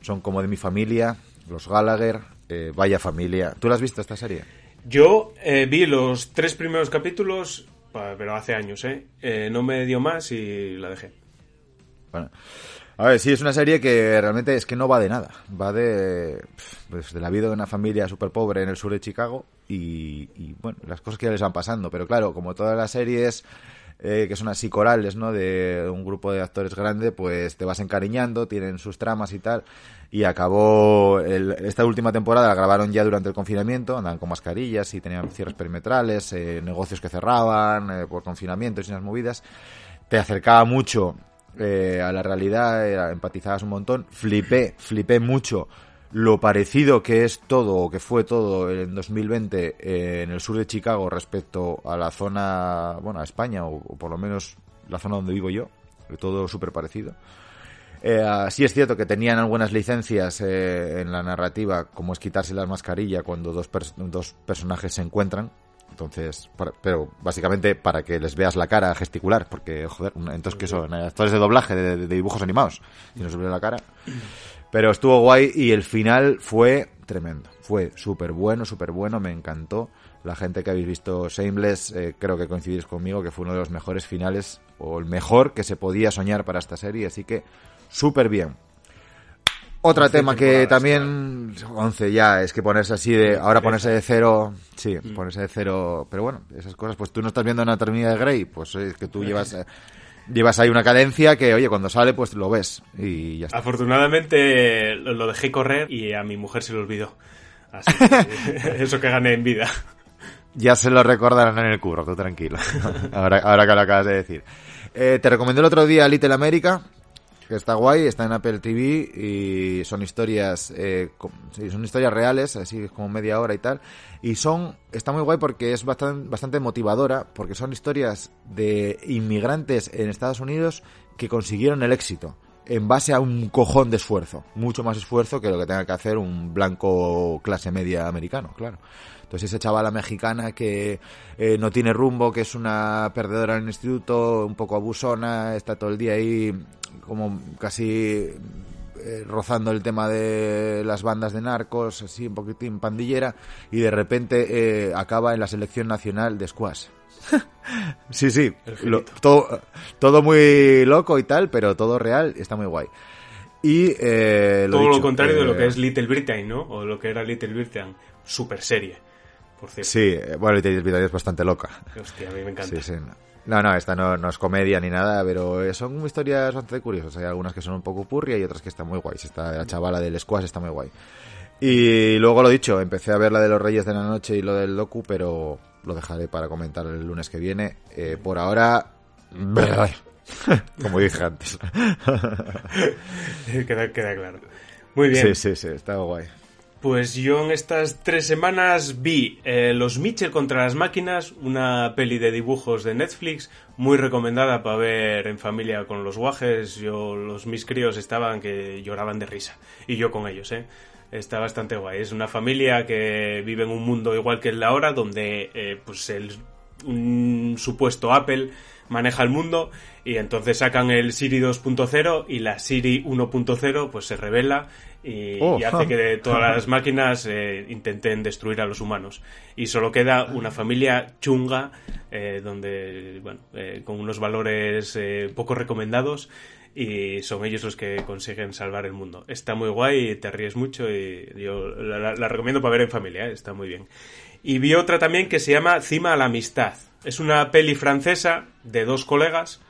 son como de mi familia, los Gallagher, eh, vaya familia. ¿Tú la has visto esta serie? Yo eh, vi los tres primeros capítulos, pero hace años, ¿eh? Eh, No me dio más y la dejé. Bueno, a ver, sí, es una serie que realmente es que no va de nada. Va de, pues, la vida de una familia súper pobre en el sur de Chicago y, y, bueno, las cosas que ya les van pasando. Pero claro, como todas las series eh, que son así corales, ¿no? De un grupo de actores grande, pues te vas encariñando, tienen sus tramas y tal. Y acabó esta última temporada, la grabaron ya durante el confinamiento, andaban con mascarillas y tenían cierres perimetrales, eh, negocios que cerraban eh, por confinamiento y unas movidas te acercaba mucho a la realidad, empatizabas un montón. Flipé, flipé mucho lo parecido que es todo, o que fue todo en 2020 eh, en el sur de Chicago respecto a la zona, bueno, a España, o, o por lo menos la zona donde vivo yo, todo súper parecido. Eh, sí es cierto que tenían algunas licencias eh, en la narrativa, como es quitarse la mascarilla cuando dos, dos personajes se encuentran. Entonces, para- pero básicamente para que les veas la cara gesticular, porque, joder, entonces que son actores de doblaje, de, de dibujos animados, y no se ve la cara. Pero estuvo guay y el final fue tremendo. Fue súper bueno, súper bueno, me encantó. La gente que habéis visto Shameless, eh, creo que coincidís conmigo que fue uno de los mejores finales, o el mejor que se podía soñar para esta serie, así que súper bien. Otro tema que también... 11 ya, es que ponerse así de... Ahora ponerse de cero... Sí, Mm. ponerse de cero... Pero bueno, esas cosas, pues tú no estás viendo Anatomía de Grey, pues es que tú llevas... Llevas ahí una cadencia que, oye, cuando sale, pues lo ves y ya está. Afortunadamente lo lo dejé correr y a mi mujer se le olvidó. Así que eso que gané en vida. Ya se lo recordarán en el curro, tú tranquilo. ahora, ahora que lo acabas de decir. Eh, te recomendé el otro día Little America, que está guay, está en Apple TV y son historias, eh, son historias reales, así como media hora y tal. Y son, está muy guay porque es bastante, bastante motivadora, porque son historias de inmigrantes en Estados Unidos que consiguieron el éxito en base a un cojón de esfuerzo, mucho más esfuerzo que lo que tenga que hacer un blanco clase media americano, claro. Entonces esa chavala mexicana que eh, no tiene rumbo, que es una perdedora en el instituto, un poco abusona, está todo el día ahí como casi eh, rozando el tema de las bandas de narcos, así un poquitín pandillera, y de repente eh, acaba en la selección nacional de squash. sí, sí, lo- todo, todo muy loco y tal, pero todo real, está muy guay. Y eh, lo Todo lo contrario de lo eh, que es Little Britain, ¿no? O lo que era Little Britain. Super serie, por cierto. Sí, eh, bueno, Little Britain es bastante loca. Hostia, a mí me encanta. Sí, sí. No, no, esta no, no es comedia ni nada, pero son historias bastante curiosas. Hay algunas que son un poco purria y otras que están muy guays. Esta de la chavala del squash está muy guay. Y luego lo dicho, empecé a ver la de los Reyes de la Noche y lo del docu, pero lo dejaré para comentar el lunes que viene. Eh, por ahora, como dije antes. queda, queda claro. Muy bien. Sí, sí, sí, está guay. Pues yo en estas tres semanas vi eh, Los Mitchell contra las máquinas, una peli de dibujos de Netflix, muy recomendada para ver en familia con los guajes. Yo, los mis críos estaban que lloraban de risa. Y yo con ellos, ¿eh? Está bastante guay. Es una familia que vive en un mundo igual que el de ahora, donde eh, pues el, un supuesto Apple maneja el mundo y entonces sacan el Siri 2.0 y la Siri 1.0 pues se revela y, Oh. y hace que todas las máquinas eh, intenten destruir a los humanos y solo queda una familia chunga eh, donde bueno eh, con unos valores eh, poco recomendados y son ellos los que consiguen salvar el mundo. Está muy guay, te ríes mucho y yo la, la- la recomiendo para ver en familia, ¿eh? está muy bien. Y vi otra también que se llama Cima a la Amistad. Es una peli francesa de dos colegas,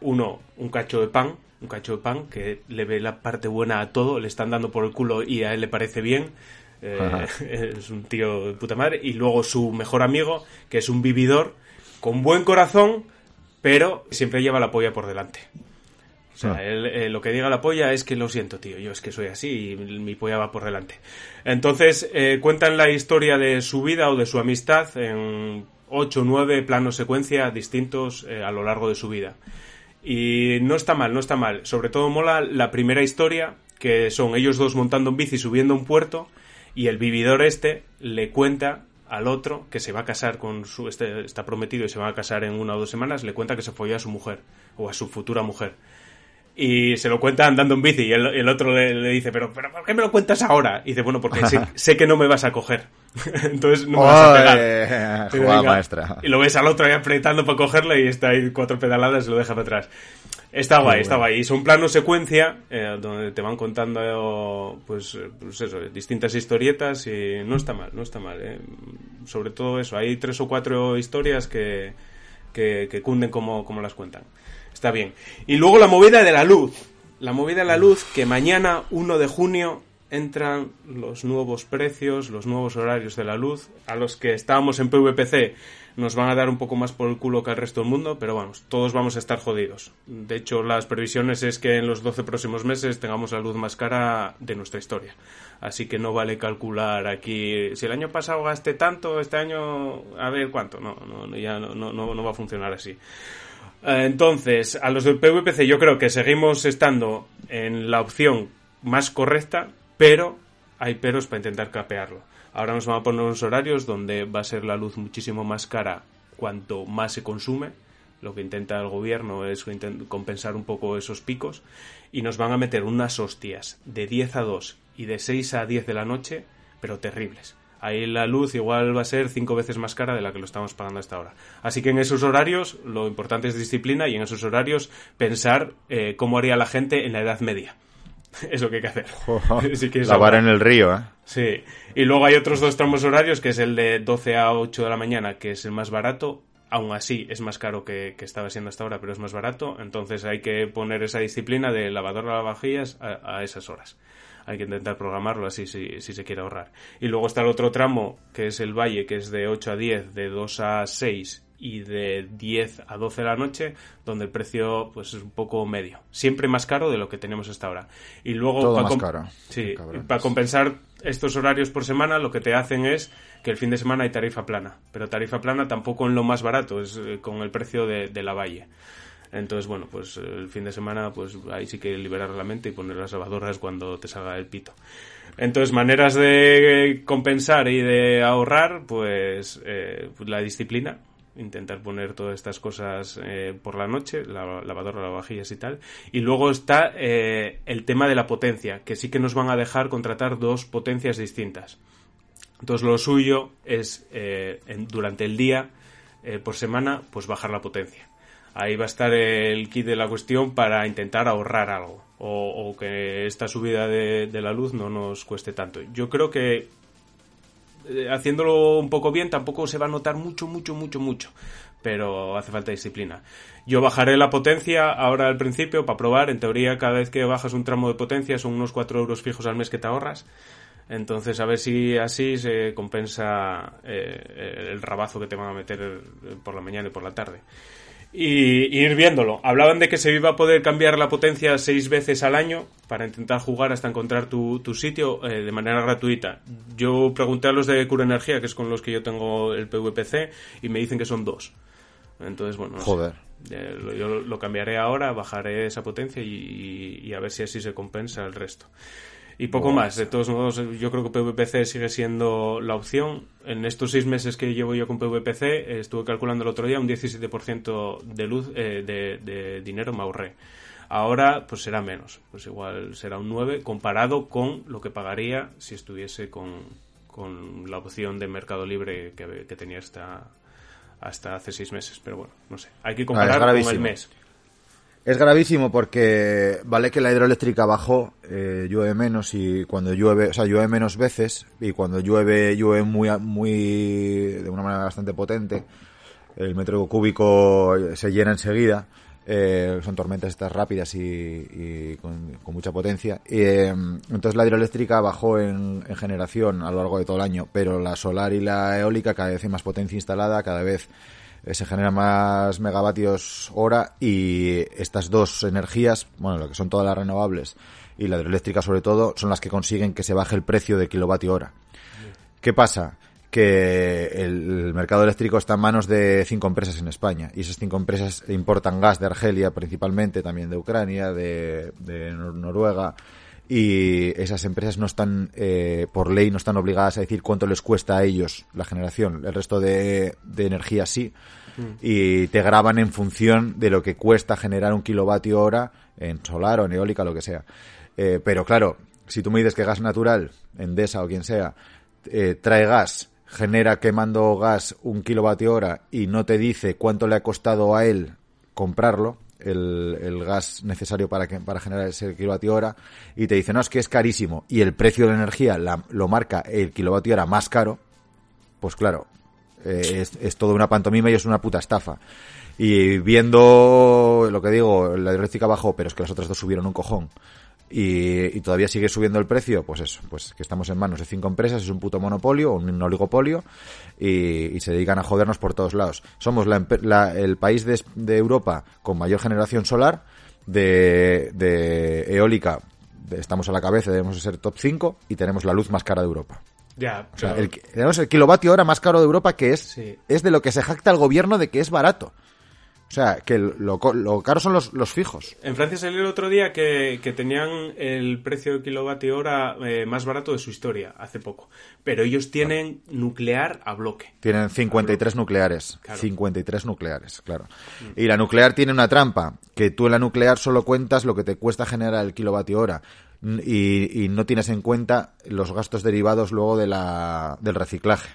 uno un cacho de pan, un cacho de pan que le ve la parte buena a todo, le están dando por el culo y a él le parece bien. Eh, es un tío de puta madre. Y luego su mejor amigo, que es un vividor con buen corazón, pero siempre lleva la polla por delante. O sea, Ah. él, eh, lo que diga la polla es que lo siento, tío, yo es que soy así y mi polla va por delante. Entonces, eh, cuentan la historia de su vida o de su amistad en 8 o 9 planos secuencia distintos a lo largo de su vida. Y no está mal, no está mal. Sobre todo mola la primera historia, que son ellos dos montando en bici subiendo a un puerto y el vividor este le cuenta al otro que se va a casar con su este está prometido y se va a casar en una o dos semanas, le cuenta que se folló a su mujer o a su futura mujer. Y se lo cuenta andando en bici y el, el otro le, le dice, pero, pero ¿por qué me lo cuentas ahora? Y dice, bueno, porque sé, sé que no me vas a coger. Entonces no me vas a pegar. Venga, maestra. Y lo ves al otro ahí apretando para cogerle y está ahí cuatro pedaladas y lo deja para atrás. Está guay, está guay. Y son planos secuencia eh, donde te van contando pues, eh, pues eso, distintas historietas y no está mal, no está mal. eh. Sobre todo eso, hay tres o cuatro historias que, que, que cunden como, como las cuentan. Está bien. Y luego la movida de la luz. La movida de la luz que mañana, 1 de junio, entran los nuevos precios, los nuevos horarios de la luz, a los que estábamos en PVPC nos van a dar un poco más por el culo que al resto del mundo, pero vamos, todos vamos a estar jodidos. De hecho, las previsiones es que en los 12 próximos meses tengamos la luz más cara de nuestra historia. Así que no vale calcular aquí, si el año pasado gasté tanto, este año a ver cuánto. No, no ya no, no, no, no va a funcionar así. Eh, Entonces, a los del PVPC yo creo que seguimos estando en la opción más correcta, pero hay peros para intentar capearlo. Ahora nos van a poner unos horarios donde va a ser la luz muchísimo más cara cuanto más se consume. Lo que intenta el gobierno es compensar un poco esos picos. Y nos van a meter unas hostias de 10 a 2 y de 6 a 10 de la noche, pero terribles. Ahí la luz igual va a ser cinco veces más cara de la que lo estamos pagando hasta ahora. Así que en esos horarios lo importante es disciplina y en esos horarios pensar eh, cómo haría la gente en la Edad Media. Es lo que hay que hacer. Si Lavar en el río, ¿eh? Sí. Y luego hay otros dos tramos horarios, que es el de 12 a 8 de la mañana, que es el más barato. Aún así, es más caro que, que estaba siendo hasta ahora, pero es más barato. Entonces hay que poner esa disciplina de lavador a lavavajillas a, a esas horas. Hay que intentar programarlo así si, si se quiere ahorrar. Y luego está el otro tramo, que es el valle, que es de 8 a 10, de 2 a 6 y de 10 a 12 de la noche, donde el precio pues es un poco medio. Siempre más caro de lo que tenemos hasta ahora. Y luego Todo pa más com- caro. Sí, Cabrones. para compensar estos horarios por semana, lo que te hacen es que el fin de semana hay tarifa plana. Pero tarifa plana tampoco en lo más barato, es eh, con el precio de, de la valle. Entonces, bueno, pues eh, el fin de semana, pues ahí sí que liberar la mente y poner las lavadoras cuando te salga el pito. Entonces, maneras de compensar y de ahorrar, pues, eh, pues la disciplina, intentar poner todas estas cosas eh, por la noche, la lavadora, lavavajillas y tal. Y luego está eh, el tema de la potencia, que sí que nos van a dejar contratar dos potencias distintas. Entonces lo suyo es en- durante el día, por semana, pues bajar la potencia. Ahí va a estar el kit de la cuestión para intentar ahorrar algo o, o que esta subida de, de la luz no nos cueste tanto. Yo creo que eh, haciéndolo un poco bien tampoco se va a notar mucho, mucho, mucho, mucho. Pero hace falta disciplina. Yo bajaré la potencia ahora al principio para probar. En teoría, cada vez que bajas un tramo de potencia son unos 4 euros fijos al mes que te ahorras. Entonces, a ver si así se compensa eh, el rabazo que te van a meter eh, por la mañana y por la tarde. Y, ir viéndolo. Hablaban de que se iba a poder cambiar la potencia seis veces al año para intentar jugar hasta encontrar tu, tu sitio eh, de manera gratuita. Yo pregunté a los de Cura Energía, que es con los que yo tengo el PVPC, y me dicen que son dos. Entonces, bueno, no. Joder. Yo lo cambiaré ahora, bajaré esa potencia y, y a ver si así se compensa el resto. Y poco más. De todos modos, yo creo que PVPC sigue siendo la opción. En estos seis meses que llevo yo con PVPC, eh, estuve calculando el otro día un 17% de luz, eh, de, de dinero me ahorré. Ahora, pues será menos. Pues igual será un 9 comparado con lo que pagaría si estuviese con, con la opción de Mercado Libre que, que tenía hasta, hasta hace seis meses. Pero bueno, no sé. Hay que Ah, comparar con el mes. Es gravísimo porque vale que la hidroeléctrica bajó, eh, llueve menos y cuando llueve, o sea, llueve menos veces y cuando llueve, llueve muy, muy, de una manera bastante potente. El metro cúbico se llena enseguida. eh, son tormentas estas rápidas y, y con, con mucha potencia. Eh, entonces la hidroeléctrica bajó en, en generación a lo largo de todo el año, pero la solar y la eólica cada vez hay más potencia instalada, cada vez eh, se generan más megavatios hora y estas dos energías, bueno, lo que son todas las renovables y la hidroeléctrica sobre todo, son las que consiguen que se baje el precio de kilovatio hora. ¿Qué pasa? Que el, mercado eléctrico está en manos de cinco empresas en España y esas cinco empresas importan gas de Argelia principalmente, también de Ucrania, de, de Nor- Noruega y esas empresas no están, eh, por ley, no están obligadas a decir cuánto les cuesta a ellos la generación. El resto de, de energía sí. Y te graban en función de lo que cuesta generar un kilovatio hora en solar o en eólica, lo que sea. Eh, pero claro, si tú me dices que gas natural, Endesa o quien sea, eh, trae gas, genera quemando gas un kilovatio hora y no te dice cuánto le ha costado a él comprarlo, el, gas necesario para, que, para generar ese kilovatio hora, y te dice, no, que es carísimo, y el precio de la energía la- lo marca el kilovatio hora más caro, pues claro, eh, es, es toda una pantomima y es una puta estafa. Y viendo lo que digo, la hidroeléctrica bajó, pero es que las otras dos subieron un cojón. Y, y todavía sigue subiendo el precio, pues eso, pues que estamos en manos de cinco empresas, es un puto monopolio, un oligopolio, y, y se dedican a jodernos por todos lados. Somos la la- el país de, de Europa con mayor generación solar, de, de eólica, estamos a la cabeza, debemos ser top 5, y tenemos la luz más cara de Europa. Ya, O sea, pero- el, tenemos el kilovatio hora más caro de Europa que es, Sí. es de lo que se jacta el gobierno de que es barato. O sea, que lo, lo caro son los, los fijos. En Francia salió el otro día que, que tenían el precio de kilovatio hora eh, más barato de su historia hace poco. Pero ellos tienen nuclear a bloque. Tienen 53 nucleares. Claro. 53 nucleares, claro. Y la nuclear tiene una trampa, que tú en la nuclear solo cuentas lo que te cuesta generar el kilovatio hora. Y, y no tienes en cuenta los gastos derivados luego de la, del reciclaje.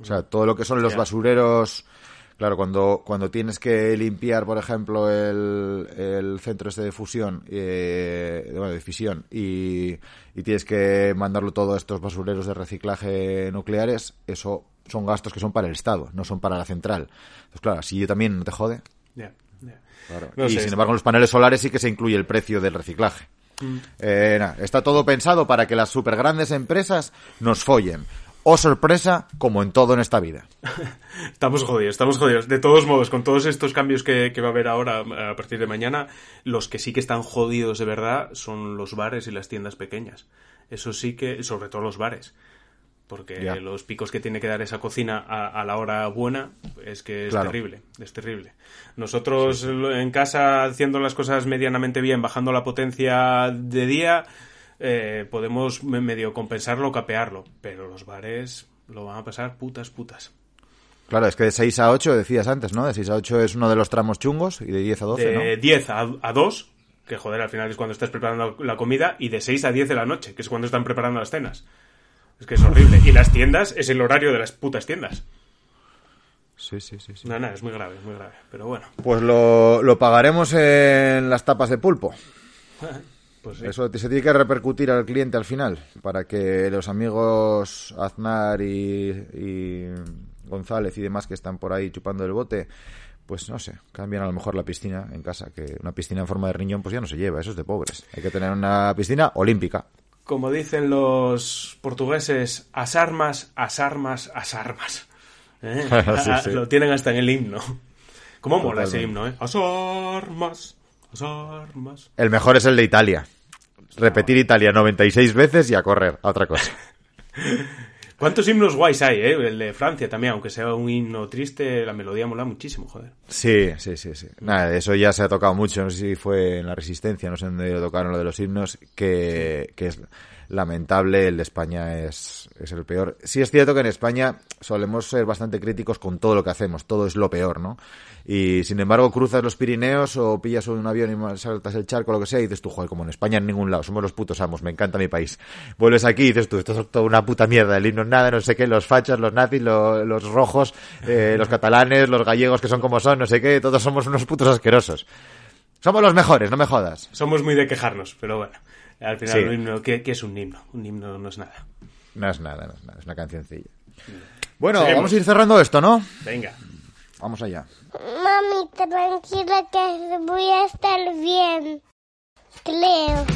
O sea, todo lo que son los basureros... Claro, cuando, cuando tienes que limpiar, por ejemplo, el, el centro este de fusión, eh, bueno, de fisión, y, y tienes que mandarlo todo a estos basureros de reciclaje nucleares, eso son gastos que son para el Estado, no son para la central. Entonces, claro, si yo también no te jode. Claro. No y sin embargo, en los paneles solares sí que se incluye el precio del reciclaje. Eh, nada, está todo pensado para que las super grandes empresas nos follen. O sorpresa, como en todo en esta vida. Estamos jodidos, estamos jodidos. De todos modos, con todos estos cambios que, que va a haber ahora a partir de mañana, los que sí que están jodidos de verdad son los bares y las tiendas pequeñas. Eso sí que, sobre todo los bares. Porque los picos que tiene que dar esa cocina a, a la hora buena es que es Claro. terrible, es terrible. Nosotros en casa haciendo las cosas medianamente bien, bajando la potencia de día, eh, podemos me- medio compensarlo o capearlo. Pero los bares lo van a pasar putas putas. Claro, es que de 6 a 8 decías antes, ¿no? De 6 a 8 es uno de los tramos chungos y de 10 a 12, de ¿no? 10 a, a 2, que joder, al final es cuando estás preparando la comida, y de 6 a 10 de la noche, que es cuando están preparando las cenas. Es que es horrible. Y las tiendas es el horario de las putas tiendas. Sí, sí, sí. sí. No, no, es muy grave, es muy grave. Pero bueno, Pues lo, lo pagaremos en las tapas de pulpo. pues sí. Eso se tiene que repercutir al cliente al final, para que los amigos Aznar y, y González y demás que están por ahí chupando el bote, pues no sé, cambien a lo mejor la piscina en casa, que una piscina en forma de riñón pues ya no se lleva, eso es de pobres. Hay que tener una piscina olímpica. Como dicen los portugueses, as armas, as armas, as armas. ¿Eh? Sí, sí. Lo tienen hasta en el himno. ¿Cómo mola ese Totalmente. himno, eh? As armas, armas. El mejor es el de Italia. Repetir Italia 96 veces y a correr, a otra cosa. ¿Cuántos himnos guays hay, eh? El de Francia también, aunque sea un himno triste, la melodía mola muchísimo, joder. Sí, sí, sí, sí. Nada, eso ya se ha tocado mucho, no sé si fue en la Resistencia, no sé dónde lo tocaron lo de los himnos, que, que es lamentable, el de España es, es el peor. Sí es cierto que en España solemos ser bastante críticos con todo lo que hacemos, todo es lo peor, ¿no? Y sin embargo cruzas los Pirineos o pillas un avión y saltas el charco o lo que sea y dices tú, joder, como en España en ningún lado, somos los putos amos, me encanta mi país. Vuelves aquí y dices tú, esto es toda una puta mierda, el himno es nada, no sé qué, los fachas, los nazis, lo- los rojos, eh, los catalanes, los gallegos que son como son, no sé qué, todos somos unos putos asquerosos. Somos los mejores, no me jodas. Somos muy de quejarnos, pero bueno. Al final, Sí. un himno, ¿qué, qué es un himno? Un himno no es nada. No es nada, no es nada, es una cancioncilla. Bueno, Seguimos. vamos a ir cerrando esto, ¿no? Venga. Vamos allá. Mami, tranquila que voy a estar bien. Creo.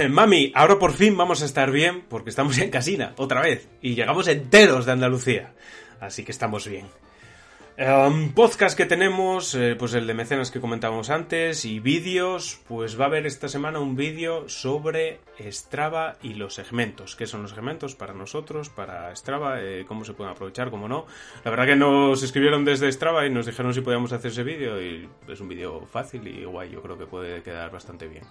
Eh, Mami, ahora por fin vamos a estar bien porque estamos en casina, otra vez. Y llegamos enteros de Andalucía. Así que estamos bien. Um, podcast que tenemos, eh, pues el de mecenas que comentábamos antes y vídeos, pues va a haber esta semana un vídeo sobre Strava y los segmentos. ¿Qué son los segmentos para nosotros, para Strava? eh, ¿Cómo se pueden aprovechar, cómo no? La verdad que nos escribieron desde Strava y nos dijeron si podíamos hacer ese vídeo y es un vídeo fácil y guay, yo creo que puede quedar bastante bien.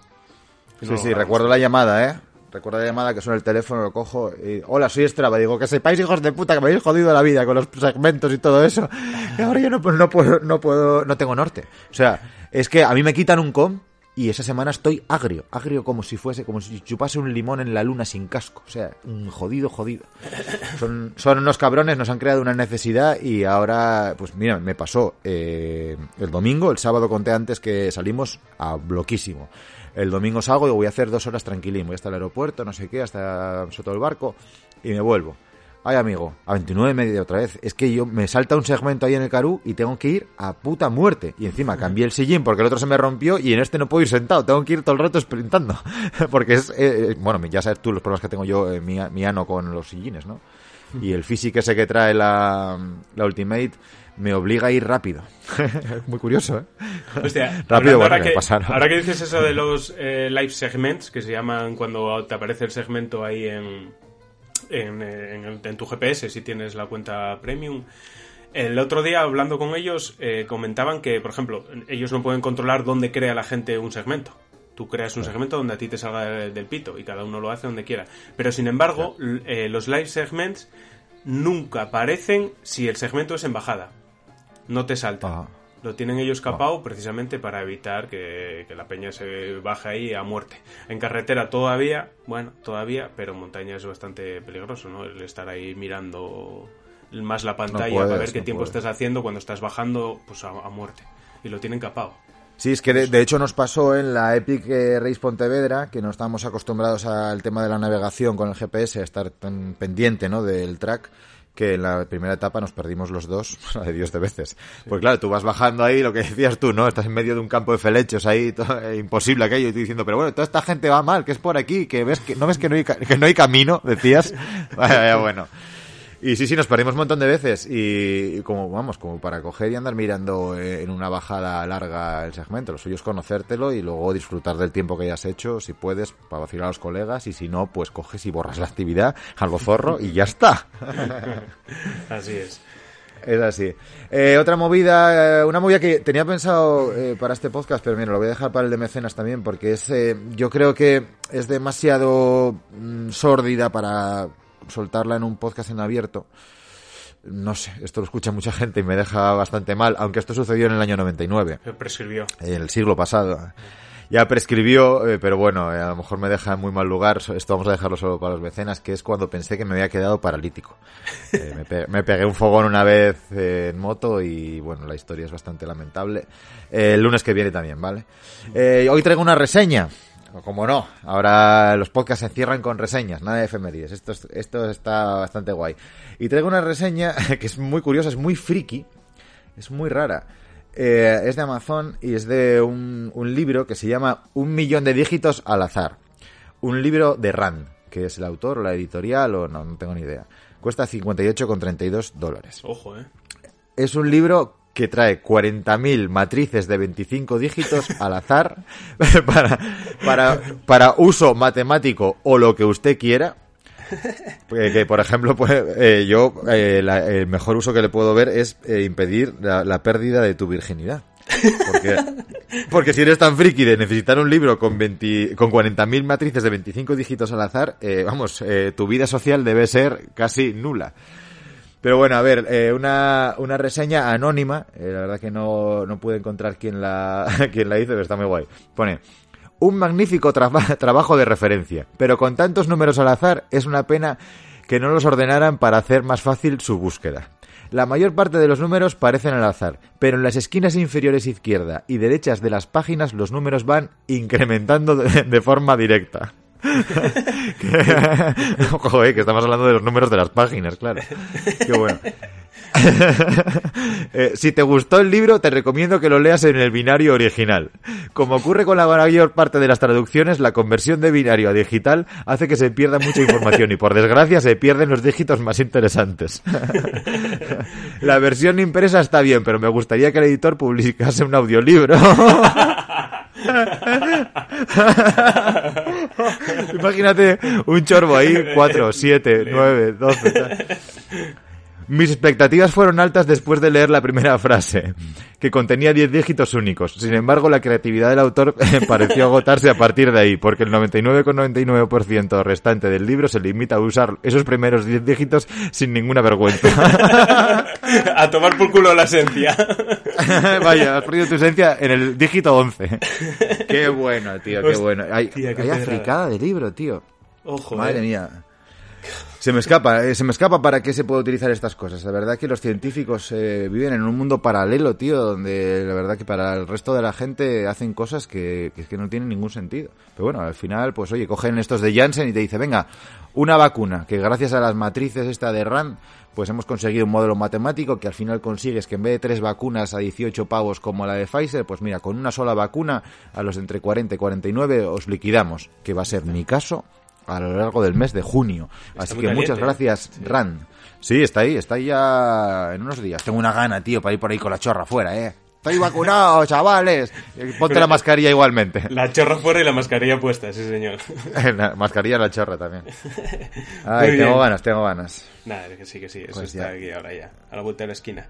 No Sí, sí, recuerdo la llamada, ¿eh? Recuerdo la llamada que suena el teléfono, lo cojo y... Hola, soy Strava. Digo, que sepáis, hijos de puta, que me habéis jodido la vida con los segmentos y todo eso. Y ahora yo no, no puedo, no puedo, no tengo norte. O sea, es que a mí me quitan un com y esa semana estoy agrio. Agrio como si fuese, como si chupase un limón en la luna sin casco. O sea, un jodido, jodido. Son, son unos cabrones, nos han creado una necesidad y ahora, pues mira, me pasó eh, el domingo, el sábado conté antes que salimos a bloquísimo. El domingo salgo y voy a hacer dos horas tranquilín, voy hasta el aeropuerto, no sé qué, hasta Soto del Barco y me vuelvo. Ay, amigo, a 29 y media otra vez. Es que yo me salta un segmento ahí en el Carú y tengo que ir a puta muerte. Y encima cambié el sillín porque el otro se me rompió y en este no puedo ir sentado. Tengo que ir todo el rato sprintando. porque es, eh, eh, bueno, ya sabes tú los problemas que tengo yo, eh, mi, mi ano con los sillines, ¿no? Y el físico ese que trae la, la Ultimate me obliga a ir rápido. Muy curioso, ¿eh? Hostia, Rápido, bueno, ahora, que, pasaron. ahora que dices eso de los eh, live segments, que se llaman cuando te aparece el segmento ahí en, en, eh, en el- en tu GPS, si tienes la cuenta premium. El otro día, hablando con ellos, eh, comentaban que, por ejemplo, ellos no pueden controlar dónde crea la gente un segmento. Tú creas un segmento donde a ti te salga del, del pito y cada uno lo hace donde quiera. Pero sin embargo, eh, los live segments nunca aparecen si el segmento es en bajada. No te salta. Lo tienen ellos capado precisamente para evitar que, que la peña se baje ahí a muerte. En carretera todavía, bueno, todavía, pero en montaña es bastante peligroso, ¿no? El estar ahí mirando más la pantalla puedes, para ver qué no tiempo puedes. estás haciendo cuando estás bajando pues a, a muerte. Y lo tienen capado. Sí, es que de, de hecho nos pasó en la Epic eh, Race Pontevedra, que no estábamos acostumbrados al tema de la navegación con el GPS, a estar tan pendiente ¿no? del track, que en la primera etapa nos perdimos los dos, de Dios de veces. Pues claro, tú vas bajando ahí, lo que decías tú, ¿no? Estás en medio de un campo de felechos ahí, todo, eh, imposible aquello, y tú diciendo, pero bueno, toda esta gente va mal, que es por aquí, que ves que no ves que no hay, que no hay camino, decías. Vaya, vaya, bueno. Y sí, sí, nos perdimos un montón de veces y, y como, vamos, como para coger y andar mirando eh, en una bajada larga el segmento. Lo suyo es conocértelo y luego disfrutar del tiempo que hayas hecho, si puedes, para vacilar a los colegas y si no, pues coges y borras la actividad al zorro y ya está. Así es. Es así. Eh, otra movida, eh, una movida que tenía pensado eh, para este podcast, pero mira, lo voy a dejar para el de mecenas también, porque es, eh, yo creo que es demasiado mm, sórdida para soltarla en un podcast en abierto. No sé, esto lo escucha mucha gente y me deja bastante mal, aunque esto sucedió en el año 99 Se prescribió. en el siglo pasado. Ya prescribió, eh, pero bueno, eh, a lo mejor me deja en muy mal lugar. Esto vamos a dejarlo solo para los mecenas, que es cuando pensé que me había quedado paralítico. Eh, me, pe- me pegué un fogón una vez en moto y bueno, la historia es bastante lamentable. El lunes que viene también, ¿vale? Hoy traigo una reseña. Como no, ahora los podcasts se cierran con reseñas, nada de efemérides. Esto, es- esto está bastante guay. Y traigo una reseña que es muy curiosa, es muy friki, es muy rara. Eh, es de Amazon y es de un, un libro que se llama Un millón de dígitos al azar. Un libro de Rand, que es el autor o la editorial o no, no tengo ni idea. Cuesta 58,32 dólares. Ojo, ¿eh? Es un libro que trae 40.000 matrices de 25 dígitos al azar para, para, para uso matemático o lo que usted quiera. Que, que, por ejemplo, pues, eh, yo eh, la- el mejor uso que le puedo ver es eh, impedir la, la pérdida de tu virginidad. Porque, porque si eres tan friki de necesitar un libro con, 20 con 40.000 matrices de 25 dígitos al azar, eh, vamos, eh, tu vida social debe ser casi nula. Pero bueno, a ver, eh, una, una reseña anónima, eh, la verdad que no, no pude encontrar quién la, quién la hizo, pero está muy guay. Pone, un magnífico traba- trabajo de referencia, pero con tantos números al azar es una pena que no los ordenaran para hacer más fácil su búsqueda. La mayor parte de los números parecen al azar, pero en las esquinas inferiores izquierda y derechas de las páginas los números van incrementando de forma directa. Joder, que estamos hablando de los números de las páginas, claro. Qué bueno. Eh, si te gustó el libro, te recomiendo que lo leas en el binario original. Como ocurre con la mayor parte de las traducciones, la conversión de binario a digital hace que se pierda mucha información y por desgracia se pierden los dígitos más interesantes. la versión impresa está bien, pero me gustaría que el editor publicase un audiolibro. Imagínate un chorbo ahí, 4, 7, 9, 12. Mis expectativas fueron altas después de leer la primera frase, que contenía 10 dígitos únicos. Sin embargo, la creatividad del autor pareció agotarse a partir de ahí, porque el 99,99% restante del libro se limita a usar esos primeros 10 dígitos sin ninguna vergüenza. A tomar por culo la esencia. Vaya, has perdido tu esencia en el dígito 11. Qué bueno, tío, qué bueno. Hay, Hostia, qué hay africada de libro, tío. Ojo, Madre eh. mía. Se me escapa, eh, se me escapa para qué se puede utilizar estas cosas. La verdad que los científicos eh, viven en un mundo paralelo, tío, donde la verdad que para el resto de la gente hacen cosas que, que, que no tienen ningún sentido. Pero bueno, al final, pues oye, cogen estos de Janssen y te dice, venga, una vacuna, que gracias a las matrices esta de RAND, pues hemos conseguido un modelo matemático que al final consigues que en vez de tres vacunas a 18 pavos como la de Pfizer, pues mira, con una sola vacuna a los entre 40 y 49 os liquidamos, que va a ser mi caso a lo largo del mes de junio. Así que muchas caliente, ¿eh? gracias, Rand. Sí, está ahí, está ahí ya en unos días. Tengo una gana, tío, para ir por ahí con la chorra afuera, ¿eh? Estoy vacunado, chavales. Eh, Ponte la mascarilla igualmente. La chorra fuera y la mascarilla puesta, sí señor. La mascarilla la chorra también. Ay, tengo ganas, tengo ganas. Nada, que sí, que sí, eso Pues está ya. aquí ahora ya, a la vuelta de la esquina.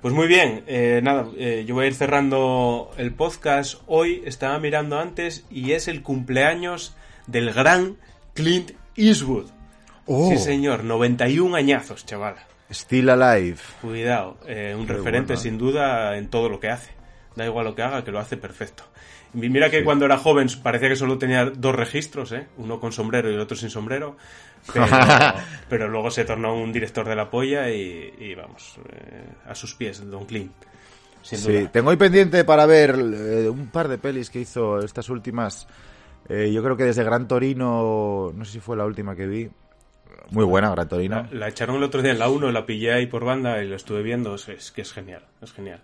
Pues muy bien, eh, nada, eh, yo voy a ir cerrando el podcast. Hoy estaba mirando antes y es el cumpleaños del gran Clint Eastwood. Oh. Sí, señor, 91 añazos, chaval. Still alive. Cuidado, eh, un referente sin duda en todo lo que hace. Da igual lo que haga, que lo hace perfecto. Mira que cuando era joven parecía que solo tenía dos registros, ¿eh? uno con sombrero y el otro sin sombrero. Pero, pero luego se tornó un director de la polla y, y vamos, eh, a sus pies, Don Clint. Sí, tengo ahí pendiente para ver eh, un par de pelis que hizo estas últimas. Eh, yo creo que desde Gran Torino, no sé si fue la última que vi. Muy buena, Gran Torino. La, la echaron el otro día en la 1, la pillé ahí por banda y lo estuve viendo. Es, es que es genial, es genial.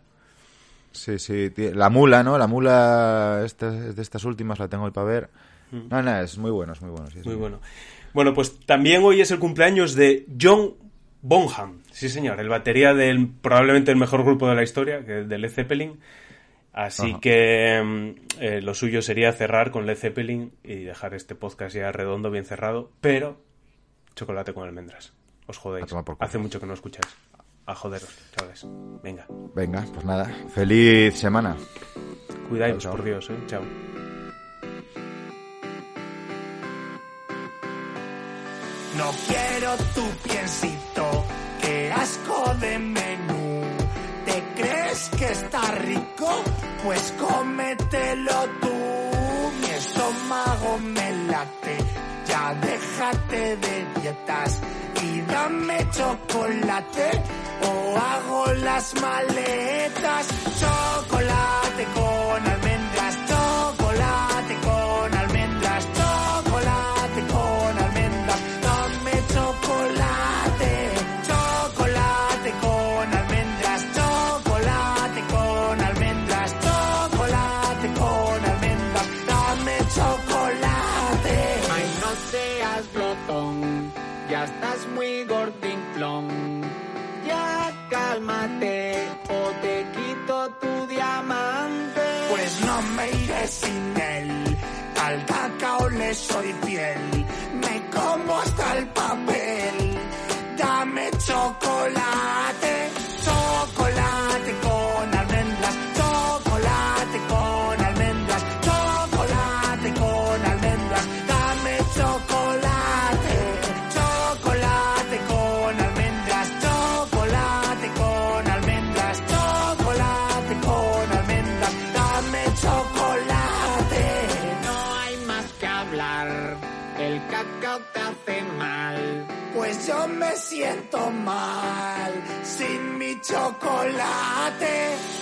Sí, sí. La mula, ¿no? La mula esta, es de estas últimas la tengo ahí para ver. No, no, es muy bueno, es muy bueno. sí. Mm. Muy bueno. Bueno, pues también hoy es el cumpleaños de John Bonham. Sí, señor, el batería del probablemente el mejor grupo de la historia, que es de Led Zeppelin. Así Ajá. que mm, eh, lo suyo sería cerrar con Led Zeppelin y dejar este podcast ya redondo, bien cerrado, pero chocolate con almendras. Os jodéis. Hace mucho que no escucháis. A joderos, chavales. Venga, Venga, pues nada. Feliz semana. chao. por Dios, ¿eh? Chao. No quiero tu piensito, qué asco de menú. ¿Te crees que está rico? Pues cómetelo tú. Mi estómago me late, ya déjate de dietas y dame chocolate o hago las maletas. Chocolate con almendras, soy fiel. Siento mal sin mi chocolate.